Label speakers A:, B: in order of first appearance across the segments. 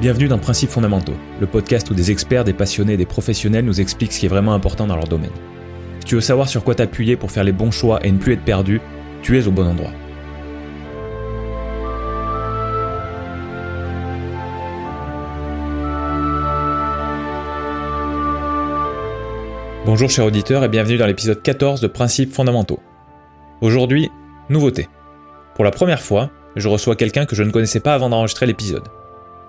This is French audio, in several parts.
A: Bienvenue dans Principes fondamentaux, le podcast où des experts, des passionnés et des professionnels nous expliquent ce qui est vraiment important dans leur domaine. Si tu veux savoir sur quoi t'appuyer pour faire les bons choix et ne plus être perdu, tu es au bon endroit. Bonjour chers auditeurs et bienvenue dans l'épisode 14 de Principes fondamentaux. Aujourd'hui, nouveauté. Pour la première fois, je reçois quelqu'un que je ne connaissais pas avant d'enregistrer l'épisode.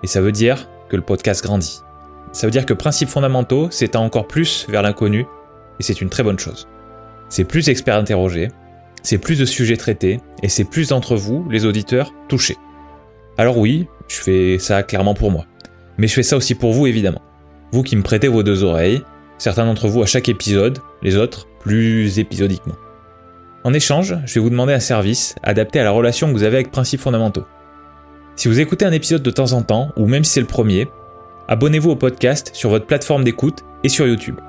A: Et ça veut dire que le podcast grandit. Ça veut dire que Principes fondamentaux s'étend encore plus vers l'inconnu, et c'est une très bonne chose. C'est plus d'experts interrogés, c'est plus de sujets traités, et c'est plus d'entre vous, les auditeurs, touchés. Alors oui, je fais ça clairement pour moi. Mais je fais ça aussi pour vous, évidemment. Vous qui me prêtez vos deux oreilles, certains d'entre vous à chaque épisode, les autres plus épisodiquement. En échange, je vais vous demander un service adapté à la relation que vous avez avec Principes fondamentaux. Si vous écoutez un épisode de temps en temps, ou même si c'est le premier, abonnez-vous au podcast sur votre plateforme d'écoute et sur YouTube.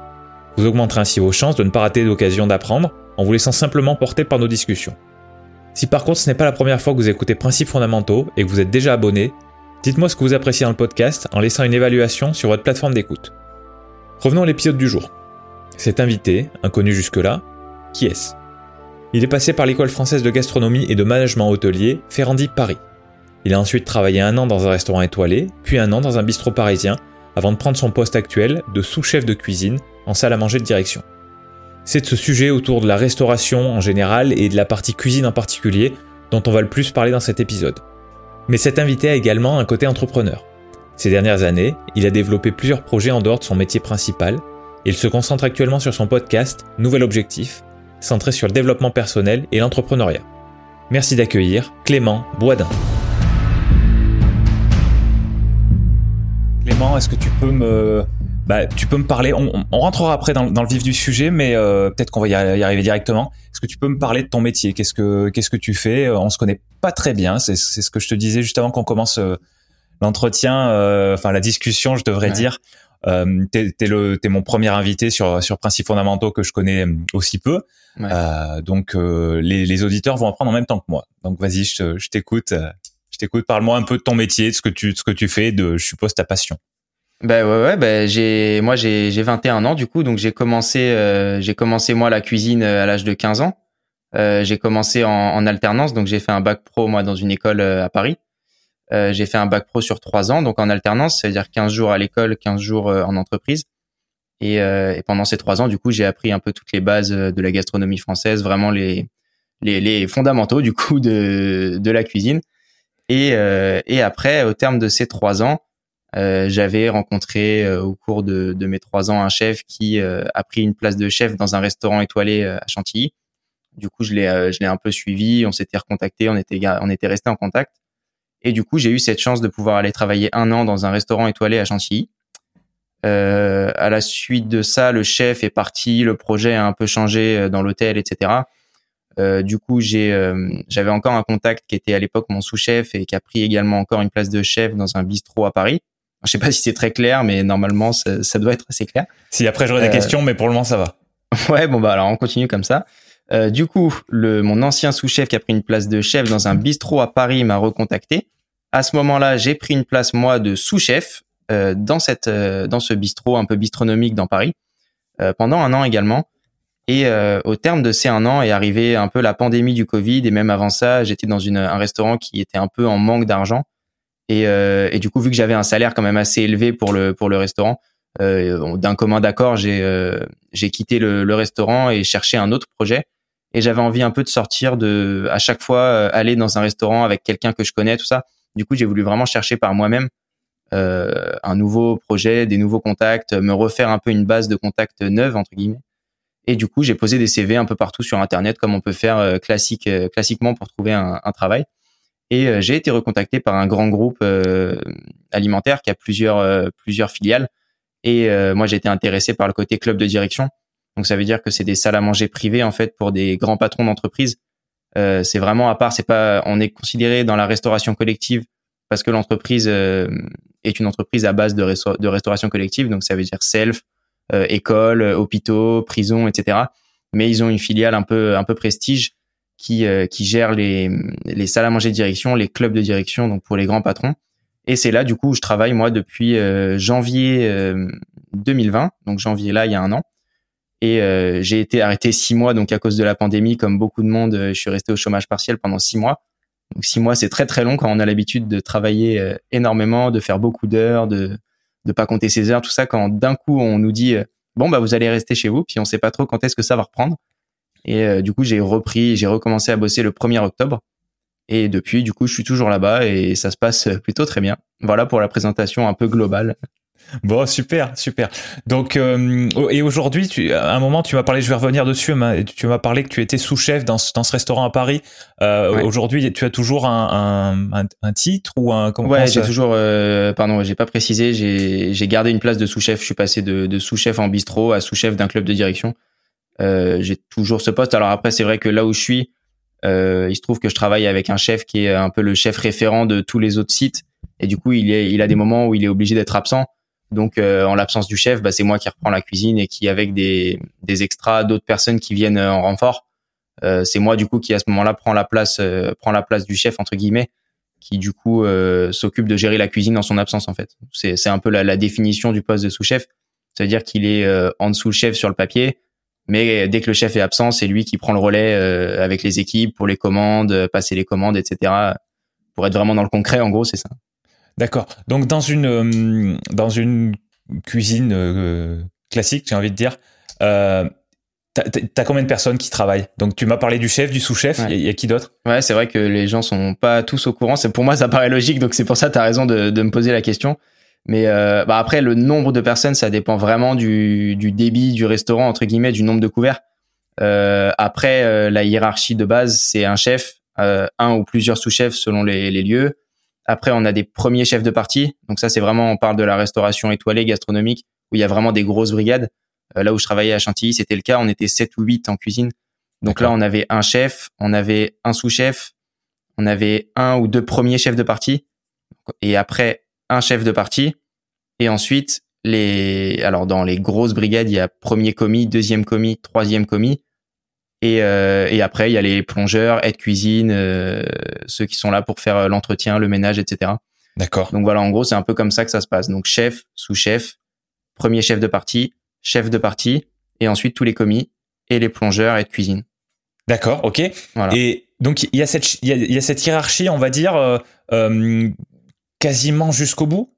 A: Vous augmenterez ainsi vos chances de ne pas rater l'occasion d'apprendre en vous laissant simplement porter par nos discussions. Si par contre ce n'est pas la première fois que vous écoutez Principes fondamentaux et que vous êtes déjà abonné, dites-moi ce que vous appréciez dans le podcast en laissant une évaluation sur votre plateforme d'écoute. Revenons à l'épisode du jour. Cet invité, inconnu jusque-là, qui est-ce? Il est passé par l'école française de gastronomie et de management hôtelier Ferrandi Paris. Il a ensuite travaillé un an dans un restaurant étoilé, puis un an dans un bistrot parisien, avant de prendre son poste actuel de sous-chef de cuisine en salle à manger de direction. C'est de ce sujet autour de la restauration en général et de la partie cuisine en particulier dont on va le plus parler dans cet épisode. Mais cet invité a également un côté entrepreneur. Ces dernières années, il a développé plusieurs projets en dehors de son métier principal il se concentre actuellement sur son podcast Nouvel Objectif, centré sur le développement personnel et l'entrepreneuriat. Merci d'accueillir Clément Boisdin. Clément, est-ce que tu peux me, bah, tu peux me parler on, rentrera après dans, le vif du sujet, mais euh, peut-être qu'on va y arriver directement. Est-ce que tu peux me parler de ton métier? Qu'est-ce que qu'est-ce que tu fais? On se connaît pas très bien. C'est ce que je te disais juste avant qu'on commence euh, l'entretien, euh, enfin la discussion, je devrais dire. Euh, t'es es le t'es mon premier invité sur sur principes fondamentaux que je connais euh, aussi peu. Euh, donc euh, les, les auditeurs vont apprendre en même temps que moi. Donc vas-y, je, t'écoute. Je. Parle-moi un peu de ton métier, de ce que tu de ce que tu fais, de je suppose ta passion.
B: Ben ouais ouais ben j'ai moi j'ai j'ai 21 ans du coup donc j'ai commencé j'ai commencé moi la cuisine à l'âge de 15 ans. j'ai commencé en, en alternance donc j'ai fait un bac pro moi dans une école à Paris. Euh, j'ai fait un bac pro sur trois ans, donc en alternance, c'est-à-dire 15 jours à l'école, 15 jours euh, en entreprise. Et, euh, et, pendant ces trois ans, du coup, j'ai appris un peu toutes les bases de la gastronomie française, vraiment les, les, les fondamentaux du coup de, de la cuisine. Et, et après, au terme de ces trois ans, j'avais rencontré au cours de, de, mes trois ans un chef qui a pris une place de chef dans un restaurant étoilé à Chantilly. Du coup, je l'ai, je l'ai un peu suivi. On s'était recontacté, on était, on était resté en contact. Et du coup, j'ai eu cette chance de pouvoir aller travailler un an dans un restaurant étoilé à Chantilly. Euh, à la suite de ça, le chef est parti, le projet a un peu changé euh, dans l'hôtel, etc. Euh, du coup, j'ai, euh, j'avais encore un contact qui était à l'époque mon sous-chef et qui a pris également encore une place de chef dans un bistrot à Paris. Je sais pas si c'est très clair, mais normalement, ça, ça, doit être assez clair.
A: Si après j'aurais des questions, mais pour le moment, ça va.
B: Ouais, bon bah alors on continue comme ça. Euh, du coup, le, mon ancien sous-chef qui a pris une place de chef dans un bistrot à Paris m'a recontacté. À ce moment-là, j'ai pris une place moi de sous-chef euh, dans cette euh, dans ce bistrot un peu bistronomique dans Paris pendant un an également. Et au terme de ces un an est arrivé un peu la pandémie du Covid et même avant ça, j'étais dans une, un restaurant qui était un peu en manque d'argent. Et, et, du coup, vu que j'avais un salaire quand même assez élevé pour le pour le restaurant, d'un commun d'accord, j'ai j'ai quitté le, le, restaurant et cherché un autre projet. Et j'avais envie un peu de sortir de à chaque fois euh, aller dans un restaurant avec quelqu'un que je connais tout ça. Du coup j'ai voulu vraiment chercher par moi-même euh, un nouveau projet des nouveaux contacts me refaire un peu une base de contacts neuve entre guillemets et du coup j'ai posé des CV un peu partout sur internet comme on peut faire euh, classique euh, classiquement pour trouver un, un travail et j'ai été recontacté par un grand groupe alimentaire qui a plusieurs plusieurs filiales et moi j'ai été intéressé par le côté club de direction donc ça veut dire que c'est des salles à manger privées en fait pour des grands patrons d'entreprise. Euh, c'est vraiment à part. C'est pas. On est considéré dans la restauration collective parce que l'entreprise euh, est une entreprise à base de, restauration collective. Donc ça veut dire self, euh, école, hôpitaux, prison, etc. Mais ils ont une filiale un peu un peu prestige qui qui gère les les salles à manger de direction, les clubs de direction, donc pour les grands patrons. Et c'est là, du coup, où je travaille, moi, depuis janvier 2020, donc janvier là, il y a un an. Et j'ai été arrêté six mois, donc à cause de la pandémie, comme beaucoup de monde, je suis resté au chômage partiel pendant six mois. Donc six mois, c'est très très long quand on a l'habitude de travailler énormément, de faire beaucoup d'heures, de de pas compter ses heures, tout ça. Quand d'un coup on nous dit bon bah vous allez rester chez vous, puis on sait pas trop quand est-ce que ça va reprendre. Et euh, du coup, j'ai repris, j'ai recommencé à bosser le 1er octobre. Et depuis, du coup, je suis toujours là-bas et ça se passe plutôt très bien. Voilà pour la présentation un peu globale.
A: Bon, super, super. Donc, euh, et aujourd'hui, tu, à un moment, tu m'as parlé, je vais revenir dessus, mais tu m'as parlé que tu étais sous-chef dans, dans ce restaurant à Paris. Euh, Aujourd'hui, tu as toujours un, un, un, titre ou un
B: comment Ouais, j'ai toujours, euh, pardon, j'ai pas précisé, j'ai gardé une place de sous-chef. Je suis passé de, de sous-chef en bistrot à sous-chef d'un club de direction. Euh, j'ai toujours ce poste. Alors après, c'est vrai que là où je suis, euh, il se trouve que je travaille avec un chef qui est un peu le chef référent de tous les autres sites. Et du coup, il, est, il a des moments où il est obligé d'être absent. Donc, euh, en l'absence du chef, bah, c'est moi qui reprends la cuisine et qui, avec des, des extras, d'autres personnes qui viennent en renfort, euh, c'est moi du coup qui à ce moment-là prend la place, euh, prend la place du chef entre guillemets, qui du coup s'occupe de gérer la cuisine dans son absence en fait. C'est, c'est un peu la, la définition du poste de sous-chef. C'est-à-dire qu'il est en dessous le chef sur le papier, mais dès que le chef est absent, c'est lui qui prend le relais euh, avec les équipes pour les commandes, euh, passer les commandes, etc. Pour être vraiment dans le concret, en gros, c'est ça.
A: D'accord. Donc dans une euh, dans une cuisine classique, j'ai envie de dire, euh, t'as combien de personnes qui travaillent? Donc tu m'as parlé du chef, du sous-chef. Il y, a qui d'autre?
B: Ouais, c'est vrai que les gens sont pas tous au courant. C'est pour moi ça paraît logique, donc c'est pour ça tu as raison de, de me poser la question. Mais euh, bah après, le nombre de personnes, ça dépend vraiment du, du débit du restaurant, entre guillemets, du nombre de couverts. Euh, après, euh, la hiérarchie de base, c'est un chef, euh, un ou plusieurs sous-chefs selon les, les, lieux. Après, on a des premiers chefs de partie. Donc ça, c'est vraiment, on parle de la restauration étoilée gastronomique, où il y a vraiment des grosses brigades. Euh, là où je travaillais à Chantilly, c'était le cas. On était 7 ou 8 en cuisine. Donc là, on avait un chef, on avait un sous-chef, on avait un ou deux premiers chefs de partie. Et après, un chef de partie. Et ensuite, les, alors dans les grosses brigades, il y a premier commis, deuxième commis, troisième commis. Et, euh, et après, il y a les plongeurs, aide cuisine, euh, ceux qui sont là pour faire euh, l'entretien, le ménage, etc.
A: D'accord.
B: Donc voilà, en gros, c'est un peu comme ça que ça se passe. Donc chef, sous-chef, premier chef de partie, chef de partie, et ensuite tous les commis et les plongeurs, aide cuisine.
A: D'accord, ok. Voilà. Et donc il y a cette il y a, il y a cette hiérarchie, on va dire, euh, euh quasiment jusqu'au bout?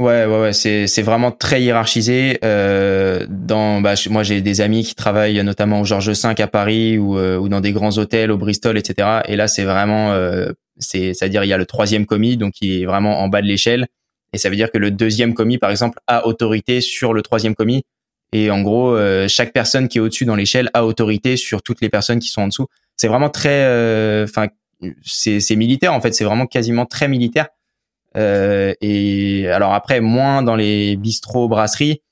B: Ouais, ouais, ouais, c'est c'est vraiment très hiérarchisé. Euh, dans, bah, moi, j'ai des amis qui travaillent notamment au Georges V à Paris ou euh, ou dans des grands hôtels au Bristol, etc. Et là, c'est vraiment, euh, c'est, c'est-à-dire il y a le troisième commis, donc il est vraiment en bas de l'échelle, et ça veut dire que le deuxième commis, par exemple, a autorité sur le troisième commis. Et en gros, euh, chaque personne qui est au-dessus dans l'échelle a autorité sur toutes les personnes qui sont en dessous. C'est vraiment très, euh, enfin, c'est c'est militaire en fait. C'est vraiment quasiment très militaire. Euh, et alors après, moins dans les bistrots, brasseries,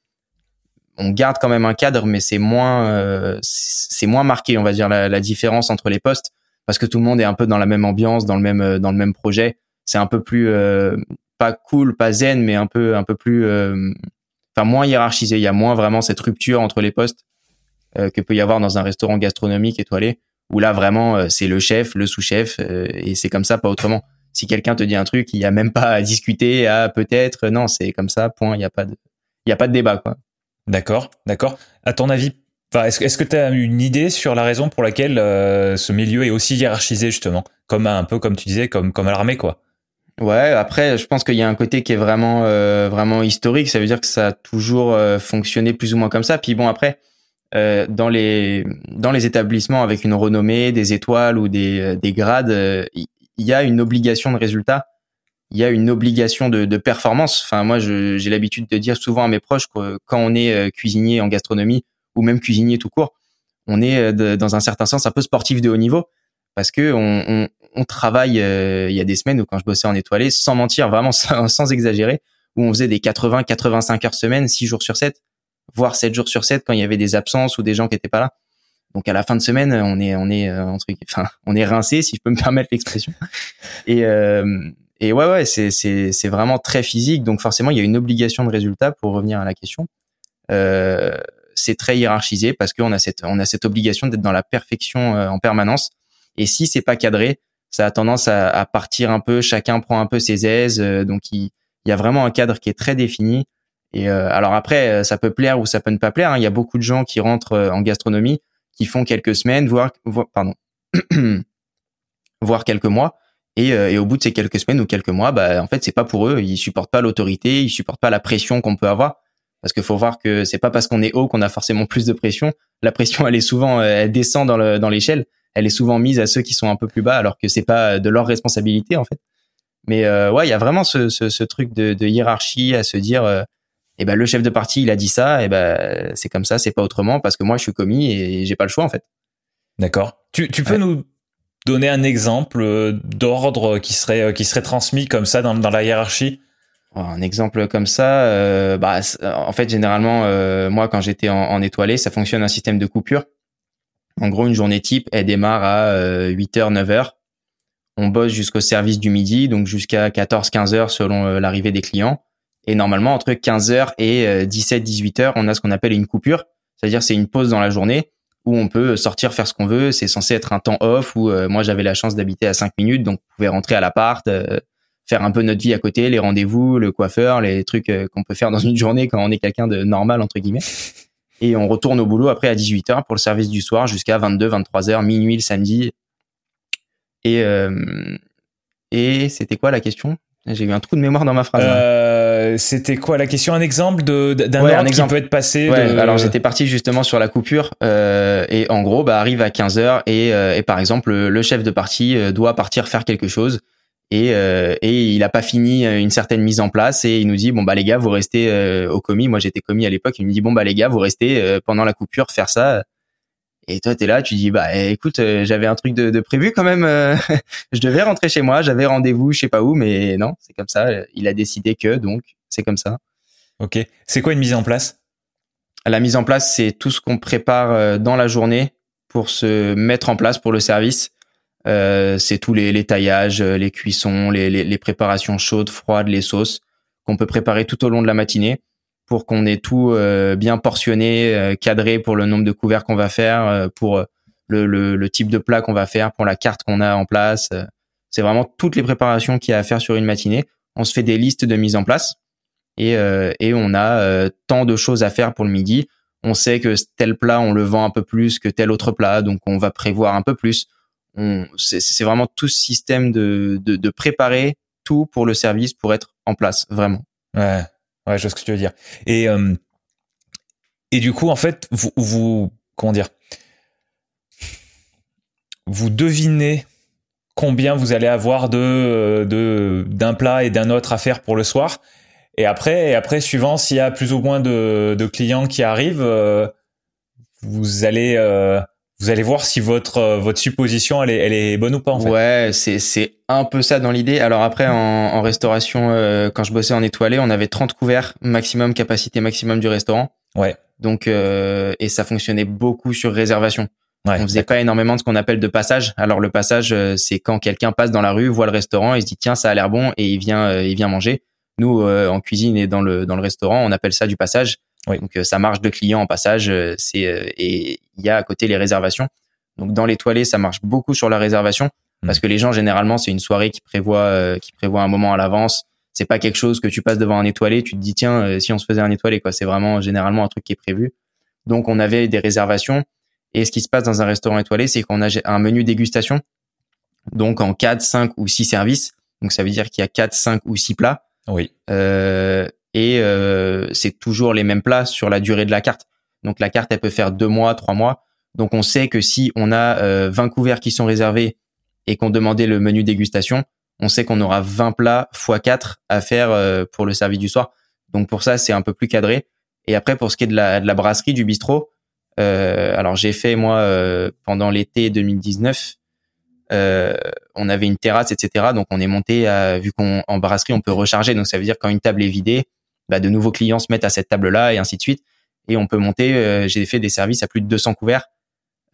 B: on garde quand même un cadre, mais c'est moins, euh, c'est moins marqué, on va dire, la, la, différence entre les postes, parce que tout le monde est un peu dans la même ambiance, dans le même, euh, dans le même projet. C'est un peu plus, euh, pas cool, pas zen, mais un peu, un peu plus, euh, enfin moins hiérarchisé. Il y a moins vraiment cette rupture entre les postes que peut y avoir dans un restaurant gastronomique étoilé, où là vraiment c'est le chef, le sous-chef, et c'est comme ça, pas autrement si quelqu'un te dit un truc, il y a même pas à discuter, à peut-être, non, c'est comme ça, point, il y a pas de, y a pas de débat, quoi.
A: D'accord, d'accord. À ton avis, est-ce, est-ce que tu as une idée sur la raison pour laquelle euh, ce milieu est aussi hiérarchisé justement, comme un peu comme tu disais, comme comme à l'armée, quoi.
B: Ouais, après, je pense qu'il y a un côté qui est vraiment euh, vraiment historique. Ça veut dire que ça a toujours euh, fonctionné plus ou moins comme ça. Puis bon, après, dans les dans les établissements avec une renommée, des étoiles ou des des grades, il y a une obligation de résultat, il y a une obligation de, de performance. Enfin, moi, j'ai l'habitude de dire souvent à mes proches que quand on est euh, cuisinier en gastronomie ou même cuisinier tout court, on est euh, dans un certain sens un peu sportif de haut niveau parce que on, on, on travaille. Euh, il y a des semaines où quand je bossais en étoilé, sans mentir, vraiment sans, sans exagérer, où on faisait des 80-85 heures semaine, 6 jours sur 7, voire 7 jours sur 7 quand il y avait des absences ou des gens qui étaient pas là. Donc à la fin de semaine, on est on est euh, enfin on est rincé si je peux me permettre l'expression. Et euh, et ouais ouais, c'est c'est c'est vraiment très physique. Donc forcément, il y a une obligation de résultat pour revenir à la question. Euh, c'est très hiérarchisé parce qu'on a cette on a cette obligation d'être dans la perfection euh, en permanence. Et si c'est pas cadré, ça a tendance à, à, partir un peu, chacun prend un peu ses aises, donc il, il y a vraiment un cadre qui est très défini. Et alors après, ça peut plaire ou ça peut ne pas plaire. Hein. Il y a beaucoup de gens qui rentrent en gastronomie, qui font quelques semaines, voire, voire pardon, voire quelques mois. Et, et, au bout de ces quelques semaines ou quelques mois, bah en fait c'est pas pour eux. Ils supportent pas l'autorité, ils supportent pas la pression qu'on peut avoir. Parce qu'il faut voir que c'est pas parce qu'on est haut qu'on a forcément plus de pression. La pression, elle est souvent, euh, elle descend dans le, dans l'échelle. Elle est souvent mise à ceux qui sont un peu plus bas, alors que c'est pas de leur responsabilité en fait. Mais euh, ouais, il y a vraiment ce, truc de, hiérarchie à se dire, euh, eh ben le chef de parti il a dit ça, et eh ben c'est comme ça, c'est pas autrement parce que moi je suis commis et j'ai pas le choix en fait.
A: D'accord. Tu, tu peux nous donner un exemple euh, d'ordre qui serait qui serait transmis comme ça dans, dans la hiérarchie?
B: Un exemple comme ça, euh, bah, en fait, généralement, euh, moi, quand j'étais en, en, étoilé, ça fonctionne un système de coupure. En gros, une journée type, elle démarre à 8h, 9h. On bosse jusqu'au service du midi, donc jusqu'à 14, 15h selon euh, l'arrivée des clients. Et normalement, entre 15h et 17, 18h, on a ce qu'on appelle une coupure. C'est-à-dire, c'est une pause dans la journée où on peut sortir faire ce qu'on veut. C'est censé être un temps off où moi, j'avais la chance d'habiter à 5 minutes, donc on pouvait rentrer à l'appart, faire un peu notre vie à côté, les rendez-vous, le coiffeur, les trucs euh, qu'on peut faire dans une journée quand on est quelqu'un de normal entre guillemets. Et on retourne au boulot après à 18h pour le service du soir jusqu'à 22, 23h, minuit le samedi. Et euh, et c'était quoi la question? J'ai eu un trou de mémoire dans ma phrase.
A: Euh, c'était quoi la question? Un exemple de d'un ouais, ordre qui peut être passé.
B: Ouais, Alors j'étais parti justement sur la coupure euh, et en gros bah arrive à 15h et, euh, et par exemple le, chef de parti euh, doit partir faire quelque chose et, euh, et il a pas fini euh, une certaine mise en place et il nous dit bon bah les gars vous restez euh, au commis. Moi j'étais commis à l'époque. Il me dit bon bah les gars vous restez pendant la coupure faire ça. Et toi t'es là tu dis bah écoute j'avais un truc de, de, prévu quand même je devais rentrer chez moi j'avais rendez-vous je sais pas où mais non c'est comme ça. Il a décidé que donc c'est comme ça.
A: Ok. C'est quoi une mise en place?
B: La mise en place c'est tout ce qu'on prépare dans la journée pour se mettre en place pour le service. Euh, c'est tous les, les, taillages, euh, les cuissons, les, les, les, préparations chaudes, froides, les sauces qu'on peut préparer tout au long de la matinée pour qu'on ait tout euh, bien portionné, euh, cadré pour le nombre de couverts qu'on va faire, pour le, le, le, type de plat qu'on va faire, pour la carte qu'on a en place. C'est vraiment toutes les préparations qu'il y a à faire sur une matinée. On se fait des listes de mise en place et, et on a tant de choses à faire pour le midi. On sait que tel plat, on le vend un peu plus que tel autre plat, donc on va prévoir un peu plus c'est vraiment tout ce système de, de, préparer tout pour le service pour être en place, vraiment.
A: Ouais, ouais, je vois ce que tu veux dire. Et, euh, et du coup, en fait, vous, vous, comment dire, vous devinez combien vous allez avoir de, d'un plat et d'un autre à faire pour le soir. Et après, et après, suivant s'il y a plus ou moins de, de clients qui arrivent, euh, vous allez, euh, vous allez voir si votre euh, votre supposition elle est, elle est bonne ou pas en fait.
B: Ouais, c'est c'est un peu ça dans l'idée. Alors après en, en restauration euh, quand je bossais en étoilé, on avait 30 couverts maximum capacité maximum du restaurant.
A: Ouais.
B: Donc euh, et ça fonctionnait beaucoup sur réservation. Ouais, on faisait pas énormément de ce qu'on appelle de passage. Alors le passage c'est quand quelqu'un passe dans la rue, voit le restaurant et se dit tiens, ça a l'air bon et il vient il vient manger. Nous en cuisine et dans le dans le restaurant, on appelle ça du passage. Donc euh, ça marche de clients en passage. Euh, c'est euh, et il y a à côté les réservations. Donc dans l'étoilé, ça marche beaucoup sur la réservation parce hmm. que les gens généralement c'est une soirée qui prévoit qui prévoit un moment à l'avance. C'est pas quelque chose que tu passes devant un étoilé, tu te dis tiens si on se faisait un étoilé quoi. C'est vraiment généralement un truc qui est prévu. Donc on avait des réservations et ce qui se passe dans un restaurant étoilé, c'est qu'on a un menu dégustation. Donc en 4, 5 ou 6 services. Donc ça veut dire qu'il y a 4, 5 ou 6 plats.
A: Oui.
B: Euh, et euh, c'est toujours les mêmes plats sur la durée de la carte. Donc la carte, elle peut faire deux mois, trois mois. Donc on sait que si on a euh, 20 couverts qui sont réservés et qu'on demandait le menu dégustation, on sait qu'on aura 20 plats x 4 à faire euh, pour le service du soir. Donc pour ça, c'est un peu plus cadré. Et après, pour ce qui est de la, de la brasserie, du bistrot, alors j'ai fait moi pendant l'été 2019, euh, on avait une terrasse, etc. Donc on est monté, à, vu qu'en brasserie on peut recharger, donc ça veut dire quand une table est vidée, bah, de nouveaux clients se mettent à cette table-là et ainsi de suite. Et on peut monter. Euh, j'ai fait des services à plus de 200 couverts.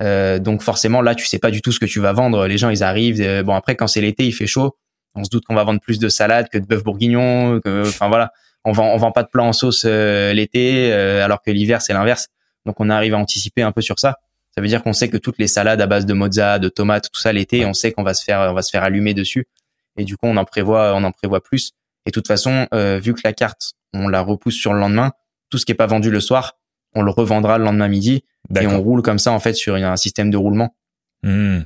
B: Euh, donc forcément là, tu sais pas du tout ce que tu vas vendre. Les gens ils arrivent. Euh, bon après quand c'est l'été, il fait chaud. On se doute qu'on va vendre plus de salade que de bœuf bourguignon. Enfin voilà, on vend on vend pas de plat en sauce l'été, alors que l'hiver c'est l'inverse. Donc on arrive à anticiper un peu sur ça. Ça veut dire qu'on sait que toutes les salades à base de mozza, de tomates, tout ça l'été, on sait qu'on va se faire, on va se faire allumer dessus. Et du coup, on en prévoit, on en prévoit plus. Et de toute façon, euh, vu que la carte, on la repousse sur le lendemain, tout ce qui est pas vendu le soir, on le revendra le lendemain midi. Et on roule comme ça en fait sur un système de roulement.
A: Mmh.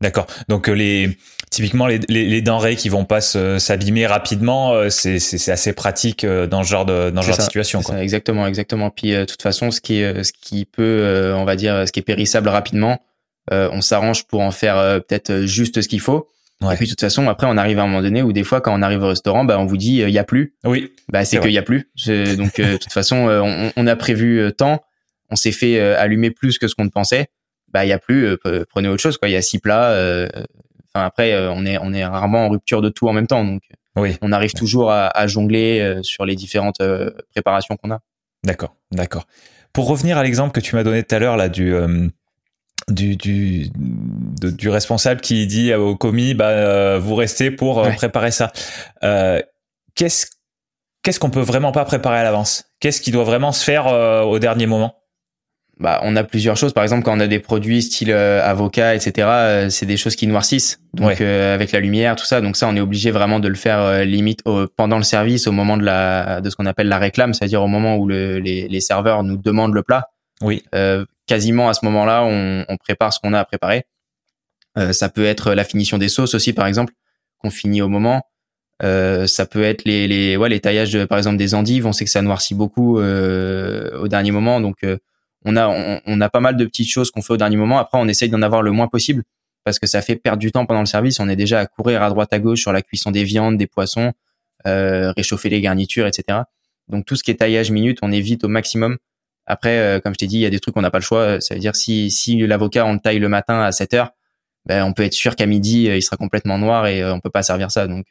A: D'accord. Donc euh, les typiquement les, les, denrées qui vont pas s'abîmer rapidement, euh, c'est c'est assez pratique euh, dans ce genre de dans ce genre de situation. Quoi.
B: Ça, exactement, exactement. Puis de toute façon, ce qui est ce qui peut, on va dire, ce qui est périssable rapidement, on s'arrange pour en faire peut-être juste ce qu'il faut. Et puis de toute façon, après, on arrive à un moment donné où des fois, quand on arrive au restaurant, bah on vous dit il y a plus.
A: Oui.
B: Bah c'est qu'il y a plus. Donc de toute façon, on, on, a prévu tant, on s'est fait allumer plus que ce qu'on pensait bah il y a plus euh, prenez autre chose quoi. Il y a six plats euh, enfin après euh, on est on est rarement en rupture de tout en même temps donc oui. on arrive toujours à, à jongler sur les différentes préparations qu'on a.
A: D'accord d'accord. Pour revenir à l'exemple que tu m'as donné tout à l'heure là du du, du, du responsable qui dit au commis bah vous restez pour préparer ça. Qu'est-ce qu'est-ce qu'on peut vraiment pas préparer à l'avance? Qu'est-ce qui doit vraiment se faire au dernier moment?
B: Bah, on a plusieurs choses. Par exemple, quand on a des produits style euh, avocat, etc., euh, c'est des choses qui noircissent. Donc, euh, avec la lumière, tout ça. Donc ça, on est obligé vraiment de le faire limite pendant le service, au moment de la de ce qu'on appelle la réclame, c'est-à-dire au moment où le, les, les, serveurs nous demandent le plat.
A: Oui.
B: quasiment à ce moment-là, on, on, prépare ce qu'on a à préparer. ça peut être la finition des sauces aussi, par exemple, qu'on finit au moment. ça peut être les, les, ouais, les taillages, de, par exemple, des endives. On sait que ça noircit beaucoup au dernier moment, donc on a on, a pas mal de petites choses qu'on fait au dernier moment. Après, on essaye d'en avoir le moins possible parce que ça fait perdre du temps pendant le service. On est déjà à courir à droite à gauche sur la cuisson des viandes, des poissons, euh, réchauffer les garnitures, etc. Donc tout ce qui est taillage minute, on évite au maximum. Après, euh, comme je t'ai dit, il y a des trucs qu'on n'a pas le choix. Ça veut dire si si l'avocat on le taille le matin à 7 heures, ben on peut être sûr qu'à midi euh, il sera complètement noir et on peut pas servir ça. Donc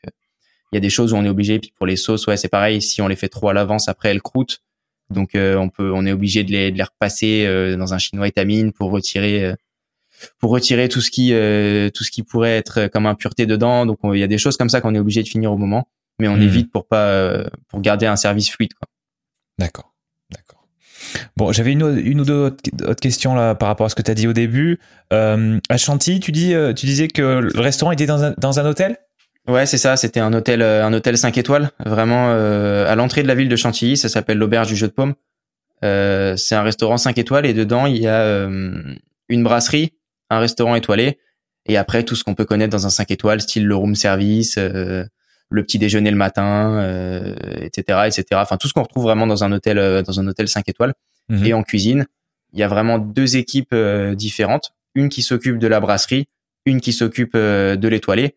B: il y a des choses où on est obligé. Puis pour les sauces, ouais, c'est pareil. Si on les fait trop à l'avance, après elles croûtent. Donc euh, on peut, on est obligé de les, de les repasser euh, dans un chinois étamine pour retirer, euh, pour retirer tout ce qui, tout ce qui pourrait être comme impureté dedans. Donc il y a des choses comme ça qu'on est obligé de finir au moment, mais on hmm. évite pour pas, pour garder un service fluide.
A: D'accord, d'accord. Bon, j'avais une, une ou deux autres, questions là par rapport à ce que tu as dit au début. à Chantilly, tu dis, tu disais que le restaurant était dans un, dans un hôtel?
B: Ouais, c'est ça. C'était un hôtel, euh, un hôtel 5 étoiles, vraiment euh, à l'entrée de la ville de Chantilly. Ça s'appelle l'auberge du Jeu de Paume. Euh, c'est un restaurant 5 étoiles et dedans il y a euh, une brasserie, un restaurant étoilé et après tout ce qu'on peut connaître dans un 5 étoiles, style le room service, le petit déjeuner le matin, etc., etc. Enfin tout ce qu'on retrouve vraiment dans un hôtel, dans un hôtel 5 étoiles. Mhm. Et en cuisine, il y a vraiment deux équipes différentes, une qui s'occupe de la brasserie, une qui s'occupe de l'étoilé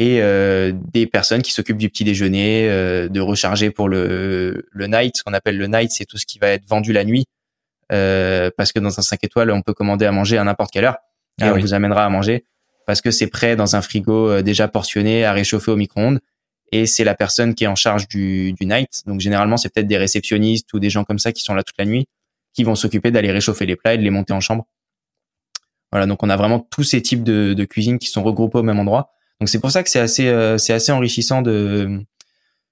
B: et euh, des personnes qui s'occupent du petit déjeuner, euh, de recharger pour le, le night. Ce qu'on appelle le night, c'est tout ce qui va être vendu la nuit, euh, parce que dans un 5 étoiles, on peut commander à manger à n'importe quelle heure et ah on vous amènera à manger parce que c'est prêt dans un frigo déjà portionné à réchauffer au micro-ondes et c'est la personne qui est en charge du, du night. Donc généralement, c'est peut-être des réceptionnistes ou des gens comme ça qui sont là toute la nuit qui vont s'occuper d'aller réchauffer les plats et de les monter en chambre. Voilà, donc on a vraiment tous ces types de, de cuisine qui sont regroupés au même endroit. Donc c'est pour ça que c'est assez euh, c'est assez enrichissant de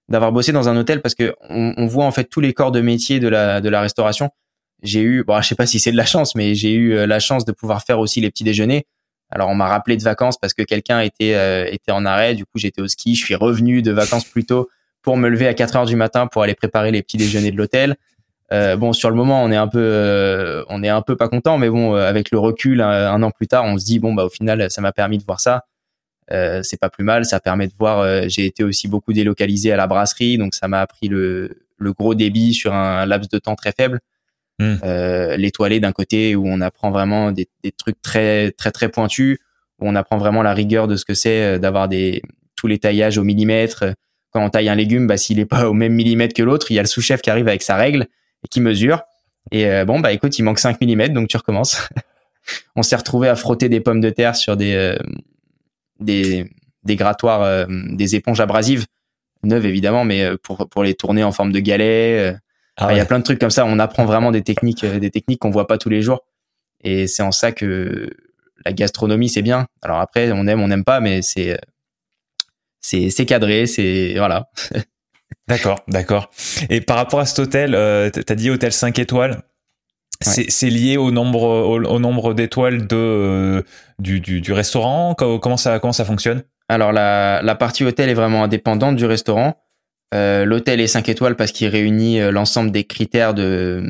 B: d'avoir bossé dans un hôtel parce que on, on, voit en fait tous les corps de métier de la de la restauration. J'ai eu bon je sais pas si c'est de la chance mais j'ai eu euh, la chance de pouvoir faire aussi les petits déjeuners. Alors on m'a rappelé de vacances parce que quelqu'un était euh, était en arrêt, du coup j'étais au ski, je suis revenu de vacances plus tôt pour me lever à 4 heures du matin pour aller préparer les petits déjeuners de l'hôtel. Euh, bon, sur le moment, on est un peu, on est un peu pas content, mais bon, avec le recul, un, un, an plus tard, on se dit bon bah au final, ça m'a permis de voir ça. Euh, c'est pas plus mal. Ça permet de voir. Euh, j'ai été aussi beaucoup délocalisé à la brasserie, donc ça m'a appris le, le gros débit sur un laps de temps très faible. Hmm. Euh, l'étoilé d'un côté où on apprend vraiment des, des, trucs très très très pointus, où on apprend vraiment la rigueur de ce que c'est euh, d'avoir des tous les taillages au millimètre. Quand on taille un légume, bah s'il est pas au même millimètre que l'autre, il y a le sous-chef qui arrive avec sa règle et qui mesure. Et bon bah écoute, il manque 5 millimètres, donc tu recommences. on s'est retrouvé à frotter des pommes de terre sur des des, des grattoirs, euh, des éponges abrasives neuves évidemment, mais euh, pour pour les tourner en forme de galet. Euh, ah il y a plein de trucs comme ça. On apprend vraiment des techniques, des techniques qu'on voit pas tous les jours. Et c'est en ça que la gastronomie c'est bien. Alors après, on aime, on n'aime pas, mais c'est c'est c'est cadré, c'est voilà.
A: d'accord, d'accord. Et par rapport à cet hôtel, euh, t'as dit hôtel 5 étoiles. C'est lié au nombre, au, nombre d'étoiles de du, du, du, restaurant? Comment ça, comment ça fonctionne?
B: Alors la, la partie hôtel est vraiment indépendante du restaurant. Euh, l'hôtel est 5 étoiles parce qu'il réunit l'ensemble des critères de,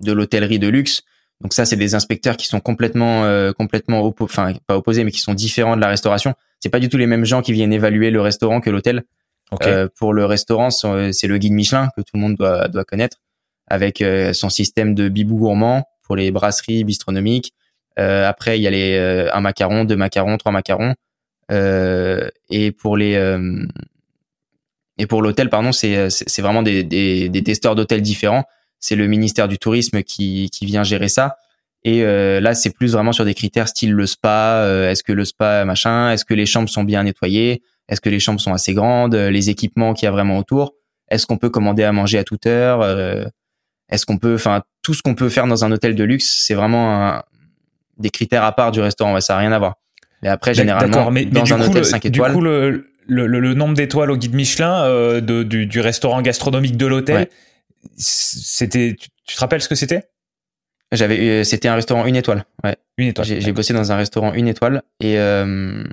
B: de l'hôtellerie de luxe. Donc ça, c'est des inspecteurs qui sont complètement, euh, complètement enfin pas opposés, mais qui sont différents de la restauration. C'est pas du tout les mêmes gens qui viennent évaluer le restaurant que l'hôtel. Euh, pour le restaurant, c'est le guide Michelin que tout le monde doit, doit connaître, avec euh, son système de bibou gourmand pour les brasseries bistronomiques. Euh, après, il y a les un macaron, deux macarons, trois macarons. et pour les et pour l'hôtel, pardon, c'est c'est vraiment des, des, des testeurs d'hôtels différents c'est le ministère du Tourisme qui, qui vient gérer ça. Et euh, là, c'est plus vraiment sur des critères style le spa. Euh, est-ce que le spa machin Est-ce que les chambres sont bien nettoyées Est-ce que les chambres sont assez grandes Les équipements qu'il y a vraiment autour Est-ce qu'on peut commander à manger à toute heure euh, Est-ce qu'on peut, enfin, tout ce qu'on peut faire dans un hôtel de luxe, c'est vraiment des critères à part du restaurant. ça n'a rien à voir. Mais après, généralement, mais, dans un hôtel 5 étoiles,
A: du coup, le, le, le, nombre d'étoiles au guide Michelin de, du, du, restaurant gastronomique de l'hôtel c'était, tu, te rappelles ce que c'était?
B: J'avais, euh, c'était un restaurant une étoile. Ouais.
A: Une étoile.
B: J'ai, bossé dans un restaurant une étoile et euh,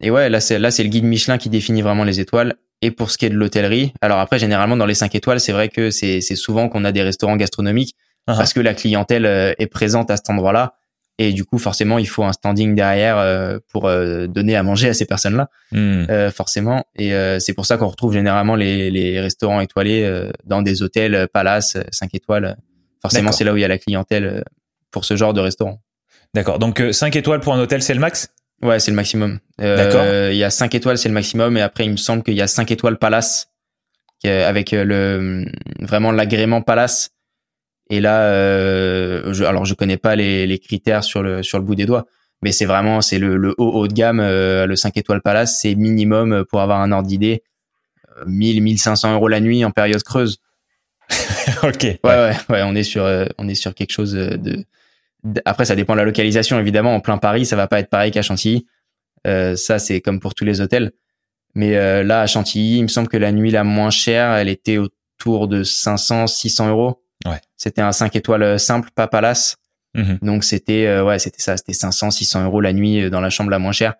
B: et ouais, là c'est là c'est le guide Michelin qui définit vraiment les étoiles. Et pour ce qui est de l'hôtellerie, alors après généralement dans les cinq étoiles, c'est vrai que c'est c'est souvent qu'on a des restaurants gastronomiques uh-huh. parce que la clientèle euh, est présente à cet endroit-là. Et du coup forcément il faut un standing derrière euh, pour euh, donner à manger à ces personnes-là. Hmm. forcément. Et c'est pour ça qu'on retrouve généralement les, les restaurants étoilés dans des hôtels palaces 5 étoiles. Forcément c'est là où il y a la clientèle pour ce genre de restaurant.
A: D'accord. Donc 5 étoiles pour un hôtel c'est le max?
B: Ouais c'est le maximum d'accord il y a 5 étoiles c'est le maximum et après il me semble qu'il y a 5 étoiles palace avec le vraiment l'agrément palace et là, euh, je, alors je connais pas les, les, critères sur le sur le bout des doigts, mais c'est vraiment c'est le, le, haut haut de gamme, euh, le 5 étoiles Palace, c'est minimum euh, pour avoir un ordre d'idée, 1000 1500 euros la nuit en période creuse.
A: ok.
B: Ouais, ouais, ouais, on est sur on est sur quelque chose de, Après, ça dépend de la localisation évidemment. En plein Paris, ça va pas être pareil qu'à Chantilly. ça, c'est comme pour tous les hôtels. Mais là, à Chantilly, il me semble que la nuit la moins chère, elle était autour de 500 600 euros.
A: Ouais.
B: C'était un 5 étoiles euh, simple, pas palace. Mhm. Donc c'était euh, ouais, c'était ça, c'était 500, 600 euros la nuit euh, dans la chambre la moins chère.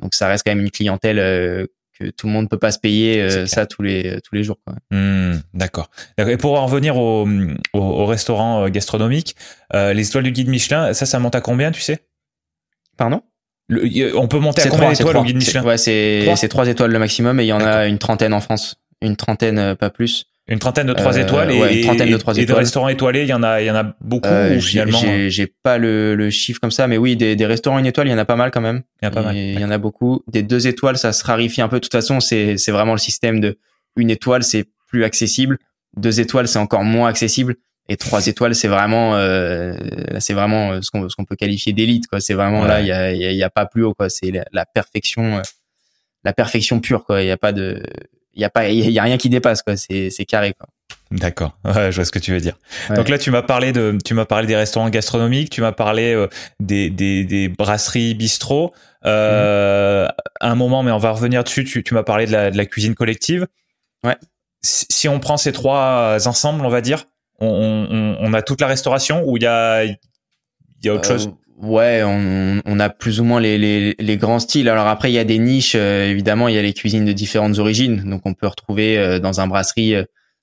B: Donc ça reste quand même une clientèle que tout le monde peut pas se payer ça tous les tous les jours.
A: Hmm, d'accord. Et pour en revenir au, au, restaurant gastronomique, les étoiles du guide Michelin, ça, ça monte à combien, tu sais?
B: Pardon?
A: On peut monter à combien d'étoiles au guide Michelin?
B: Ouais, c'est trois? étoiles le maximum et il y en a une trentaine en France, une trentaine pas plus.
A: Une trentaine de trois euh, étoiles et, une trentaine de trois étoiles. Et de restaurants étoilés, il y en a, il y en a beaucoup euh, finalement.
B: J'ai pas le, le, chiffre comme ça, mais oui, des, des restaurants une étoile, il y en a pas mal quand même.
A: Il y en a pas mal.
B: Il y en a beaucoup. Des deux étoiles, ça se raréfie un peu. De toute façon, c'est c'est vraiment le système de une étoile, c'est plus accessible. Deux étoiles, c'est encore moins accessible. Et trois étoiles, c'est vraiment, euh, c'est vraiment ce qu'on ce qu'on peut qualifier d'élite, quoi. C'est vraiment là, il y a, il y a, pas plus haut, quoi. C'est la, la, perfection, euh, la perfection pure, quoi. Il y a pas de, il y a pas, il y a rien qui dépasse, quoi. C'est c'est carré, quoi.
A: D'accord, ouais, je vois ce que tu veux dire. Donc là, tu m'as parlé de, tu m'as parlé des restaurants gastronomiques, tu m'as parlé euh, des, des, des, brasseries, bistrots. Euh. À un moment, mais on va revenir dessus. Tu, tu m'as parlé de la, de la, cuisine collective.
B: Ouais.
A: Si, on prend ces trois ensemble, on va dire, on, on, on a toute la restauration ou il y a, il y a autre euh, chose?
B: Ouais, on, on, a plus ou moins les, les, les, grands styles. Alors après, il y a des niches. Euh, évidemment, il y a les cuisines de différentes origines. Donc, on peut retrouver dans un brasserie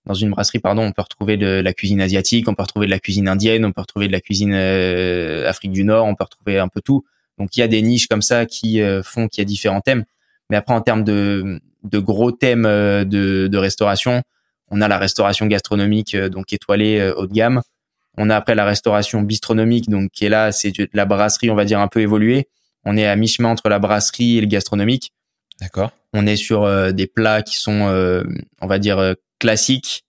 B: dans une brasserie, pardon, on peut retrouver de la cuisine asiatique, on peut retrouver de la cuisine indienne, on peut retrouver de la cuisine euh, Afrique du Nord, on peut retrouver un peu tout. Donc il y a des niches comme ça qui euh, font qu'il y a différents thèmes. Mais après, en termes de, de gros thèmes euh, de, de restauration, on a la restauration gastronomique, donc étoilée haut de gamme. On a après la restauration bistronomique, donc qui est là, c'est de la brasserie, on va dire un peu évoluée. On est à mi-chemin entre la brasserie et le gastronomique.
A: D'accord.
B: On est sur des plats qui sont, on va dire, classique,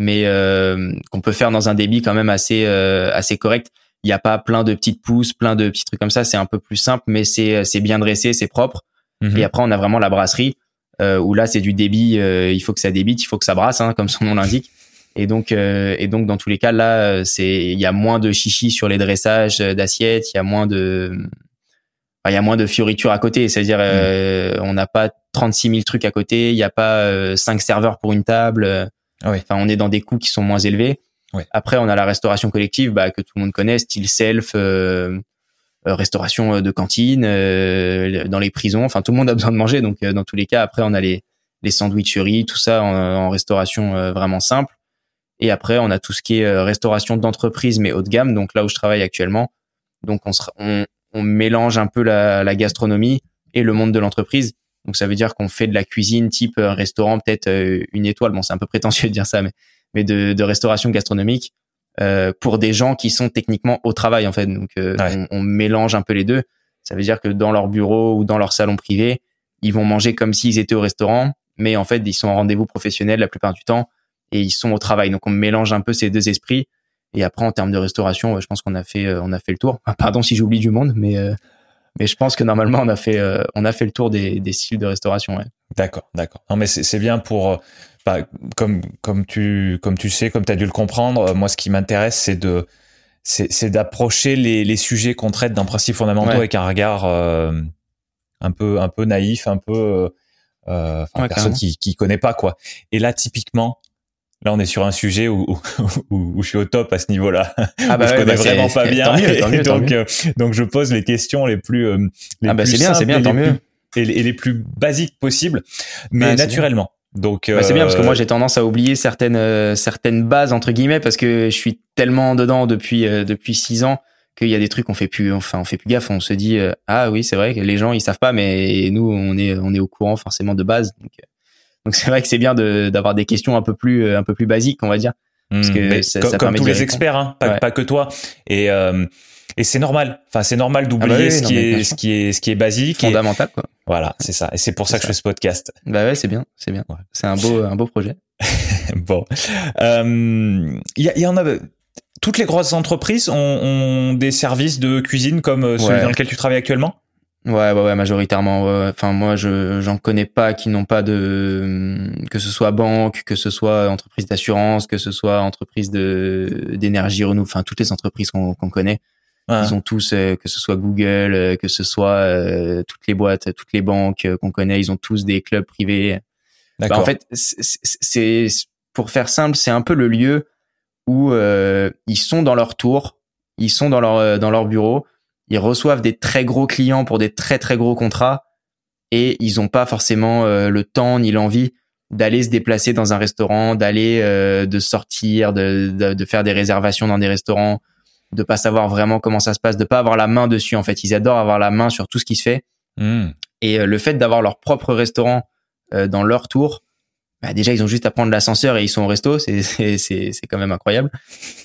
B: mais euh, qu'on peut faire dans un débit quand même assez euh, assez correct. Il n'y a pas plein de petites pousses, plein de petits trucs comme ça. C'est un peu plus simple, mais c'est c'est bien dressé, c'est propre. Mhm. Et après, on a vraiment la brasserie euh, où là, c'est du débit. Euh, il faut que ça débite, il faut que ça brasse, hein, comme son nom l'indique. Et donc, euh, et donc dans tous les cas, là, c'est il y a moins de chichi sur les dressages d'assiettes, il y a moins de il y a moins de fioritures à côté. C'est-à-dire, mm. euh, on n'a pas 36 000 trucs à côté. Il n'y a pas euh, 5 serveurs pour une table.
A: Ah
B: Enfin, on est dans des coûts qui sont moins élevés. Après, on a la restauration collective bah, que tout le monde connaît, style self, restauration de cantine, dans les prisons. Enfin, tout le monde a besoin de manger, donc dans tous les cas, après, on a les les sandwicheries, tout ça en, restauration vraiment simple. Et après, on a tout ce qui est restauration d'entreprise mais haut de gamme. Donc là où je travaille actuellement, donc on, on, on mélange un peu la, la gastronomie et le monde de l'entreprise. Donc ça veut dire qu'on fait de la cuisine type euh, restaurant, peut-être euh, une étoile. Bon, c'est un peu prétentieux de dire ça, mais mais de, de restauration gastronomique euh, pour des gens qui sont techniquement au travail en fait. Donc euh, on, on, mélange un peu les deux. Ça veut dire que dans leur bureau ou dans leur salon privé, ils vont manger comme s'ils étaient au restaurant, mais en fait ils sont en rendez-vous professionnel la plupart du temps et ils sont au travail. Donc on mélange un peu ces deux esprits. Et après en termes de restauration, je pense qu'on a fait on a fait le tour. Pardon si j'oublie du monde, mais mais je pense que normalement on a fait euh, on a fait le tour des, des styles de restauration. Ouais.
A: D'accord, d'accord. Non mais c'est bien pour euh, bah, comme comme tu comme tu sais comme tu as dû le comprendre. Euh, moi ce qui m'intéresse c'est de c'est d'approcher les, les sujets qu'on traite d'un principe fondamentaux avec un regard un peu un peu naïf, un peu euh, personne qui qui connaît pas quoi. Et là typiquement Là, on est sur un sujet où, où, où, je suis au top à ce niveau-là. Ah bah je connais bah vraiment pas bien. donc, euh, donc, je pose les questions les plus, euh, les
B: ah bah c'est bien, c'est bien, tant mieux.
A: et, les plus basiques possibles, mais naturellement. Donc,
B: bah c'est bien parce que moi euh, j'ai tendance à oublier certaines certaines bases entre guillemets parce que je suis tellement dedans depuis depuis six ans qu'il y a des trucs on fait plus enfin on fait plus gaffe on se dit ah oui c'est vrai que les gens ils savent pas mais nous on est on est au courant forcément de base donc donc c'est vrai que c'est bien d'avoir des questions un peu plus euh, un peu plus basiques, on va dire.
A: Parce hmm, que ça, comme, ça comme tous les experts, hein, pas, pas, que toi. Et euh, et c'est normal. Enfin, c'est normal d'oublier ah bah ce, qui est, ce qui est ce qui est basique,
B: fondamental quoi.
A: Voilà, c'est ça. Et c'est pour ça que je fais ce podcast.
B: Bah ouais, c'est bien, c'est bien. C'est un beau un beau projet.
A: bon, euh, il y, y, en a. Toutes les grosses entreprises ont, ont des services de cuisine comme euh, celui dans lequel tu travailles actuellement?
B: Ouais, ouais, ouais, majoritairement. Enfin, moi, je j'en connais pas qui n'ont pas de que ce soit banque, que ce soit entreprise d'assurance, que ce soit entreprise de d'énergie renouvelable. Enfin, toutes les entreprises qu'on qu'on connaît, ils ont tous, euh, que ce soit Google, euh, que ce soit euh, toutes les boîtes, toutes les banques qu'on connaît, ils ont tous des clubs privés. Bah, en fait, c'est pour faire simple, c'est un peu le lieu où ils sont dans leur tour, ils sont dans leur dans leur bureau ils reçoivent des très gros clients pour des très très gros contrats et ils n'ont pas forcément euh, le temps ni l'envie d'aller se déplacer dans un restaurant, d'aller euh, de sortir, de, de, faire des réservations dans des restaurants, de pas savoir vraiment comment ça se passe, de pas avoir la main dessus en fait. Ils adorent avoir la main sur tout ce qui se fait. Hmm. Et euh, le fait d'avoir leur propre restaurant dans leur tour, bah déjà ils ont juste à prendre l'ascenseur et ils sont au resto, c'est c'est quand même incroyable.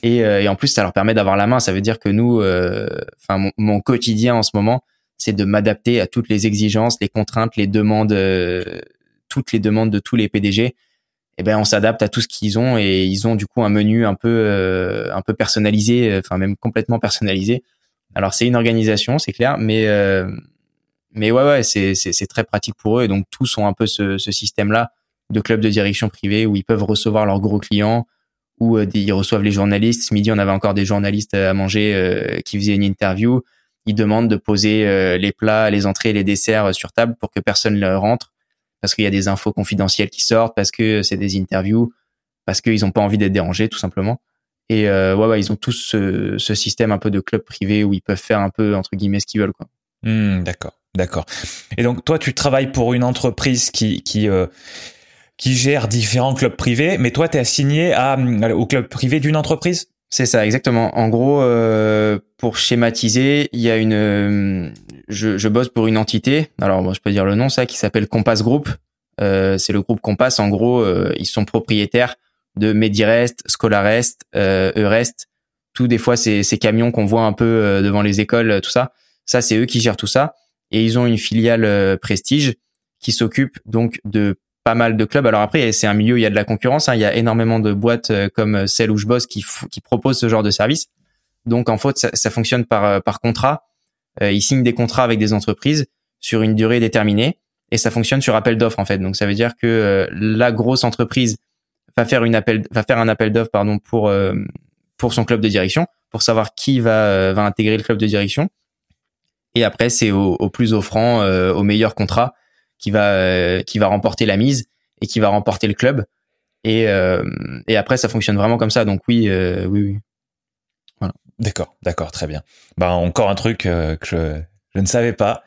B: Et, euh, et en plus ça leur permet d'avoir la main. Ça veut dire que nous, euh, enfin mon, quotidien en ce moment, c'est de m'adapter à toutes les exigences, les contraintes, les demandes, euh, toutes les demandes de tous les PDG. Eh ben on s'adapte à tout ce qu'ils ont et ils ont du coup un menu un peu un peu personnalisé, enfin même complètement personnalisé. Alors c'est une organisation, c'est clair, mais mais ouais ouais c'est c'est très pratique pour eux et donc tous ont un peu ce, ce système là de clubs de direction privée où ils peuvent recevoir leurs gros clients, où euh, ils reçoivent les journalistes. Ce midi, on avait encore des journalistes à manger euh, qui faisaient une interview. Ils demandent de poser euh, les plats, les entrées, les desserts sur table pour que personne ne rentre, parce qu'il y a des infos confidentielles qui sortent, parce que c'est des interviews, parce qu'ils n'ont pas envie d'être dérangés, tout simplement. Et ouais, ouais, ils ont tous ce, ce, système un peu de club privé où ils peuvent faire un peu entre guillemets ce qu'ils veulent, quoi.
A: Hmm, d'accord, d'accord. Et donc toi, tu travailles pour une entreprise qui qui qui gère différents clubs privés, mais toi, tu es assigné à, au club privé d'une entreprise?
B: C'est ça, exactement. En gros, euh, pour schématiser, il y a une, euh, je, je, bosse pour une entité. Alors, bon, je peux dire le nom, ça, qui s'appelle Compass Group. Euh, c'est le groupe Compass. En gros, euh, ils sont propriétaires de Medirest, Scholarest, euh, Eurest. Tout des fois, ces, ces camions qu'on voit un peu euh, devant les écoles, tout ça. Ça, c'est eux qui gèrent tout ça. Et ils ont une filiale Prestige qui s'occupe donc de pas mal de clubs. Alors après, c'est un milieu, il y a de la concurrence. Hein. Il y a énormément de boîtes euh, comme celle où je bosse qui, qui proposent ce genre de service. Donc en fait, ça, ça fonctionne par, euh, par contrat. Euh, ils signent des contrats avec des entreprises sur une durée déterminée et ça fonctionne sur appel d'offres en fait. Donc ça veut dire que euh, la grosse entreprise va faire une appel, va faire un appel d'offres pardon pour pour son club de direction pour savoir qui va va intégrer le club de direction. Et après, c'est au, au, plus offrant, au meilleur contrat qui va euh, qui va remporter la mise et qui va remporter le club. Et, et après, ça fonctionne vraiment comme ça. Donc oui, oui, oui.
A: Voilà. D'accord, d'accord, très bien. Bah encore un truc que je, je ne savais pas.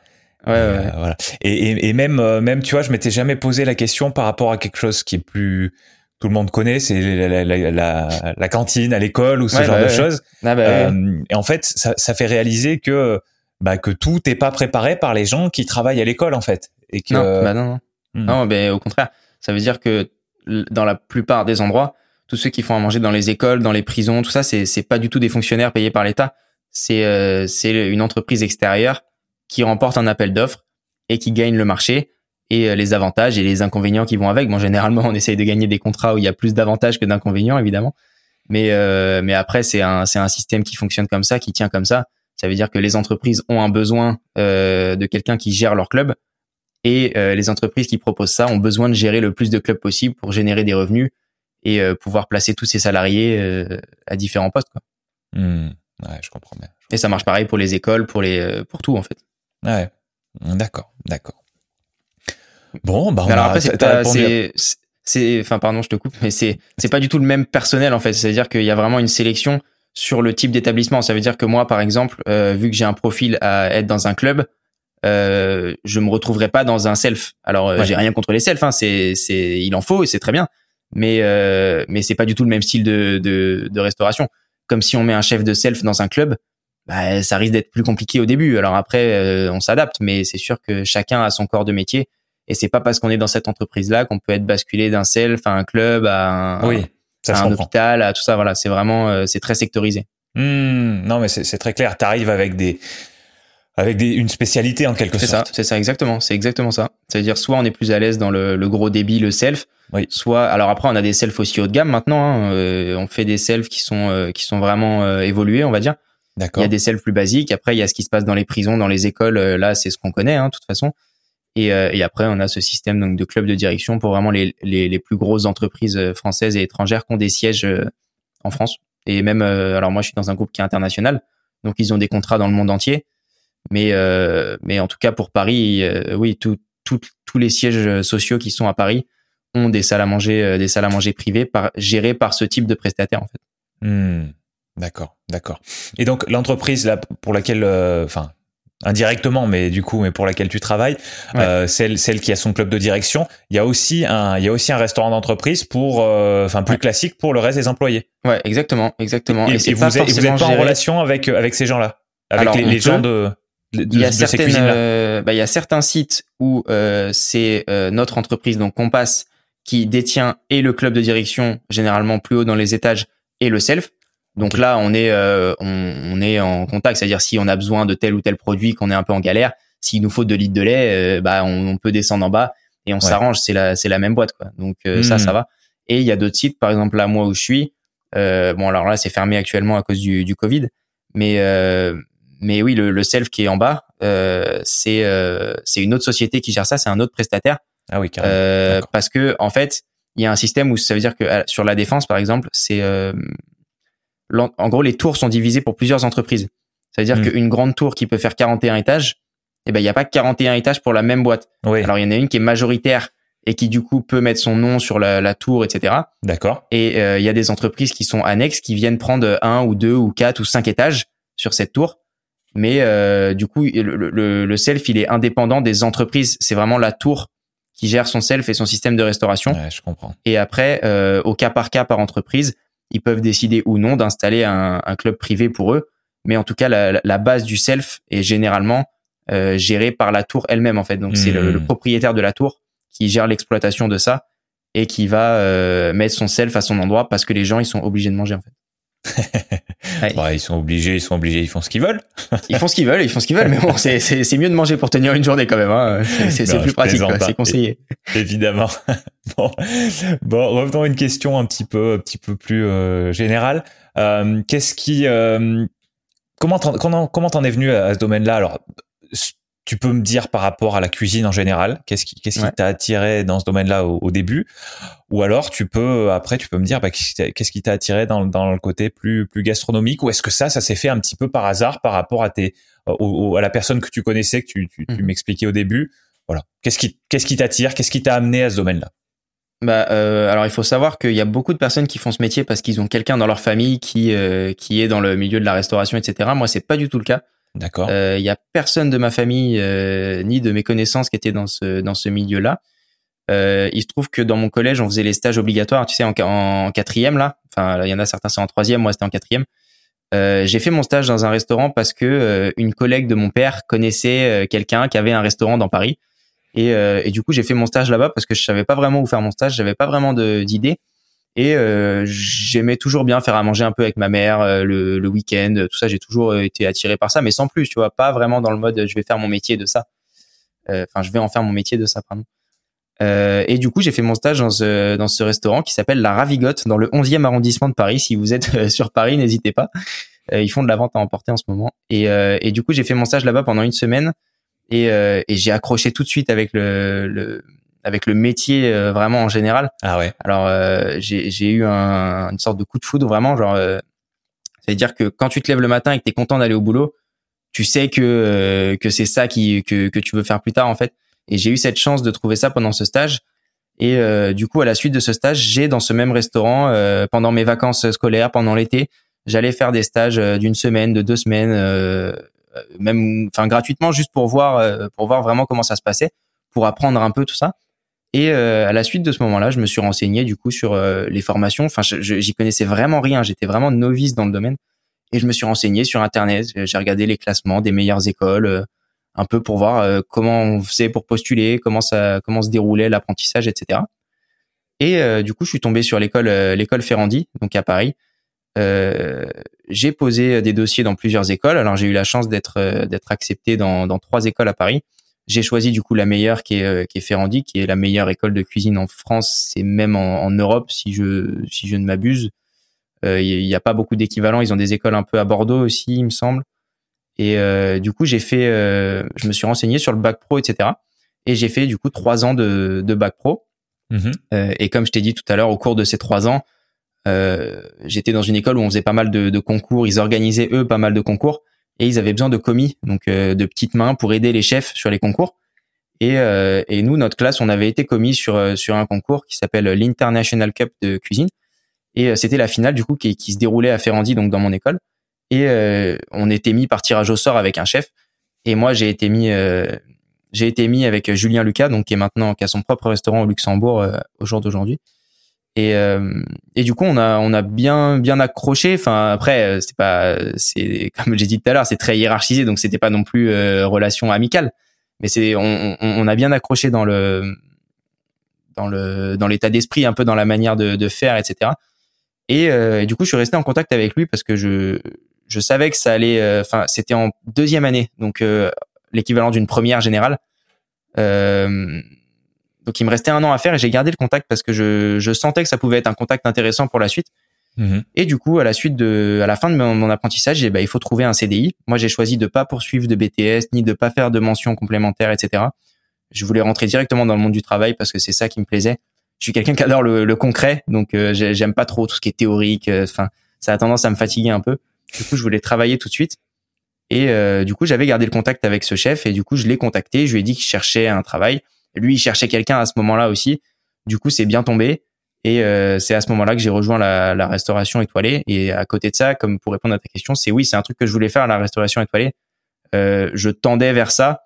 B: Ouais, ouais.
A: voilà. Et, et, et, même, même, tu vois, je m'étais jamais posé la question par rapport à quelque chose qui est plus tout le monde connaît, c'est la, la, la, la, cantine à l'école ou ce genre
B: bah,
A: de choses.
B: Ah, bah,
A: euh, et en fait, ça, ça fait réaliser que bah, que tout n'est pas préparé par les gens qui travaillent à l'école en fait. Et que,
B: non, bah non, non.
A: Hmm.
B: non ben, au contraire, ça veut dire que dans la plupart des endroits, tous ceux qui font à manger dans les écoles, dans les prisons, tout ça, c'est c'est pas du tout des fonctionnaires payés par l'État. C'est euh, c'est une entreprise extérieure qui remporte un appel d'offres et qui gagne le marché et euh, les avantages et les inconvénients qui vont avec. Bon, généralement, on essaye de gagner des contrats où il y a plus d'avantages que d'inconvénients, évidemment. Mais euh, mais après, c'est un c'est un système qui fonctionne comme ça, qui tient comme ça. Ça veut dire que les entreprises ont un besoin euh, de quelqu'un qui gère leur club et euh, les entreprises qui proposent ça ont besoin de gérer le plus de clubs possible pour générer des revenus et euh, pouvoir placer tous ces salariés euh, à différents postes. Quoi.
A: Mmh. Ouais, je comprends bien.
B: Et ça marche pareil pour les écoles, pour les euh, pour tout en fait.
A: Ouais. D'accord, d'accord. Bon, bah on
B: alors
A: a,
B: après, c'est, c'est, enfin, pardon, je te coupe, mais c'est, c'est pas du tout le même personnel, en fait. C'est-à-dire qu'il y a vraiment une sélection sur le type d'établissement. Ça veut dire que moi, par exemple, euh, vu que j'ai un profil à être dans un club, euh, je me retrouverai pas dans un self. Alors, euh,
A: Ouais.
B: j'ai rien contre les selfs, hein, c'est, c'est, il en faut et c'est très bien. Mais, euh, mais c'est pas du tout le même style de, de, de restauration. Comme si on met un chef de self dans un club, bah, ça risque d'être plus compliqué au début. Alors après, euh, on s'adapte, mais c'est sûr que chacun a son corps de métier. Et c'est pas parce qu'on est dans cette entreprise-là qu'on peut être basculé d'un self à un club, à un,
A: Oui, ça
B: à un hôpital, à tout ça. Voilà, c'est vraiment, euh, c'est très sectorisé.
A: Hmm, non, mais c'est c'est très clair. T'arrives avec des avec des une spécialité en quelque
B: C'est ça,
A: sorte.
B: c'est ça exactement, c'est exactement ça. C'est-à-dire soit on est plus à l'aise dans le, le gros débit, le self,
A: Oui.
B: soit alors après on a des selfs aussi haut de gamme maintenant. Hein, euh, on fait des selfs qui sont euh, qui sont vraiment euh, évolués, on va dire. Il
A: D'accord.
B: y a des selfs plus basiques. Après, il y a ce qui se passe dans les prisons, dans les écoles. Euh, Là, c'est ce qu'on connaît, hein, de toute façon. Et, euh, et après, on a ce système donc de club de direction pour vraiment les, les, les plus grosses entreprises euh, françaises et étrangères qui ont des sièges euh, en France. Et même, euh, alors moi, je suis dans un groupe qui est international, donc ils ont des contrats dans le monde entier. Mais, euh, mais en tout cas, pour Paris, euh, oui, tout, tout- tous les sièges sociaux qui sont à Paris ont des salles à manger, euh, des salles à manger privées par, gérées par ce type de prestataire, en fait.
A: Hmm, D'accord, d'accord. Et donc l'entreprise là pour laquelle, euh, enfin indirectement, mais du coup, mais pour laquelle tu travailles,
B: Ouais.
A: euh, celle celle qui a son club de direction, il y a aussi un il y a aussi un restaurant d'entreprise pour, euh, enfin plus
B: Ouais.
A: classique pour le reste des employés.
B: Ouais, exactement, exactement.
A: Et,
B: c'est
A: et vous
B: pas
A: êtes, vous
B: forcément
A: êtes pas en relation avec avec ces gens-là, avec
B: Alors,
A: les, gens de de,
B: il y a
A: de
B: certaines, euh, bah, il y a certains sites où euh, c'est euh, notre entreprise, donc Compass, qui détient et le club de direction, généralement plus haut dans les étages, et le self. Donc là, on est, euh, on, on est en contact, c'est-à-dire si on a besoin de tel ou tel produit, qu'on est un peu en galère, s'il nous faut 2 litres de lait, euh, bah on, on peut descendre en bas et on s'arrange. C'est la, c'est la même boîte, quoi. Donc euh, ça,
A: Hmm.
B: ça va. Et il y a d'autres sites, par exemple là, moi où je suis. Euh, bon, alors là, c'est fermé actuellement à cause du, du Covid, mais euh, mais oui, le, le self qui est en bas, euh, c'est euh, c'est une autre société qui gère ça, c'est un autre prestataire,
A: Ah oui, carrément.
B: euh, parce que en fait, il y a un système où ça veut dire que euh, sur la défense, par exemple, c'est euh, en gros les tours sont divisées pour plusieurs entreprises. Ça veut dire
A: Hmm.
B: qu'une grande tour qui peut faire 41 étages, eh ben il y a pas 41 étages pour la même boîte.
A: oui,
B: Alors il y en a une qui est majoritaire et qui du coup peut mettre son nom sur la, la tour, etc.
A: d'accord.
B: Et euh, il y a des entreprises qui sont annexes qui viennent prendre un ou deux ou quatre ou cinq étages sur cette tour. Mais euh, du coup, le, le, le self, il est indépendant des entreprises. C'est vraiment la tour qui gère son self et son système de restauration.
A: Ouais, je comprends.
B: Et après, euh, au cas par cas par entreprise, ils peuvent décider ou non d'installer un, un club privé pour eux. Mais en tout cas, la, la base du self est généralement euh, gérée par la tour elle-même en fait. Donc c'est le,
A: Hmm.
B: le propriétaire de la tour qui gère l'exploitation de ça et qui va euh, mettre son self à son endroit parce que les gens ils sont obligés de manger en fait. Ouais.
A: Bah, ils sont obligés, ils sont obligés, ils font ce qu'ils veulent.
B: Ils font ce qu'ils veulent, ils font ce qu'ils veulent, mais bon, c'est mieux de manger pour tenir une journée quand même. Hein. C'est- plus pratique, c'est conseillé.
A: Évidemment. bon. bon, revenons à une question un petit peu, un petit peu plus euh, générale. Euh, Qu'est-ce qui, euh, comment t'en, comment comment t'en es venu à, à ce domaine-là? Alors, tu peux me dire par rapport à la cuisine en général, qu'est-ce qui, qu'est-ce
B: Ouais.
A: qui t'a attiré dans ce domaine-là au, au début? Ou alors, tu peux après, tu peux me dire, bah, qu'est-ce qui t'a- attiré dans, dans le côté plus plus gastronomique? Ou est-ce que ça, ça s'est fait un petit peu par hasard par rapport à tes, au- au- à la personne que tu connaissais, que tu, tu, tu
B: Mhm.
A: m'expliquais au début? Voilà. Qu'est-ce qui, qu'est-ce qui t'attire? Qu'est-ce qui t'a amené à ce domaine-là?
B: Bah, euh, alors il faut savoir qu'il y a beaucoup de personnes qui font ce métier parce qu'ils ont quelqu'un dans leur famille qui euh, qui est dans le milieu de la restauration, etc. Moi, c'est pas du tout le cas.
A: D'accord.
B: Euh, Il y a personne de ma famille euh, ni de mes connaissances qui était dans ce dans ce milieu-là. Euh, il se trouve que dans mon collège, on faisait les stages obligatoires, tu sais, en, quatrième là. Enfin, il y en a certains c'est en troisième, moi c'était en quatrième. Euh, j'ai fait mon stage dans un restaurant parce que euh, une collègue de mon père connaissait euh, quelqu'un qui avait un restaurant dans Paris. Et, euh, et du coup, j'ai fait mon stage là-bas parce que je savais pas vraiment où faire mon stage, j'avais pas vraiment d'idée. Et euh, j'aimais toujours bien faire à manger un peu avec ma mère euh, le, le week-end, tout ça. J'ai toujours euh, été attiré par ça, mais sans plus, tu vois, pas vraiment dans le mode je vais faire mon métier de ça. Euh, Enfin, je vais en faire mon métier de ça, pardon. Euh, et du coup, j'ai fait mon stage dans ce, dans ce restaurant qui s'appelle La Ravigote dans le 11e arrondissement de Paris. Si vous êtes sur Paris, n'hésitez pas. Ils font de la vente à emporter en ce moment. Et, et du coup, j'ai fait mon stage là-bas pendant une semaine et, et j'ai accroché tout de suite avec le, le avec le métier euh, vraiment en général.
A: Ah ouais.
B: Alors euh, j'ai eu un, une sorte de coup de foudre vraiment genre euh, c'est à dire que quand tu te lèves le matin et que tu es content d'aller au boulot, tu sais que euh, que c'est ça qui que que tu veux faire plus tard en fait. Et j'ai eu cette chance de trouver ça pendant ce stage. Et euh, du coup, à la suite de ce stage, j'ai dans ce même restaurant euh, pendant mes vacances scolaires, pendant l'été, j'allais faire des stages d'une semaine, de deux semaines, même, enfin gratuitement, juste pour voir, pour voir vraiment comment ça se passait, pour apprendre un peu tout ça. Et euh, à la suite de ce moment-là, je me suis renseigné du coup sur euh, les formations. Enfin, j'y connaissais vraiment rien. J'étais vraiment novice dans le domaine. Et je me suis renseigné sur Internet. J'ai regardé les classements des meilleures écoles, euh, un peu pour voir euh, comment on faisait pour postuler, comment ça, comment se déroulait l'apprentissage, etc. Et euh, du coup, je suis tombé sur l'école, euh, l'école Ferrandi, donc à Paris. J'ai posé des dossiers dans plusieurs écoles. Alors j'ai eu la chance d'être d'être accepté dans, dans trois écoles à Paris. J'ai choisi du coup la meilleure qui est, euh, qui est Ferrandi, qui est la meilleure école de cuisine en France et même en, en Europe si je si je ne m'abuse. Euh, Il n'y a pas beaucoup d'équivalents. Ils ont des écoles un peu à Bordeaux aussi, il me semble. Et euh, du coup j'ai fait, euh, je me suis renseigné sur le bac pro, etc. Et j'ai fait du coup trois ans de, de bac pro.
A: Mhm.
B: Euh, et comme je t'ai dit tout à l'heure, au cours de ces trois ans, euh, j'étais dans une école où on faisait pas mal de, de concours. Ils organisaient eux pas mal de concours et ils avaient besoin de commis, donc euh, de petites mains pour aider les chefs sur les concours. Et, euh, nous, notre classe, on avait été commis sur euh, sur un concours qui s'appelle l'International Cup de cuisine. Et euh, c'était la finale du coup qui, se déroulait à Ferrandi, donc dans mon école. Et on était mis par tirage au sort avec un chef. Et moi, j'ai été mis j'ai été mis avec Julien Lucas, donc qui est maintenant qui a son propre restaurant au Luxembourg au jour d'aujourd'hui. Et, euh, et du coup, on a bien accroché. Enfin après, euh, c'est pas c'est comme j'ai dit tout à l'heure, c'est très hiérarchisé, donc c'était pas non plus euh, relation amicale. Mais c'est on, a bien accroché dans le dans le dans l'état d'esprit, un peu dans la manière de, faire, etc. Et, du coup, je suis resté en contact avec lui parce que je je savais que ça allait. Enfin, c'était en deuxième année, donc l'équivalent d'une première générale. Donc il me restait un an à faire et j'ai gardé le contact parce que je, je sentais que ça pouvait être un contact intéressant pour la suite.
A: Mhm.
B: Et du coup, à la suite de, à la fin de mon, mon apprentissage, eh ben, il faut trouver un CDI. Moi, j'ai choisi de pas poursuivre de BTS ni de pas faire de mentions complémentaires, etc. Je voulais rentrer directement dans le monde du travail parce que c'est ça qui me plaisait. Je suis quelqu'un qui adore le, le concret, donc euh, j'ai- j'aime pas trop tout ce qui est théorique. euh, Enfin, ça a tendance à me fatiguer un peu. Du coup, je voulais travailler tout de suite. Et euh, du coup, j'avais gardé le contact avec ce chef et du coup, je l'ai contacté. Je lui ai dit que je cherchais un travail. Lui, il cherchait quelqu'un à ce moment-là aussi. Du coup, c'est bien tombé. Et euh, c'est à ce moment-là que j'ai rejoint la, la restauration étoilée. Et à côté de ça, comme pour répondre à ta question, c'est oui, c'est un truc que je voulais faire, la restauration étoilée. Euh, je tendais vers ça.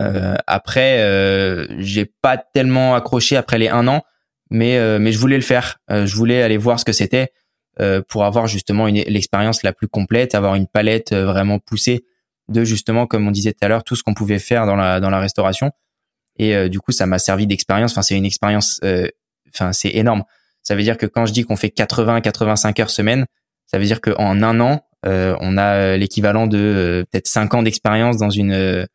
B: Euh, après, euh, j'ai pas tellement accroché après les un an, mais euh, mais je voulais le faire. Euh, je voulais aller voir ce que c'était pour avoir justement l'expérience la plus complète, avoir une palette vraiment poussée de justement, comme on disait tout à l'heure, tout ce qu'on pouvait faire dans la dans la restauration. Et euh, du coup, ça m'a servi d'expérience. Enfin, c'est une expérience. euh, Enfin, c'est énorme. Ça veut dire que quand je dis qu'on fait 80-85 heures semaine, ça veut dire qu'en un an, euh, on a euh, l'équivalent de euh, peut-être 5 ans d'expérience dans une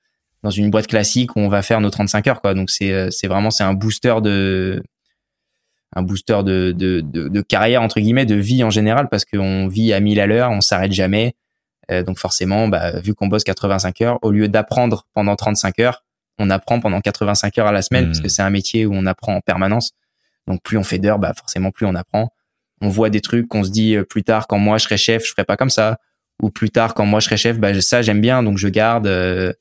B: dans une boîte classique où on va faire nos 35 heures quoi. Donc c'est c'est vraiment c'est un booster de un booster de, de, de, carrière entre guillemets, de vie en général parce qu'on vit à 1000 à l'heure, on s'arrête jamais. Donc forcément, bah, vu qu'on bosse 85 heures, au lieu d'apprendre pendant 35 heures, on apprend pendant 85 heures à la semaine parce que c'est un métier où on apprend en permanence. Donc plus on fait d'heures, bah forcément plus on apprend. On voit des trucs qu'on se dit euh, plus tard quand moi je serai chef, je ferai pas comme ça. Ou plus tard quand moi je serai chef, bah ça j'aime bien donc je garde. euh,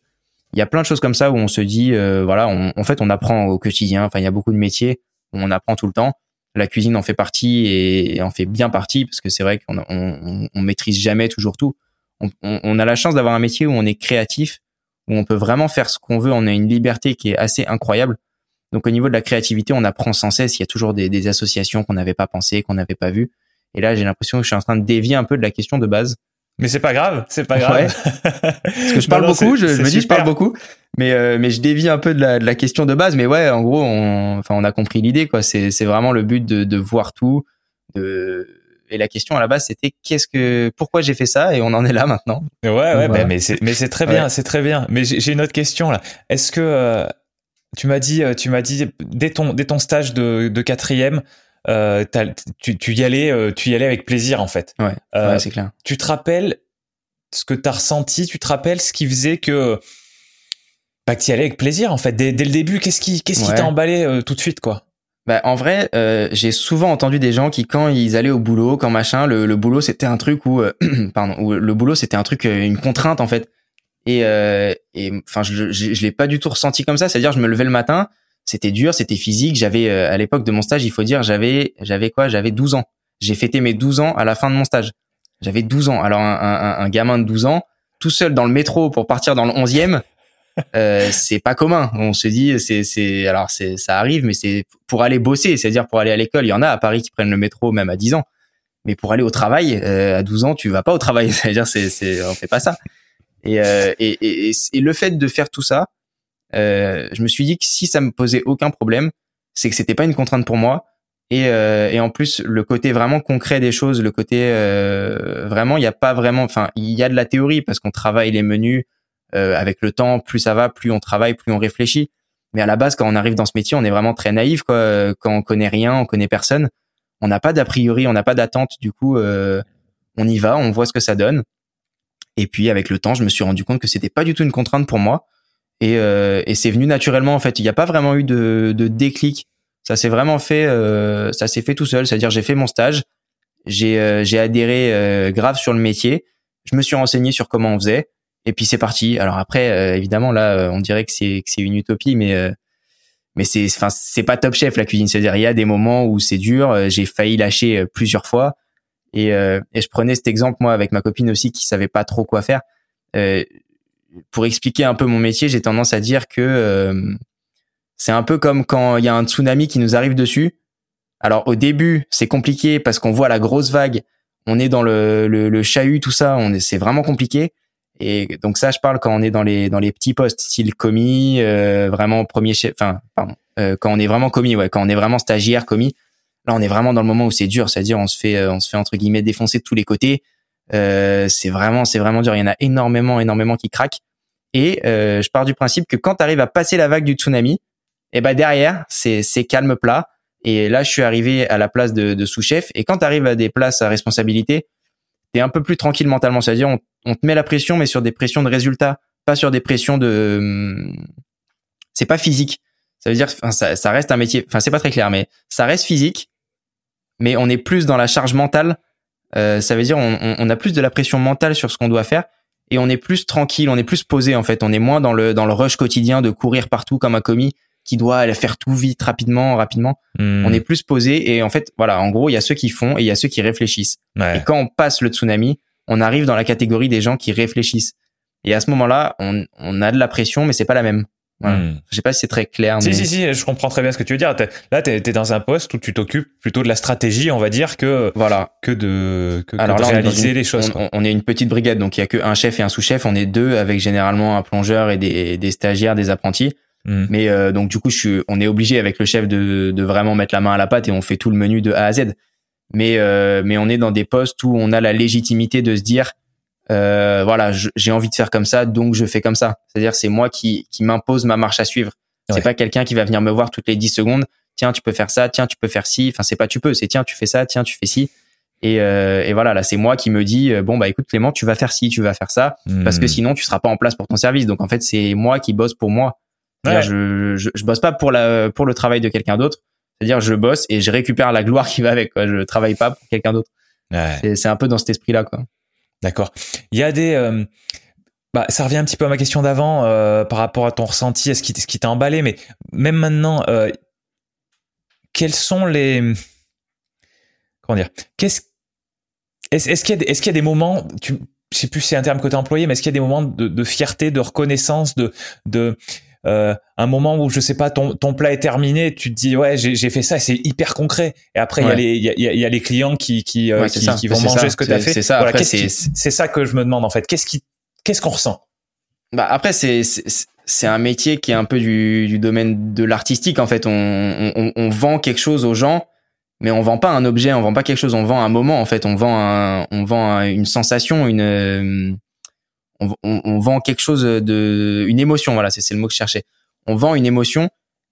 B: Il y a plein de choses comme ça où on se dit euh, voilà, on- en fait on apprend au quotidien. Enfin il y a beaucoup de métiers. on apprend tout le temps. La cuisine en fait partie et, en fait bien partie parce que c'est vrai qu'on on, on, maîtrise jamais toujours tout. On, on a la chance d'avoir un métier où on est créatif, où on peut vraiment faire ce qu'on veut. On a une liberté qui est assez incroyable. Donc au niveau de la créativité, on apprend sans cesse. Il y a toujours des, des associations qu'on n'avait pas pensé, qu'on n'avait pas vues. Et là, j'ai l'impression que je suis en train de dévier un peu de la question de base.
A: Mais c'est pas grave, c'est pas grave.
B: Parce que je parle beaucoup, je, me dis je parle beaucoup, mais euh, mais je dévie un peu de la, de la question de base. Mais ouais, en gros, on, enfin, on a compris l'idée quoi. C'est c'est vraiment le but de, de voir tout. De... Et la question à la base, c'était qu'est-ce que, pourquoi j'ai fait ça Et on en est là maintenant?
A: Ouais, ouais, mais c'est mais c'est très bien, c'est très bien. Mais j'ai une autre question là. Est-ce que euh, tu m'as dit, euh, tu m'as dit dès ton dès ton stage de, de quatrième, euh, tu, tu, y allais, tu y allais avec plaisir en fait.
B: Ouais, euh, c'est clair.
A: Tu te rappelles ce que tu as ressenti? Tu te rappelles ce qui faisait que bah, que tu y allais avec plaisir en fait dès, dès le début? Qu'est-ce qui qu'est-ce qui t'a emballé tout de suite quoi?
B: Bah, en vrai, j'ai souvent entendu des gens qui, quand ils allaient au boulot, quand machin, le, le boulot c'était un truc où, pardon, où le boulot c'était un truc, une contrainte en fait. Et, enfin, je, je, l'ai pas du tout ressenti comme ça. C'est-à-dire, je me levais le matin, c'était dur, c'était physique. J'avais euh, à l'époque de mon stage, il faut dire, j'avais j'avais quoi? J'avais 12 ans. J'ai fêté mes 12 ans à la fin de mon stage. J'avais 12 ans. Alors un, un, un, gamin de 12 ans, tout seul dans le métro pour partir dans le 11e, euh, c'est pas commun. On se dit, c'est c'est alors c'est ça arrive, mais c'est pour aller bosser, c'est-à-dire pour aller à l'école. Il y en a à Paris qui prennent le métro même à 10 ans, mais pour aller au travail euh, à 12 ans, tu vas pas au travail. C'est-à-dire c'est c'est on fait pas ça. Et, euh, et, et, le fait de faire tout ça, euh, je me suis dit que si ça me posait aucun problème, c'est que c'était pas une contrainte pour moi. Et, euh, et en plus, le côté vraiment concret des choses, le côté euh, vraiment, il n'y a pas vraiment, enfin, il y a de la théorie parce qu'on travaille les menus euh, avec le temps. Plus ça va, plus on travaille, plus on réfléchit. Mais à la base, quand on arrive dans ce métier, on est vraiment très naïf, quoi. Quand on connaît rien, on connaît personne, on n'a pas d'a priori, on n'a pas d'attente. Du coup, euh, on y va, on voit ce que ça donne. Et puis avec le temps, je me suis rendu compte que c'était pas du tout une contrainte pour moi et, euh, et c'est venu naturellement en fait. Il n'y a pas vraiment eu de, de déclic. Ça s'est vraiment fait, euh, ça s'est fait tout seul. C'est-à-dire j'ai fait mon stage, j'ai euh, j'ai adhéré euh, grave sur le métier, je me suis renseigné sur comment on faisait, et puis c'est parti. Alors après, euh, évidemment là, on dirait que c'est que c'est une utopie, mais mais c'est enfin c'est pas top chef la cuisine. C'est-à-dire il y a des moments où c'est dur. J'ai failli lâcher plusieurs fois, et, et je prenais cet exemple moi avec ma copine aussi qui savait pas trop quoi faire. Euh, pour expliquer un peu mon métier, j'ai tendance à dire que euh, c'est un peu comme quand il y a un tsunami qui nous arrive dessus. Alors au début, c'est compliqué parce qu'on voit la grosse vague, on est dans le, le, chahut, tout ça, on c'est vraiment compliqué. Et donc ça, je parle quand on est dans les dans les petits postes, style commis, euh, vraiment premier chef, enfin pardon, euh, quand on est vraiment commis, ouais, quand on est vraiment stagiaire commis, là on est vraiment dans le moment où c'est dur, c'est-à-dire on se fait on se fait entre guillemets défoncer de tous les côtés. Euh, c'est vraiment, c'est vraiment dur. Il y en a énormément, énormément qui craquent. Et euh, je pars du principe que quand tu arrives à passer la vague du tsunami, et eh ben derrière, c'est c'est calme plat. Et là, je suis arrivé à la place de, de sous-chef. Et quand tu arrives à des places à responsabilité, t'es un peu plus tranquille mentalement. C'est-à-dire, on, on, te met la pression, mais sur des pressions de résultats, pas sur des pressions de. Hum, c'est pas physique. Ça veut dire, enfin, ça, ça reste un métier. Enfin, c'est pas très clair, mais ça reste physique. Mais on est plus dans la charge mentale euh, ça veut dire on, on, a plus de la pression mentale sur ce qu'on doit faire et on est plus tranquille, on est plus posé en fait, on est moins dans le dans le rush quotidien de courir partout comme un commis qui doit faire tout vite rapidement rapidement. Hmm. On est plus posé et en fait voilà, en gros, il y a ceux qui font et il y a ceux qui réfléchissent. Et quand on passe le tsunami, on arrive dans la catégorie des gens qui réfléchissent. Et à ce moment-là, on, on a de la pression mais c'est pas la même. Voilà. Hmm. Je sais pas si c'est très clair.
A: Si, si, si, je comprends très bien ce que tu veux dire. là, tu es, dans un poste où tu t'occupes plutôt de la stratégie, on va dire, que, voilà. que de, que, Alors réaliser les choses.
B: On, est une petite brigade, donc il y a que un chef et un sous-chef. On est deux avec généralement un plongeur et des, des stagiaires, des apprentis. Hmm. Mais euh, donc du coup, je suis, on est obligé avec le chef de, de vraiment mettre la main à la pâte et on fait tout le menu de A à Z. Mais euh, mais on est dans des postes où on a la légitimité de se dire euh, voilà, j'ai envie de faire comme ça, donc je fais comme ça. C'est-à-dire, c'est moi qui, qui m'impose ma marche à suivre. C'est pas quelqu'un qui va venir me voir toutes les 10 secondes. Tiens, tu peux faire ça. Tiens, tu peux faire ci. Enfin, c'est pas tu peux. C'est tiens, tu fais ça. Tiens, tu fais ci. Et, euh, et voilà, là, c'est moi qui me dis euh, bon bah écoute Clément, tu vas faire ci, tu vas faire ça, parce que hmm. sinon tu seras pas en place pour ton service. Donc en fait, c'est moi qui bosse pour moi. Je, je, je bosse pas pour la pour le travail de quelqu'un d'autre. C'est-à-dire, je bosse et je récupère la gloire qui va avec. Quoi. Je travaille pas pour quelqu'un d'autre. C'est un peu dans cet esprit-là, quoi.
A: D'accord. Il y a des. Euh, bah, ça revient un petit peu à ma question d'avant euh, par rapport à ton ressenti, qui, ce qui t'a emballé, mais même maintenant, euh, quels sont les comment dire Qu'est-ce est-ce qu'il y, est qu'il y, a des moments, tu, je sais plus si c'est un terme que tu as employé, mais est-ce qu'il y a des moments de, de fierté, de reconnaissance, de, de euh, un moment où je sais pas ton, ton plat est terminé, tu te dis ouais j'ai fait ça, c'est hyper concret. Et après il y a les il y a, y a, les clients qui qui, euh, qui, qui, vont manger ce que tu as fait. C'est ça. Voilà, c'est ça que je me demande en fait. Qu'est-ce qui qu'est-ce qu'on ressent?
B: Bah après c'est c'est un métier qui est un peu du, du domaine de l'artistique en fait. On, on, on, vend quelque chose aux gens, mais on vend pas un objet, on vend pas quelque chose, on vend un moment en fait. On vend un, on vend une sensation, une on, on, on, vend quelque chose de une émotion voilà c'est le mot que je cherchais. On vend une émotion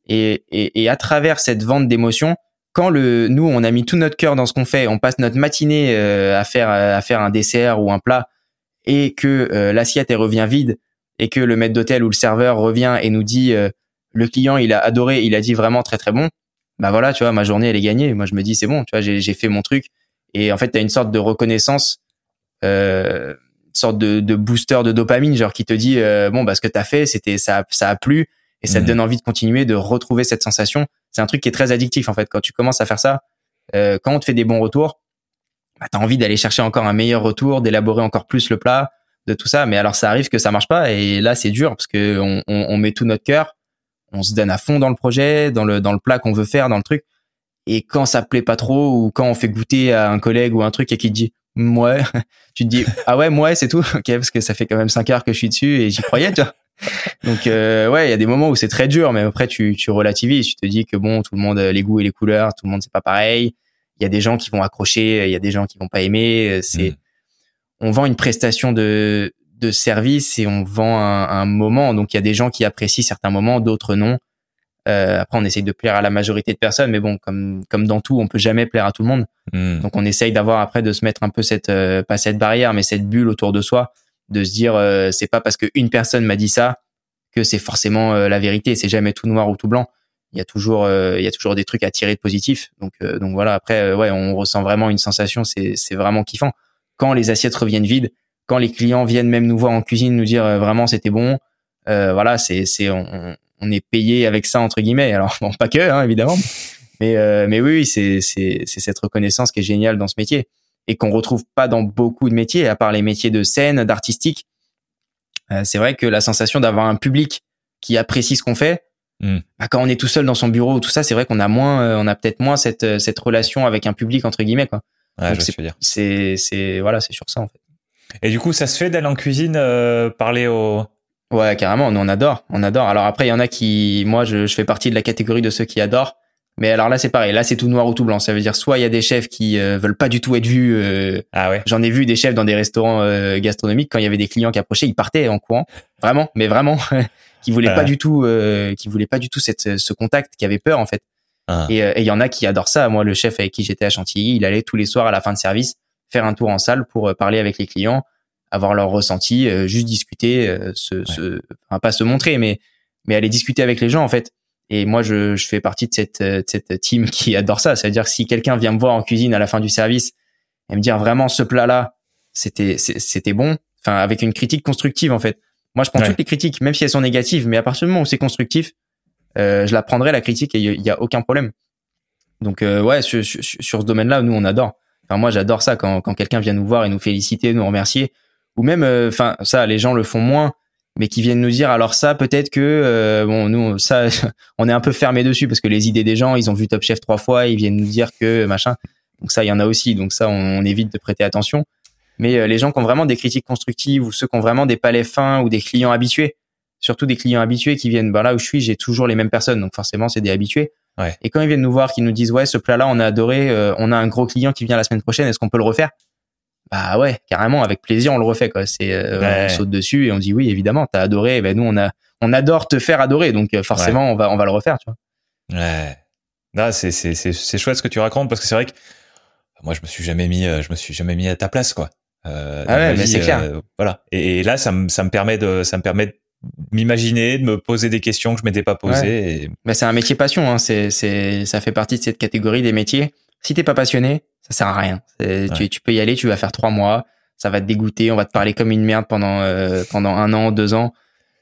B: et, et, et à travers cette vente d'émotion quand le nous on a mis tout notre cœur dans ce qu'on fait on passe notre matinée euh, à faire à faire un dessert ou un plat et que euh, l'assiette elle revient vide et que le maître d'hôtel ou le serveur revient et nous dit euh, le client il a adoré il a dit vraiment très très bon bah voilà tu vois ma journée elle est gagnée. Moi je me dis c'est bon tu vois j'ai fait mon truc. Et en fait tu as une sorte de reconnaissance euh, sorte de, de, booster de dopamine, genre qui te dit euh, bon bah ce que t'as fait, c'était ça, ça a plu et ça te mhm. donne envie de continuer, de retrouver cette sensation. C'est un truc qui est très addictif en fait. Quand tu commences à faire ça, euh, quand on te fait des bons retours, bah, t'as envie d'aller chercher encore un meilleur retour, d'élaborer encore plus le plat, de tout ça. Mais alors ça arrive que ça marche pas et là c'est dur parce que on, on, on met tout notre cœur, on se donne à fond dans le projet, dans le dans le plat qu'on veut faire, dans le truc. Et quand ça plaît pas trop ou quand on fait goûter à un collègue ou un truc et qu'il te dit ouais, tu te dis ah ouais, moi c'est tout, ok, parce que ça fait quand même cinq heures que je suis dessus et j'y croyais, tu vois. Donc euh, ouais, il y a des moments où c'est très dur, mais après tu tu relativises, tu te dis que bon, tout le monde les goûts et les couleurs, tout le monde c'est pas pareil. Il y a des gens qui vont accrocher, il y a des gens qui vont pas aimer. C'est mm. on vend une prestation de de service et on vend un, un moment. Donc il y a des gens qui apprécient certains moments, d'autres non. Euh, après, on essaye de plaire à la majorité de personnes, mais bon, comme comme dans tout, on peut jamais plaire à tout le monde. Hmm. Donc, on essaye d'avoir après de se mettre un peu cette euh, pas cette barrière, mais cette bulle autour de soi, de se dire euh, c'est pas parce qu'une personne m'a dit ça que c'est forcément euh, la vérité. C'est jamais tout noir ou tout blanc. Il y a toujours il y a toujours des trucs à tirer de positif. Donc donc voilà. Après, ouais, on ressent vraiment une sensation. C'est c'est vraiment kiffant quand les assiettes reviennent vides, quand les clients viennent même nous voir en cuisine, nous dire vraiment c'était bon. voilà, c'est c'est on, on est payé avec ça entre guillemets. Alors bon, pas que hein, évidemment, mais euh, mais oui, c'est c'est c'est cette reconnaissance qui est géniale dans ce métier et qu'on retrouve pas dans beaucoup de métiers, à part les métiers de scène, d'artistique. Euh, c'est vrai que la sensation d'avoir un public qui apprécie ce qu'on fait, hmm. bah, quand on est tout seul dans son bureau, tout ça, c'est vrai qu'on a moins, euh, on a peut-être moins cette cette relation avec un public entre guillemets quoi. c'est c'est voilà, c'est sur ça en fait.
A: Et du coup, ça se fait d'aller en cuisine parler aux
B: Ouais, carrément. Nous, on adore. On adore. Alors après, il y en a qui, moi, je, je, fais partie de la catégorie de ceux qui adorent. Mais alors là, c'est pareil. Là, c'est tout noir ou tout blanc. Ça veut dire soit il y a des chefs qui euh, veulent pas du tout être vus. Euh,
A: ah ouais.
B: J'en ai vu des chefs dans des restaurants euh, gastronomiques quand il y avait des clients qui approchaient, ils partaient en courant. Vraiment, mais vraiment, qui voulaient pas du tout, qui voulaient pas du tout cette, ce contact, qui avaient peur en fait. Ah. Et il y en a qui adorent ça. Moi, le chef avec qui j'étais à Chantilly, il allait tous les soirs à la fin de service faire un tour en salle pour parler avec les clients avoir leur ressenti, euh, juste discuter, euh, se, se, enfin, pas se montrer, mais mais aller discuter avec les gens en fait. Et moi, je, je fais partie de cette, euh, cette team qui adore ça. C'est-à-dire si quelqu'un vient me voir en cuisine à la fin du service et me dire vraiment ce plat-là, c'était c'était bon, enfin avec une critique constructive en fait. Moi, je prends toutes les critiques, même si elles sont négatives, mais à partir du moment où c'est constructif, euh, je la prendrai la critique et il y, a aucun problème. Donc euh, ouais, sur, sur, sur ce domaine-là, nous on adore. Enfin moi, j'adore ça quand, quand quelqu'un vient nous voir et nous féliciter, nous remercier ou même euh, enfin ça les gens le font moins mais qui viennent nous dire alors ça peut-être que euh, bon nous ça on est un peu fermé dessus parce que les idées des gens ils ont vu Top Chef trois fois ils viennent nous dire que machin. Donc ça il y en a aussi. Donc ça on, évite de prêter attention. Mais euh, les gens qui ont vraiment des critiques constructives ou ceux qui ont vraiment des palais fins ou des clients habitués surtout des clients habitués qui viennent bah là où je suis j'ai toujours les mêmes personnes. Donc forcément c'est des habitués.
A: Ouais.
B: et quand ils viennent nous voir qui nous disent ouais ce plat là on a adoré on a un gros client qui vient la semaine prochaine est-ce qu'on peut le refaire? Bah ouais, carrément, avec plaisir, on le refait quoi. C'est euh, on saute dessus et on dit oui, évidemment, t'as adoré. Ben nous, on a, on adore te faire adorer, donc euh, forcément, on va, on va le refaire, tu
A: vois. Ouais. Là, c'est c'est c'est chouette ce que tu racontes parce que c'est vrai que moi, je me suis jamais mis, euh, je me suis jamais mis à ta place, quoi.
B: Euh, ah ouais, mais c'est clair.
A: voilà. Et, là, ça me ça me permet de ça me permet de m'imaginer, de me poser des questions que je m'étais pas posées.
B: Mais c'est un métier passion. Hein. C'est c'est ça fait partie de cette catégorie des métiers. Si t'es pas passionné, ça sert à rien. Tu, tu, peux y aller, tu vas faire trois mois, ça va te dégoûter, on va te parler comme une merde pendant euh, pendant un an, deux ans.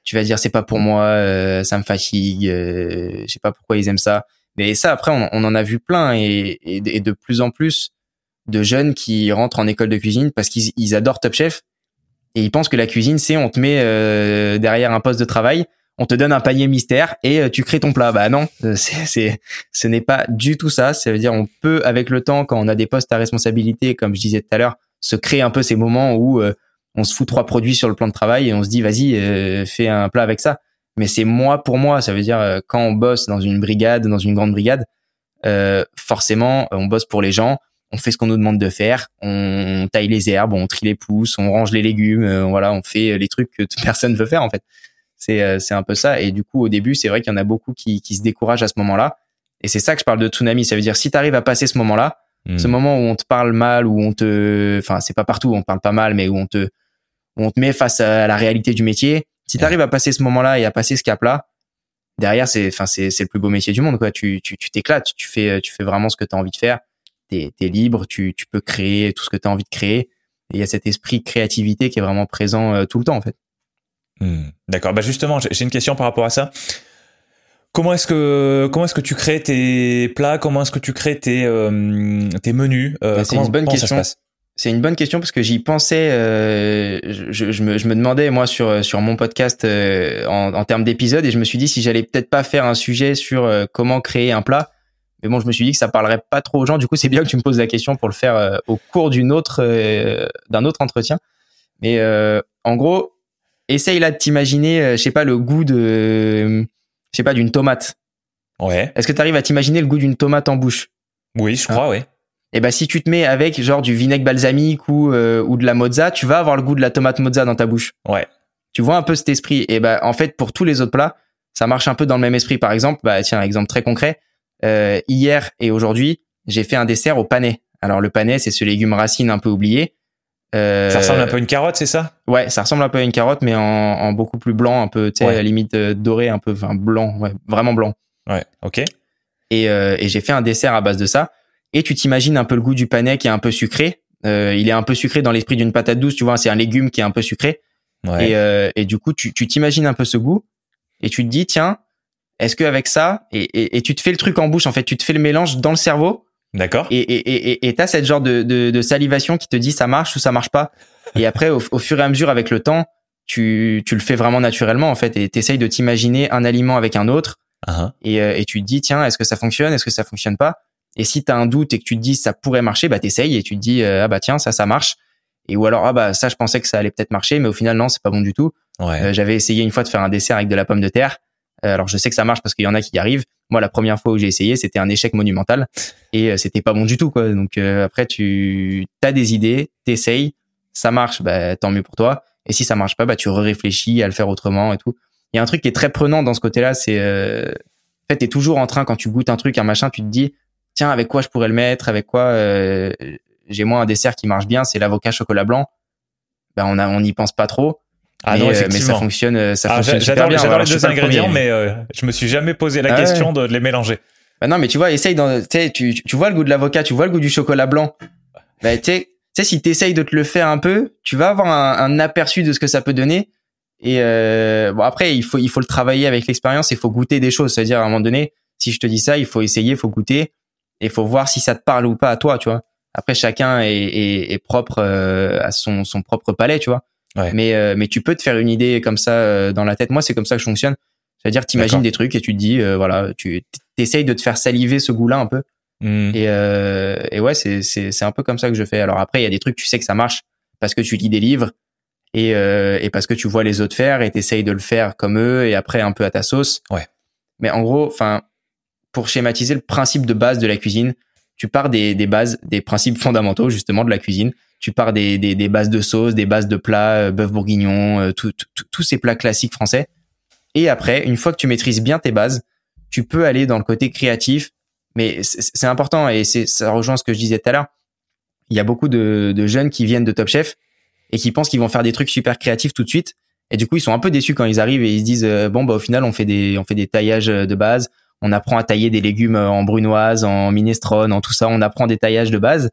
B: Tu vas dire c'est pas pour moi, euh, ça me fatigue, euh, je sais pas pourquoi ils aiment ça. Mais ça, après, on, on en a vu plein et, et, de plus en plus de jeunes qui rentrent en école de cuisine parce qu'ils ils adorent Top Chef et ils pensent que la cuisine, c'est on te met euh, derrière un poste de travail, on te donne un panier mystère et euh, tu crées ton plat. Bah non, euh, c'est, c'est, ce n'est pas du tout ça. Ça veut dire on peut, avec le temps, quand on a des postes à responsabilité, comme je disais tout à l'heure, se créer un peu ces moments où on se fout trois produits sur le plan de travail et on se dit vas-y, fais un plat avec ça mais c'est moi pour moi. Ça veut dire euh, quand on bosse dans une brigade, dans une grande brigade, euh, forcément, on bosse pour les gens. On fait ce qu'on nous demande de faire. On taille les herbes, on trie les pousses, on range les légumes. Euh, voilà, on fait les trucs que personne veut faire en fait. C'est c'est un peu ça. Et du coup, au début, c'est vrai qu'il y en a beaucoup qui qui se découragent à ce moment-là. Et c'est ça que je parle de tsunami. Ça veut dire si tu arrives à passer ce moment-là, hmm. ce moment où on te parle mal, où on te, enfin c'est pas partout, où on parle pas mal, mais où on te où on te met face à la réalité du métier si tu arrives à passer ce moment-là et à passer ce cap-là, derrière, c'est, enfin, c'est, c'est le plus beau métier du monde, quoi. Tu, tu, tu t'éclates, tu fais, tu fais vraiment ce que tu as envie de faire. T'es, es libre, tu, tu peux créer tout ce que tu as envie de créer. Et il y a cet esprit de créativité qui est vraiment présent euh, tout le temps, en fait.
A: Hmm. D'accord. Bah justement, j'ai une question par rapport à ça. Comment est-ce que comment est-ce que tu crées tes plats? Comment est-ce que tu crées tes euh, tes menus?
B: Euh, bah, C'est une bonne question. C'est une bonne question parce que j'y pensais. Euh, je, je, me, je, me, demandais moi sur sur mon podcast euh, en, en, termes d'épisodes et je me suis dit si j'allais peut-être pas faire un sujet sur euh, comment créer un plat. Mais bon, je me suis dit que ça parlerait pas trop aux gens. Du coup, c'est bien que tu me poses la question pour le faire euh, au cours d'une autre d'un autre entretien. Mais en gros, essaye là de t'imaginer, je sais pas le goût de, je sais pas d'une tomate.
A: Ouais.
B: Est-ce que tu arrives à t'imaginer le goût d'une tomate en bouche?
A: Oui, je crois, oui
B: et eh ben si tu te mets avec genre du vinaigre balsamique ou euh, ou de la mozza, tu vas avoir le goût de la tomate mozza dans ta bouche.
A: Ouais.
B: Tu vois un peu cet esprit. Et ben en fait pour tous les autres plats, ça marche un peu dans le même esprit. Par exemple, bah tiens, un exemple très concret. Euh, hier et aujourd'hui, j'ai fait un dessert au panais. Alors le panais, c'est ce légume racine un peu oublié.
A: Euh, ça ressemble un peu à une carotte, c'est ça?
B: Ouais, ça ressemble un peu à une carotte, mais en, en beaucoup plus blanc, un peu, tu sais, à la limite euh, doré, un peu, enfin blanc, ouais, vraiment blanc.
A: Ouais, ok.
B: Et, euh, et j'ai fait un dessert à base de ça et tu t'imagines un peu le goût du panais qui est un peu sucré. Euh, il est un peu sucré dans l'esprit d'une patate douce, tu vois, c'est un légume qui est un peu sucré. Ouais. Et, euh, et, du coup, tu t'imagines un peu ce goût et tu te dis, tiens, est-ce qu'avec ça, et, et, et, tu te fais le truc en bouche, en fait, tu te fais le mélange dans le cerveau.
A: D'accord.
B: Et et et t'as cette genre de, de, de, salivation qui te dit ça marche ou ça marche pas. Et après, au, au, fur et à mesure, avec le temps, tu, tu le fais vraiment naturellement, en fait, et t'essayes de t'imaginer un aliment avec un autre. Uh-huh. et, euh, et tu te dis, tiens, est-ce que ça fonctionne, est-ce que ça fonctionne pas? Et si tu as un doute et que tu te dis ça pourrait marcher, bah t'essayes et tu te dis euh, ah bah tiens ça ça marche. Et ou alors ah bah ça je pensais que ça allait peut-être marcher, mais au final non c'est pas bon du tout.
A: Ouais.
B: Euh, J'avais essayé une fois de faire un dessert avec de la pomme de terre. Alors je sais que ça marche parce qu'il y en a qui y arrivent. Moi la première fois où j'ai essayé c'était un échec monumental et euh, c'était pas bon du tout quoi. Donc après tu as des idées, t'essayes, ça marche, bah tant mieux pour toi. Et si ça marche pas, bah tu réfléchis à le faire autrement et tout. Il y a un truc qui est très prenant dans ce côté-là, c'est en fait t'es toujours en train quand tu goûtes un truc, un machin, tu te dis tiens, avec quoi je pourrais le mettre, avec quoi euh, j'ai moi un dessert qui marche bien, c'est l'avocat chocolat blanc. Ben on a, on n'y pense pas trop.
A: Ah mais, non,
B: euh, mais ça fonctionne, ça ah, fonctionne
A: super
B: bien.
A: J'adore les deux ingrédients, mais euh, je me suis jamais posé la ah question de les mélanger.
B: Ben non, mais tu vois, essaye dans, tu, tu vois le goût de l'avocat, tu vois le goût du chocolat blanc. Ben tu sais, si t'essayes de te le faire un peu, tu vas avoir un, un aperçu de ce que ça peut donner. Et euh, bon après, il faut il faut le travailler avec l'expérience. Il faut goûter des choses. C'est-à-dire à un moment donné, si je te dis ça, il faut essayer, il faut goûter et faut voir si ça te parle ou pas à toi, tu vois. Après, chacun est, est, est propre euh, à son, son propre palais, tu vois. Mais, euh, mais tu peux te faire une idée comme ça euh, dans la tête. Moi, c'est comme ça que je fonctionne. C'est-à-dire, t'imagines des trucs et tu te dis, voilà, tu essayes de te faire saliver ce goût-là un peu. Mmh. Et, et ouais, c'est, c'est, c'est un peu comme ça que je fais. Alors après, il y a des trucs, tu sais que ça marche parce que tu lis des livres et, et parce que tu vois les autres faire et t'essayes de le faire comme eux et après un peu à ta sauce.
A: Ouais.
B: Mais en gros, enfin, pour schématiser le principe de base de la cuisine, tu pars des, des bases, des principes fondamentaux justement de la cuisine. Tu pars des, des, des bases de sauce, des bases de plats, euh, bœuf bourguignon, euh, tous ces plats classiques français. Et après, une fois que tu maîtrises bien tes bases, tu peux aller dans le côté créatif. Mais c'est important et ça rejoint ce que je disais tout à l'heure. Il y a beaucoup de, de jeunes qui viennent de Top Chef et qui pensent qu'ils vont faire des trucs super créatifs tout de suite. Et du coup, ils sont un peu déçus quand ils arrivent et ils se disent euh, bon bah au final on fait des on fait des taillages de base, on apprend à tailler des légumes en brunoise, en minestrone, en tout ça. On apprend des taillages de base.